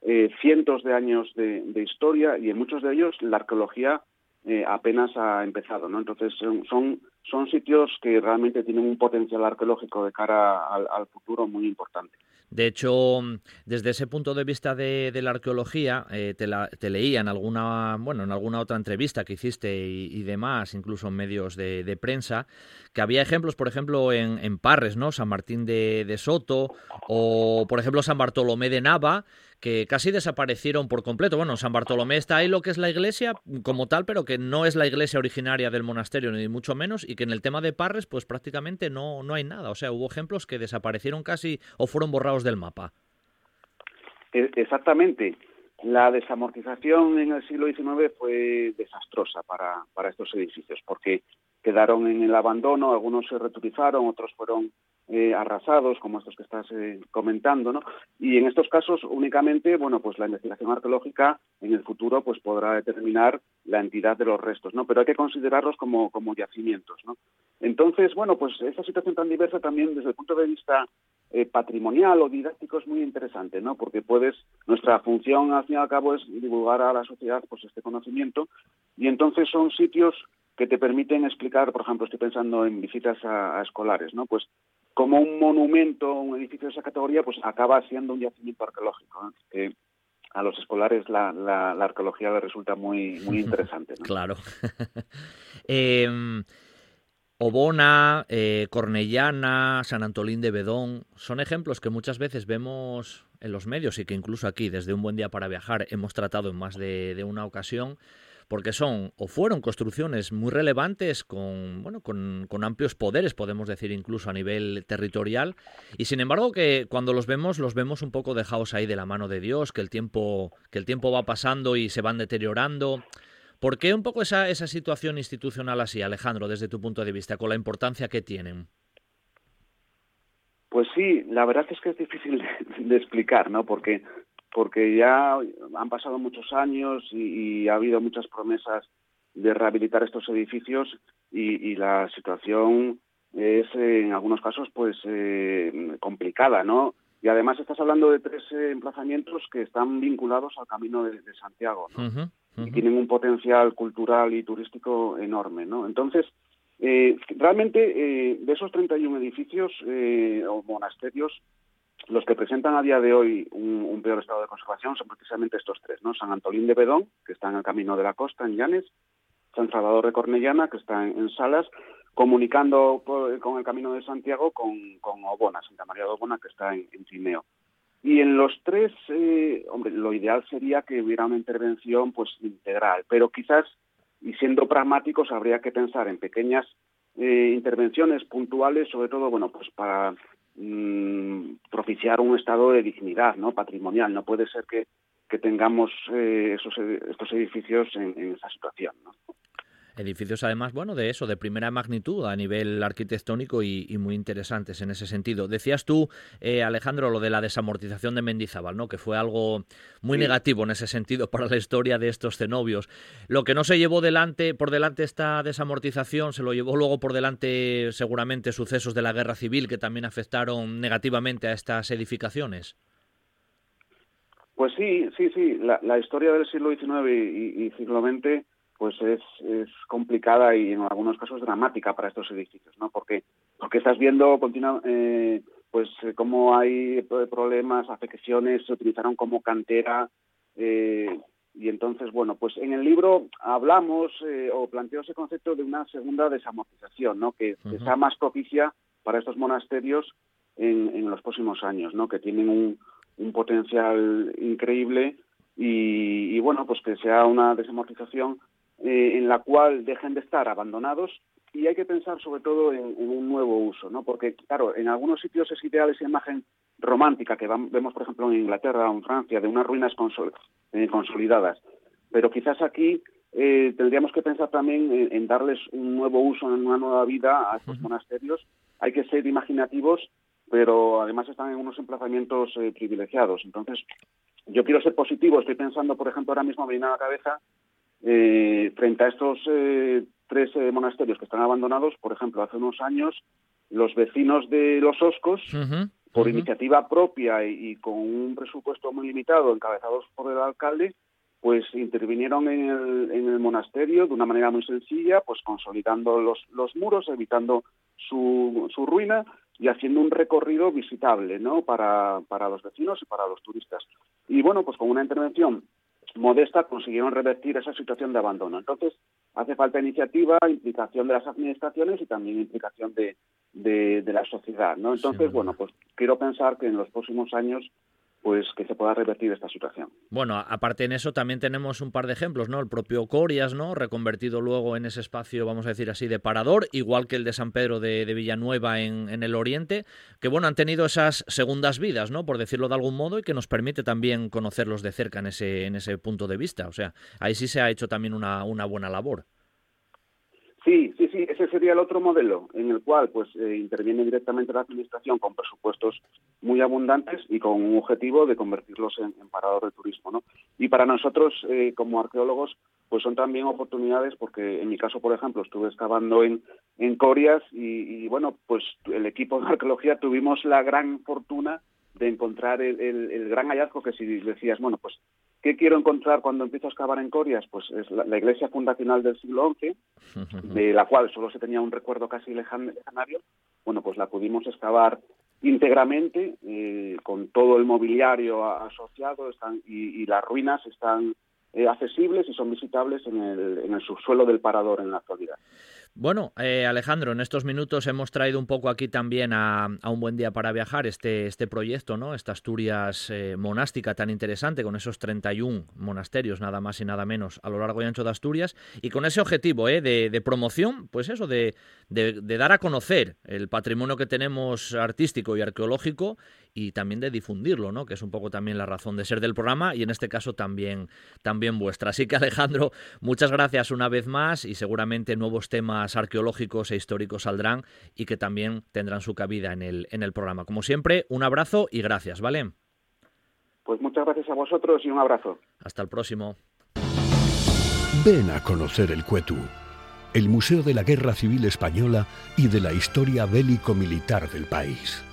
eh, cientos de años de, historia y en muchos de ellos la arqueología eh, apenas ha empezado, ¿no? Entonces son, son sitios que realmente tienen un potencial arqueológico de cara al futuro muy importante. De hecho, desde ese punto de vista de, la arqueología, eh, te, leía en alguna, bueno, en alguna otra entrevista que hiciste y, demás, incluso en medios de, prensa, que había ejemplos, por ejemplo, en, Parres, ¿no? San Martín de, de, Soto, o por ejemplo San Bartolomé de Nava, que casi desaparecieron por completo. Bueno, San Bartolomé está ahí lo que es la iglesia como tal, pero que no es la iglesia originaria del monasterio, ni mucho menos, y que en el tema de Parres, pues prácticamente no, no hay nada. O sea, hubo ejemplos que desaparecieron casi o fueron borrados del mapa. E, exactamente. La desamortización en el siglo XIX fue desastrosa para, para estos edificios, porque quedaron en el abandono, algunos se returizaron, otros fueron eh, arrasados, como estos que estás eh, comentando, ¿no? Y en estos casos únicamente, bueno, pues la investigación arqueológica en el futuro pues podrá determinar la entidad de los restos, ¿no? Pero hay que considerarlos como, como yacimientos, ¿no? Entonces, bueno, pues esta situación tan diversa también desde el punto de vista eh, patrimonial o didáctico es muy interesante, ¿no? Porque puedes, nuestra función al fin y al cabo es divulgar a la sociedad pues este conocimiento y entonces son sitios que te permiten explicar, por ejemplo, estoy pensando en visitas a, escolares, ¿no? Pues como un monumento, un edificio de esa categoría, pues acaba siendo un yacimiento arqueológico, que a los escolares la, la, arqueología les resulta muy, muy interesante. ¿no? Claro. Em, Obona, eh, Cornellana, San Antolín de Bedón, son ejemplos que muchas veces vemos en los medios y que incluso aquí, desde un buen día para viajar, hemos tratado en más de una ocasión porque son o fueron construcciones muy relevantes con, bueno, con, amplios poderes, podemos decir incluso a nivel territorial, y sin embargo que cuando los vemos, los vemos un poco dejados ahí de la mano de Dios, que el tiempo, que el tiempo va pasando y se van deteriorando. ¿Por qué un poco esa, esa situación institucional así, Alejandro, desde tu punto de vista, con la importancia que tienen? Pues sí, la verdad es que es difícil de explicar, ¿no? Porque porque ya han pasado muchos años y, ha habido muchas promesas de rehabilitar estos edificios y, la situación es en algunos casos pues eh, complicada, ¿no? Y además estás hablando de tres eh, emplazamientos que están vinculados al Camino de, Santiago, ¿no? Y tienen un potencial cultural y turístico enorme, ¿no? Entonces, eh, realmente de esos 31 edificios o monasterios, los que presentan a día de hoy un, peor estado de conservación son precisamente estos tres, ¿no? San Antolín de Bedón, que está en el camino de la costa, en Llanes, San Salvador de Cornellana, que está en, Salas, comunicando con el camino de Santiago con, Obona, Santa María de Obona, que está en, en Y en los tres, eh, hombre, lo ideal sería que hubiera una intervención pues integral, pero quizás, y siendo pragmáticos, habría que pensar en pequeñas eh, intervenciones puntuales, sobre todo, bueno, pues para Mm, propiciar un estado de dignidad no patrimonial. No puede ser que, tengamos eh, esos, estos edificios en, en esa situación. ¿no? Edificios además, bueno, de eso, de primera magnitud a nivel arquitectónico y, muy interesantes en ese sentido. Decías tú, eh, Alejandro, lo de la desamortización de Mendizábal, ¿no? Que fue algo muy negativo en ese sentido para la historia de estos cenobios. Lo que no se llevó delante, por delante esta desamortización, se lo llevó luego por delante seguramente sucesos de la guerra civil que también afectaron negativamente a estas edificaciones. Pues sí, sí, sí. La, historia del siglo XIX y, y siglo XX pues es, es complicada y en algunos casos dramática para estos edificios, ¿no? Porque, porque estás viendo continua, eh, pues cómo hay problemas, afecciones, se utilizaron como cantera eh, y entonces, bueno, pues en el libro hablamos eh, o planteo ese concepto de una segunda desamortización, ¿no? Que, sea más propicia para estos monasterios en, en los próximos años, ¿no? Que tienen un, un potencial increíble y, y, bueno, pues que sea una desamortización eh, en la cual dejen de estar abandonados y hay que pensar sobre todo en, un nuevo uso, ¿no? Porque, claro, en algunos sitios es ideal esa imagen romántica que vemos, por ejemplo, en Inglaterra o en Francia, de unas ruinas eh, consolidadas. Pero quizás aquí eh, tendríamos que pensar también en, darles un nuevo uso, una nueva vida a estos monasterios. Hay que ser imaginativos, pero además están en unos emplazamientos privilegiados. Entonces, yo quiero ser positivo. Estoy pensando, por ejemplo, ahora mismo me viene a la cabeza eh, frente a estos eh, tres eh, monasterios que están abandonados, por ejemplo, hace unos años, los vecinos de Los Oscos, por iniciativa propia y, con un presupuesto muy limitado, encabezados por el alcalde, pues intervinieron en el, en el monasterio de una manera muy sencilla, pues consolidando los, los muros, evitando su, su ruina y haciendo un recorrido visitable ¿no? para, para los vecinos y para los turistas. Y bueno, pues con una intervención modesta consiguieron revertir esa situación de abandono. Entonces, hace falta iniciativa, implicación de las administraciones y también implicación de, de, la sociedad, ¿no? Entonces, bueno, pues quiero pensar que en los próximos años pues que se pueda revertir esta situación. Bueno, aparte en eso también tenemos un par de ejemplos, ¿no? El propio Corias, ¿no? Reconvertido luego en ese espacio, vamos a decir así, de parador, igual que el de San Pedro de, Villanueva en, en, el oriente, que bueno, han tenido esas segundas vidas, ¿no? Por decirlo de algún modo, y que nos permite también conocerlos de cerca en ese, en ese punto de vista. O sea, ahí sí se ha hecho también una, una buena labor. Sí, sí, sí, ese sería el otro modelo en el cual pues eh, interviene directamente la administración con presupuestos muy abundantes y con un objetivo de convertirlos en, parador de turismo, ¿no? Y para nosotros eh, como arqueólogos pues son también oportunidades porque en mi caso, por ejemplo, estuve excavando en, en Corias y, y bueno, pues el equipo de arqueología tuvimos la gran fortuna de encontrar el, gran hallazgo que si decías, bueno, pues, ¿qué quiero encontrar cuando empiezo a excavar en Corias? Pues es la, iglesia fundacional del siglo XI, de la cual solo se tenía un recuerdo casi legendario. Bueno, pues la pudimos excavar íntegramente, eh, con todo el mobiliario asociado, están, y, las ruinas están eh, accesibles y son visitables en el, en el subsuelo del parador en la actualidad. Bueno, eh, Alejandro, en estos minutos hemos traído un poco aquí también a, Un Buen Día para Viajar este, este proyecto, ¿no? Esta Asturias eh, monástica tan interesante, con esos 31 monasterios, nada más y nada menos, a lo largo y ancho de Asturias, y con ese objetivo ¿eh? de, promoción, pues eso, de, de, dar a conocer el patrimonio que tenemos artístico y arqueológico y también de difundirlo, ¿no? Que es un poco también la razón de ser del programa y en este caso también, también vuestra. Así que Alejandro, muchas gracias una vez más y seguramente nuevos temas arqueológicos e históricos saldrán y que también tendrán su cabida en el, en el programa. Como siempre, un abrazo y gracias, ¿vale? Pues muchas gracias a vosotros y un abrazo. Hasta el próximo. Ven a conocer el Cuetu, el Museo de la Guerra Civil Española y de la historia bélico-militar del país.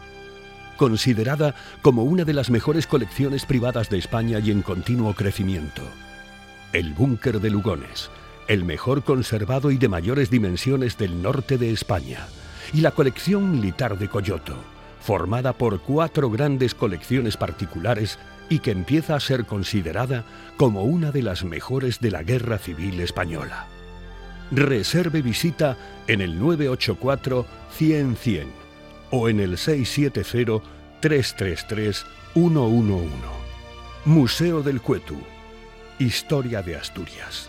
Considerada como una de las mejores colecciones privadas de España y en continuo crecimiento. El Búnker de Lugones el mejor conservado y de mayores dimensiones del norte de España, y la colección militar de Coyoto, formada por cuatro grandes colecciones particulares y que empieza a ser considerada como una de las mejores de la Guerra Civil Española. Reserve visita en el 984 100 100 o en el 670 333 111. Museo del Cuetu. Historia de Asturias.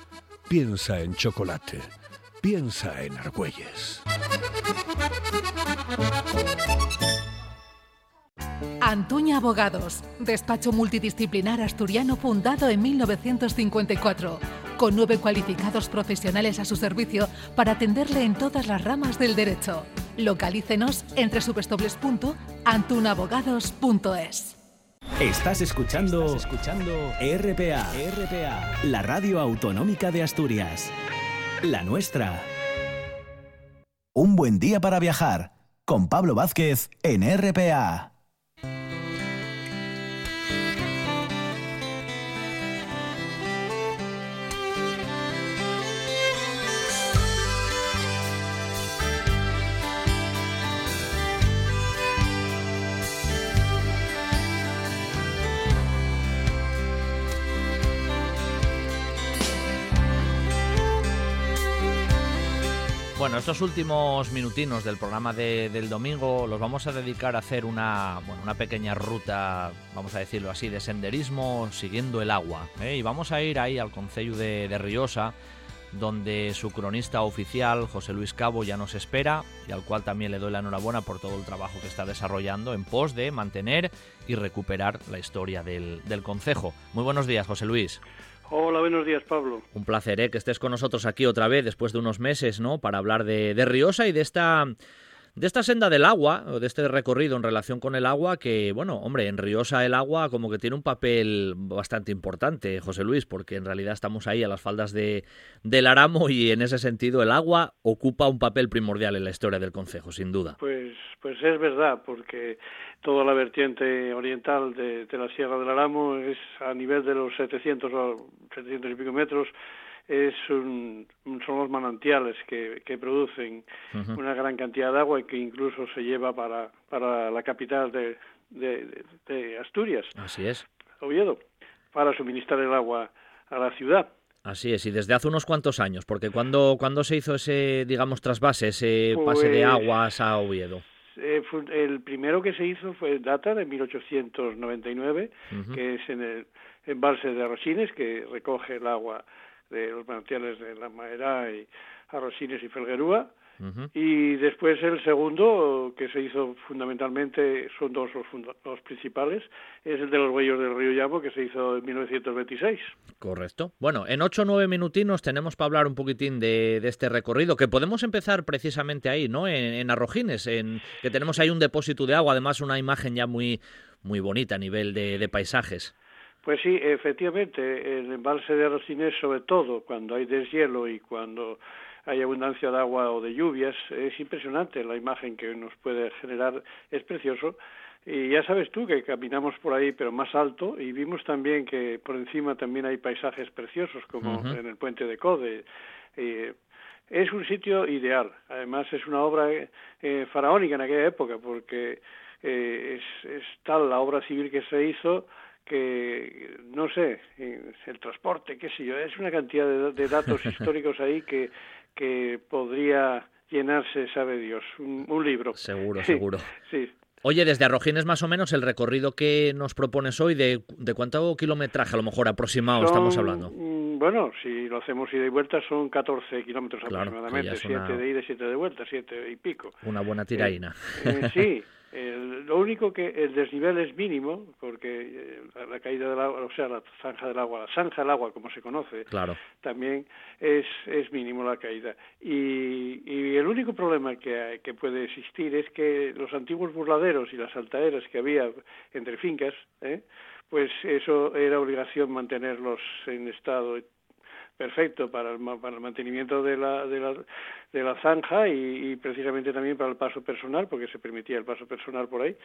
Piensa en chocolate. Piensa en Argüelles. Antuña Abogados, despacho multidisciplinar asturiano fundado en 1954, con nueve cualificados profesionales a su servicio para atenderle en todas las ramas del derecho. Localícenos entre www.antunabogados.es. Estás escuchando, escuchando RPA, RPA, la radio autonómica de Asturias. La nuestra. Un buen día para viajar con Pablo Vázquez en RPA. Bueno, estos últimos minutinos del programa del domingo los vamos a dedicar a hacer una, una pequeña ruta, vamos a decirlo así, de senderismo siguiendo el agua. ¿eh? Y vamos a ir ahí al Concello de, de Riosa, donde su cronista oficial, José Luis Cabo, ya nos espera y al cual también le doy la enhorabuena por todo el trabajo que está desarrollando en pos de mantener y recuperar la historia del, del concejo. Muy buenos días, José Luis. Hola, buenos días, Pablo. Un placer ¿eh? que estés con nosotros aquí otra vez después de unos meses, ¿no? Para hablar de, de Riosa y de esta de esta senda del agua, o de este recorrido en relación con el agua, que, bueno, hombre, en Riosa el agua como que tiene un papel bastante importante, José Luis, porque en realidad estamos ahí a las faldas de, del Aramo y en ese sentido el agua ocupa un papel primordial en la historia del Concejo, sin duda. Pues, pues es verdad, porque toda la vertiente oriental de, de la Sierra del Aramo es a nivel de los 700 o 700 y pico metros, es un, son los manantiales que, que producen una gran cantidad de agua y que incluso se lleva para, para la capital de, de, Asturias. Así es. Oviedo, para suministrar el agua a la ciudad. Así es, y desde hace unos cuantos años, porque cuando cuando se hizo ese, digamos, trasvase, ese pase de pues, aguas a Oviedo. Eh, el primero que se hizo fue data de 1899, que es en el embalse de Arrosines, que recoge el agua de los manantiales de la Maera y Arrosines y Felguerúa, y después el segundo, que se hizo fundamentalmente, son dos los, principales, es el de los huellos del río Llamo, que se hizo en 1926. Correcto. Bueno, en ocho o nueve minutinos tenemos para hablar un poquitín de, este recorrido, que podemos empezar precisamente ahí, ¿no? En, Arrojines, en, que tenemos ahí un depósito de agua, además una imagen ya muy, muy bonita a nivel de, de paisajes. Pues sí, efectivamente, el embalse de Arrojines, sobre todo cuando hay deshielo y cuando hay abundancia de agua o de lluvias, es impresionante la imagen que nos puede generar, es precioso. Y ya sabes tú que caminamos por ahí, pero más alto, y vimos también que por encima también hay paisajes preciosos, como en el puente de Code. es un sitio ideal. Además, es una obra eh, faraónica en aquella época, porque eh, es, es, tal la obra civil que se hizo que, no sé, el transporte, qué sé yo, es una cantidad de datos históricos ahí que que podría llenarse, sabe Dios, un, libro. Seguro, seguro. sí. Oye, desde Arrojines más o menos el recorrido que nos propones hoy, ¿de, de cuánto kilometraje a lo mejor aproximado estamos hablando? Mm, bueno, si lo hacemos ida y vuelta son 14 kilómetros aproximadamente, 7 de ida y 7 de vuelta, 7 y pico. Una buena tiraína. Eh, eh, sí, lo único que el desnivel es mínimo, porque eh, la, caída del agua, o sea, la zanja del agua, la zanja del agua, como se conoce, claro. también es, es mínimo la caída. Y, y el único problema que, que puede existir es que los antiguos burladeros y las altaderas que había entre fincas, ¿eh? pues eso era obligación mantenerlos en estado perfecto para el, para el mantenimiento de la, de la, de la zanja y, precisamente también para el paso personal, porque se permitía el paso personal por ahí.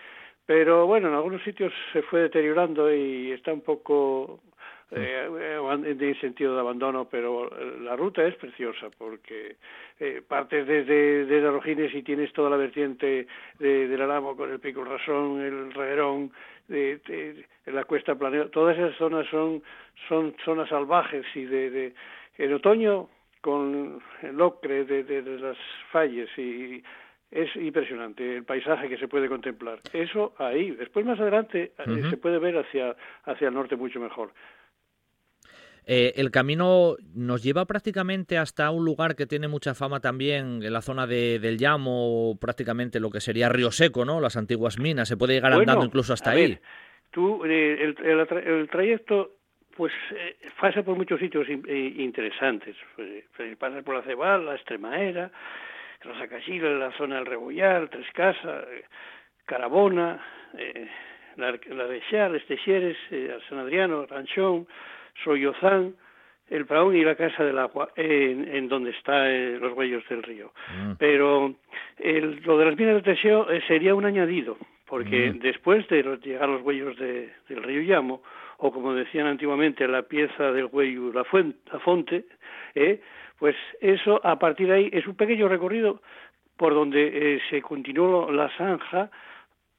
Pero bueno, en algunos sitios se fue deteriorando y está un poco eh, en sentido de abandono, pero la ruta es preciosa porque eh, partes desde, desde Rojines y tienes toda la vertiente de, del Alamo con el Pico Rasón, el Reguerón, de, la Cuesta Planeo, todas esas zonas son, son zonas salvajes y de, de en otoño con el ocre de, de, las falles y es impresionante el paisaje que se puede contemplar. Eso ahí. Después más adelante eh, se puede ver hacia, hacia el norte mucho mejor. Eh, el camino nos lleva prácticamente hasta un lugar que tiene mucha fama también en la zona de, del Llamo, prácticamente lo que sería Río Seco, ¿no? Las antiguas minas. Se puede llegar andando incluso hasta ahí. tú, eh, el, el, trayecto pues eh, pasa por muchos sitios interesantes. Pasa por la Cebal, la Extremaera, los Acachiles, la zona del Rebollar, Tres Casas, Carabona, la, la de Xar, Estexieres, San Adriano, Ranchón, Soyozán, el Praón y la Casa del Agua, en, en donde están eh, los huellos del río. Mm. Pero el, lo de las minas de Teseo eh, sería un añadido, porque mm. después de llegar los huellos de, del río Llamo, o como decían antiguamente, la pieza del huello, la, fuente, la fonte, eh, pues eso a partir de ahí es un pequeño recorrido por donde se continuó la zanja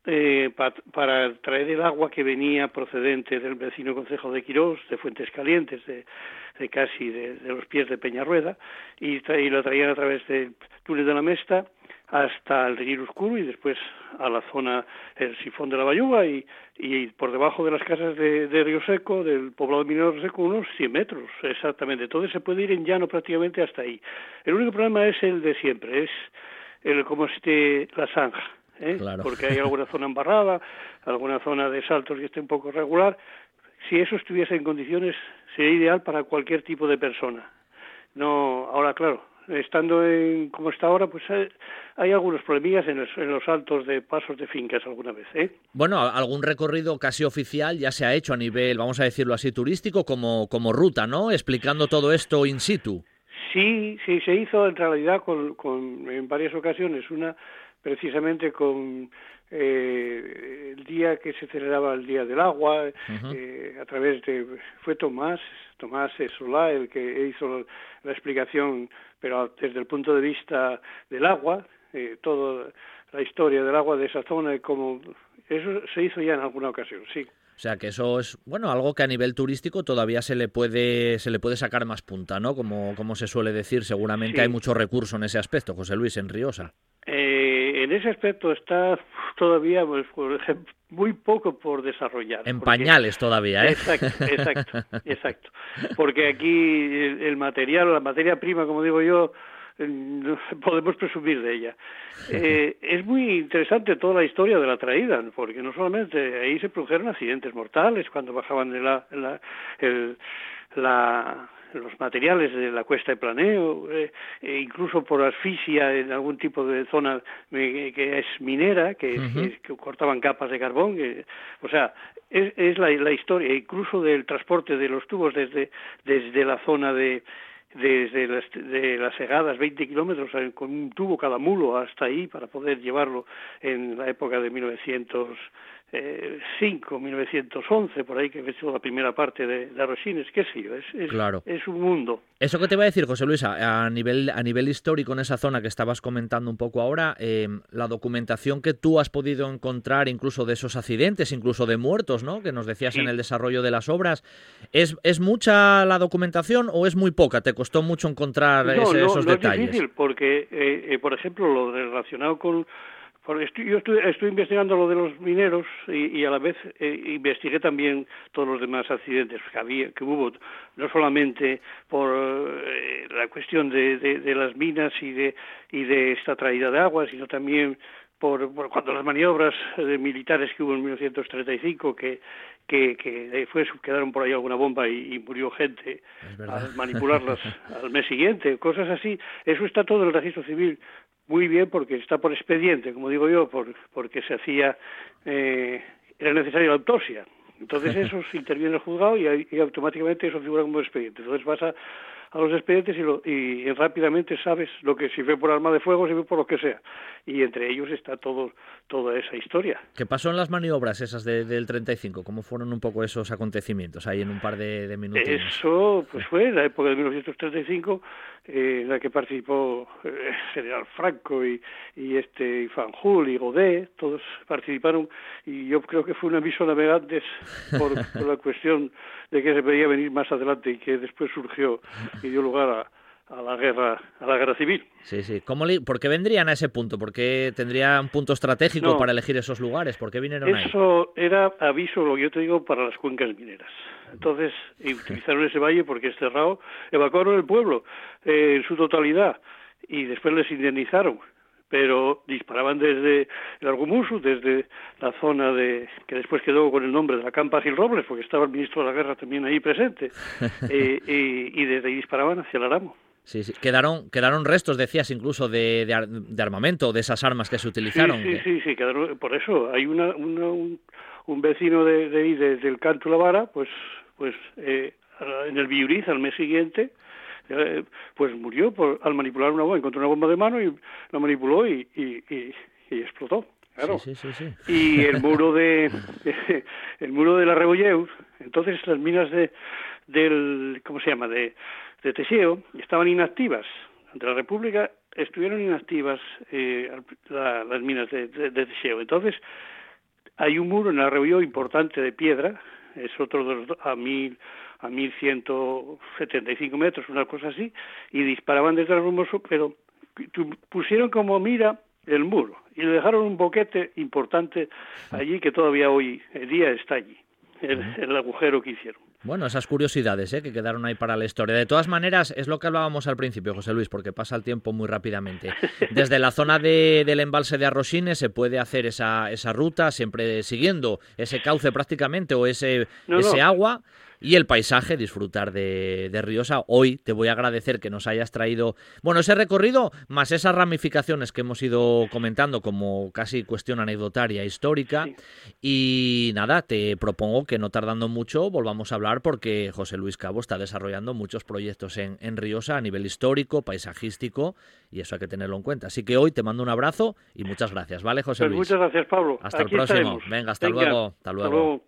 eh, para traer el agua que venía procedente del vecino concejo de Quirós, de Fuentes Calientes, de, casi de, los pies de Peñarrueda, y, y, lo traían a través del túnel de la Mesta hasta el Río Oscuro y después a la zona, el sifón de la Bayuga y, y por debajo de las casas de, de Río Seco, del poblado de Minero Seco, unos 100 metros exactamente. Todo se puede ir en llano prácticamente hasta ahí. El único problema es el de siempre, es el como esté la zanja ¿eh? porque hay alguna zona embarrada, alguna zona de saltos que esté un poco regular. Si eso estuviese en condiciones, sería ideal para cualquier tipo de persona. No, ahora claro, estando en como está ahora, pues hay, algunos problemillas en los, en los, saltos de pasos de fincas alguna vez. ¿eh? Bueno, algún recorrido casi oficial ya se ha hecho a nivel, vamos a decirlo así, turístico como, como ruta, ¿no? Explicando todo esto in situ. Sí, sí, se hizo en realidad con, con en varias ocasiones. Una precisamente con eh, el día que se celebraba el Día del Agua, eh, a través de, fue Tomás, Tomás Solá el que hizo la explicación, pero desde el punto de vista del agua, eh, toda la historia del agua de esa zona y cómo eso se hizo ya en alguna ocasión, sí. O sea que eso es, bueno, algo que a nivel turístico todavía se le puede, se le puede sacar más punta, ¿no? Como, como se suele decir, seguramente hay mucho recurso en ese aspecto, José Luis, en Riosa. Eh, en ese aspecto está todavía, pues, por ejemplo, muy poco por desarrollar. En pañales todavía, ¿eh? Exacto, exacto, exacto. Porque aquí el material, la materia prima, como digo yo, podemos presumir de ella. Eh, es muy interesante toda la historia de la traída, porque no solamente ahí se produjeron accidentes mortales cuando bajaban de la, el, la los materiales de la cuesta de planeo, eh, e incluso por asfixia en algún tipo de zona eh, que es minera, que, cortaban capas de carbón. o sea, es, es la, la, historia, incluso del transporte de los tubos desde, desde la zona de, desde las, de las segadas 20 kilómetros con un tubo cada mulo hasta ahí para poder llevarlo en la época de 1900 eh, 5, 1911, por ahí que he hecho la primera parte de, de Arrosines, qué sé yo, es, es, es, un mundo. Eso que te voy a decir, José Luis, a, nivel, a nivel histórico en esa zona que estabas comentando un poco ahora, em, la documentación que tú has podido encontrar incluso de esos accidentes, incluso de muertos, ¿no? Que nos decías en el desarrollo de las obras, ¿es, ¿es mucha la documentación o es muy poca? ¿Te costó mucho encontrar esos detalles? Es difícil porque, eh, eh, por ejemplo, lo relacionado con porque yo estoy, investigando lo de los mineros y, a la vez eh, investigué también todos los demás accidentes que, había, que hubo, no solamente por eh, la cuestión de, las minas y de, y de esta traída de agua, sino también por, cuando las maniobras de militares que hubo en 1935, que, que, que después quedaron por ahí alguna bomba y, murió gente al manipularlas al mes siguiente, cosas así. Eso está todo en el registro civil muy bien porque está por expediente, como digo yo, por, porque se hacía, eh, era necesaria la autopsia. Entonces eso se interviene en el juzgado y, y, automáticamente eso figura como expediente. Entonces vas a, los expedientes y, lo, y, rápidamente sabes lo que si fue por arma de fuego, si fue por lo que sea. Y entre ellos está todo toda esa historia. ¿Qué pasó en las maniobras esas de, del 35? ¿Cómo fueron un poco esos acontecimientos ahí en un par de, minutos? Eso pues fue en la época de 1935 eh, en la que participó el eh, general Franco y, y este Fanjul y Godet, todos participaron y yo creo que fue un aviso a navegantes por, por la cuestión de que se podía venir más adelante y que después surgió y dio lugar a, a la guerra a la guerra civil. Sí, sí. ¿Cómo ¿Por qué vendrían a ese punto? ¿Por qué tendría un punto estratégico para elegir esos lugares? ¿Por qué vinieron ahí? Eso era aviso, lo que yo te digo, para las cuencas mineras. Entonces, utilizaron ese valle porque es cerrado, evacuaron el pueblo eh, en su totalidad y después les indemnizaron pero disparaban desde el Argumusu, desde la zona de que después quedó con el nombre de la Campa Gil Robles, porque estaba el ministro de la Guerra también ahí presente, eh, y, y, desde ahí disparaban hacia el Aramo. Sí, sí. Quedaron, quedaron restos, decías, incluso de, de, armamento, de esas armas que se utilizaron. Sí, sí, sí, quedaron, por eso hay una, un, vecino de, de ahí, del Canto La Vara, pues, pues eh, en el Biuriz, al mes siguiente, eh, pues murió por, al manipular una bomba, encontró una bomba de mano y la manipuló y, y, y, explotó. Claro. Sí, sí, sí, y el muro de el muro de la Rebolleus, entonces las minas de del ¿cómo se llama? de de Teseo estaban inactivas. Ante la República estuvieron inactivas eh, las minas de, Teseo. Entonces, hay un muro en la Reunión importante de piedra, es otro de los, a mil a 1175 metros, una cosa así, y disparaban desde el rumboso, pero pusieron como mira el muro y le dejaron un boquete importante allí que todavía hoy en día está allí, el agujero que hicieron. Bueno, esas curiosidades ¿eh? que quedaron ahí para la historia. De todas maneras, es lo que hablábamos al principio, José Luis, porque pasa el tiempo muy rápidamente. Desde la zona de, del embalse de Arrosines se puede hacer esa, esa ruta, siempre siguiendo ese cauce prácticamente o ese, ese agua y el paisaje, disfrutar de, de, Riosa. Hoy te voy a agradecer que nos hayas traído, bueno, ese recorrido más esas ramificaciones que hemos ido comentando como casi cuestión anecdotaria histórica. Y nada, te propongo que no tardando mucho volvamos a hablar porque José Luis Cabo está desarrollando muchos proyectos en, en Riosa a nivel histórico, paisajístico y eso hay que tenerlo en cuenta. Así que hoy te mando un abrazo y muchas gracias, ¿vale, José pues Luis? Muchas gracias, Pablo. Hasta el próximo. Venga, hasta luego. Hasta luego.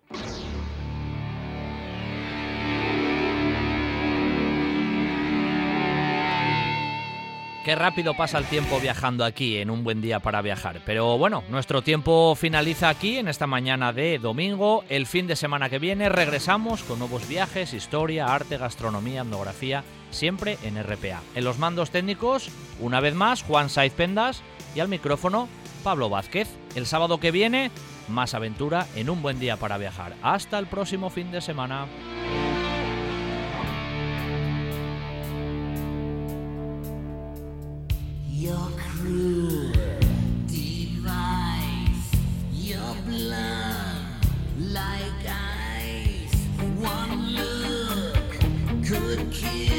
Qué rápido pasa el tiempo viajando aquí en un buen día para viajar. Pero bueno, nuestro tiempo finaliza aquí en esta mañana de domingo. El fin de semana que viene regresamos con nuevos viajes, historia, arte, gastronomía, etnografía, siempre en RPA. En los mandos técnicos, una vez más, Juan Saiz Pendas y al micrófono, Pablo Vázquez. El sábado que viene, más aventura en un buen día para viajar. Hasta el próximo fin de semana. Your cruel device, your blood like ice. One look could kill.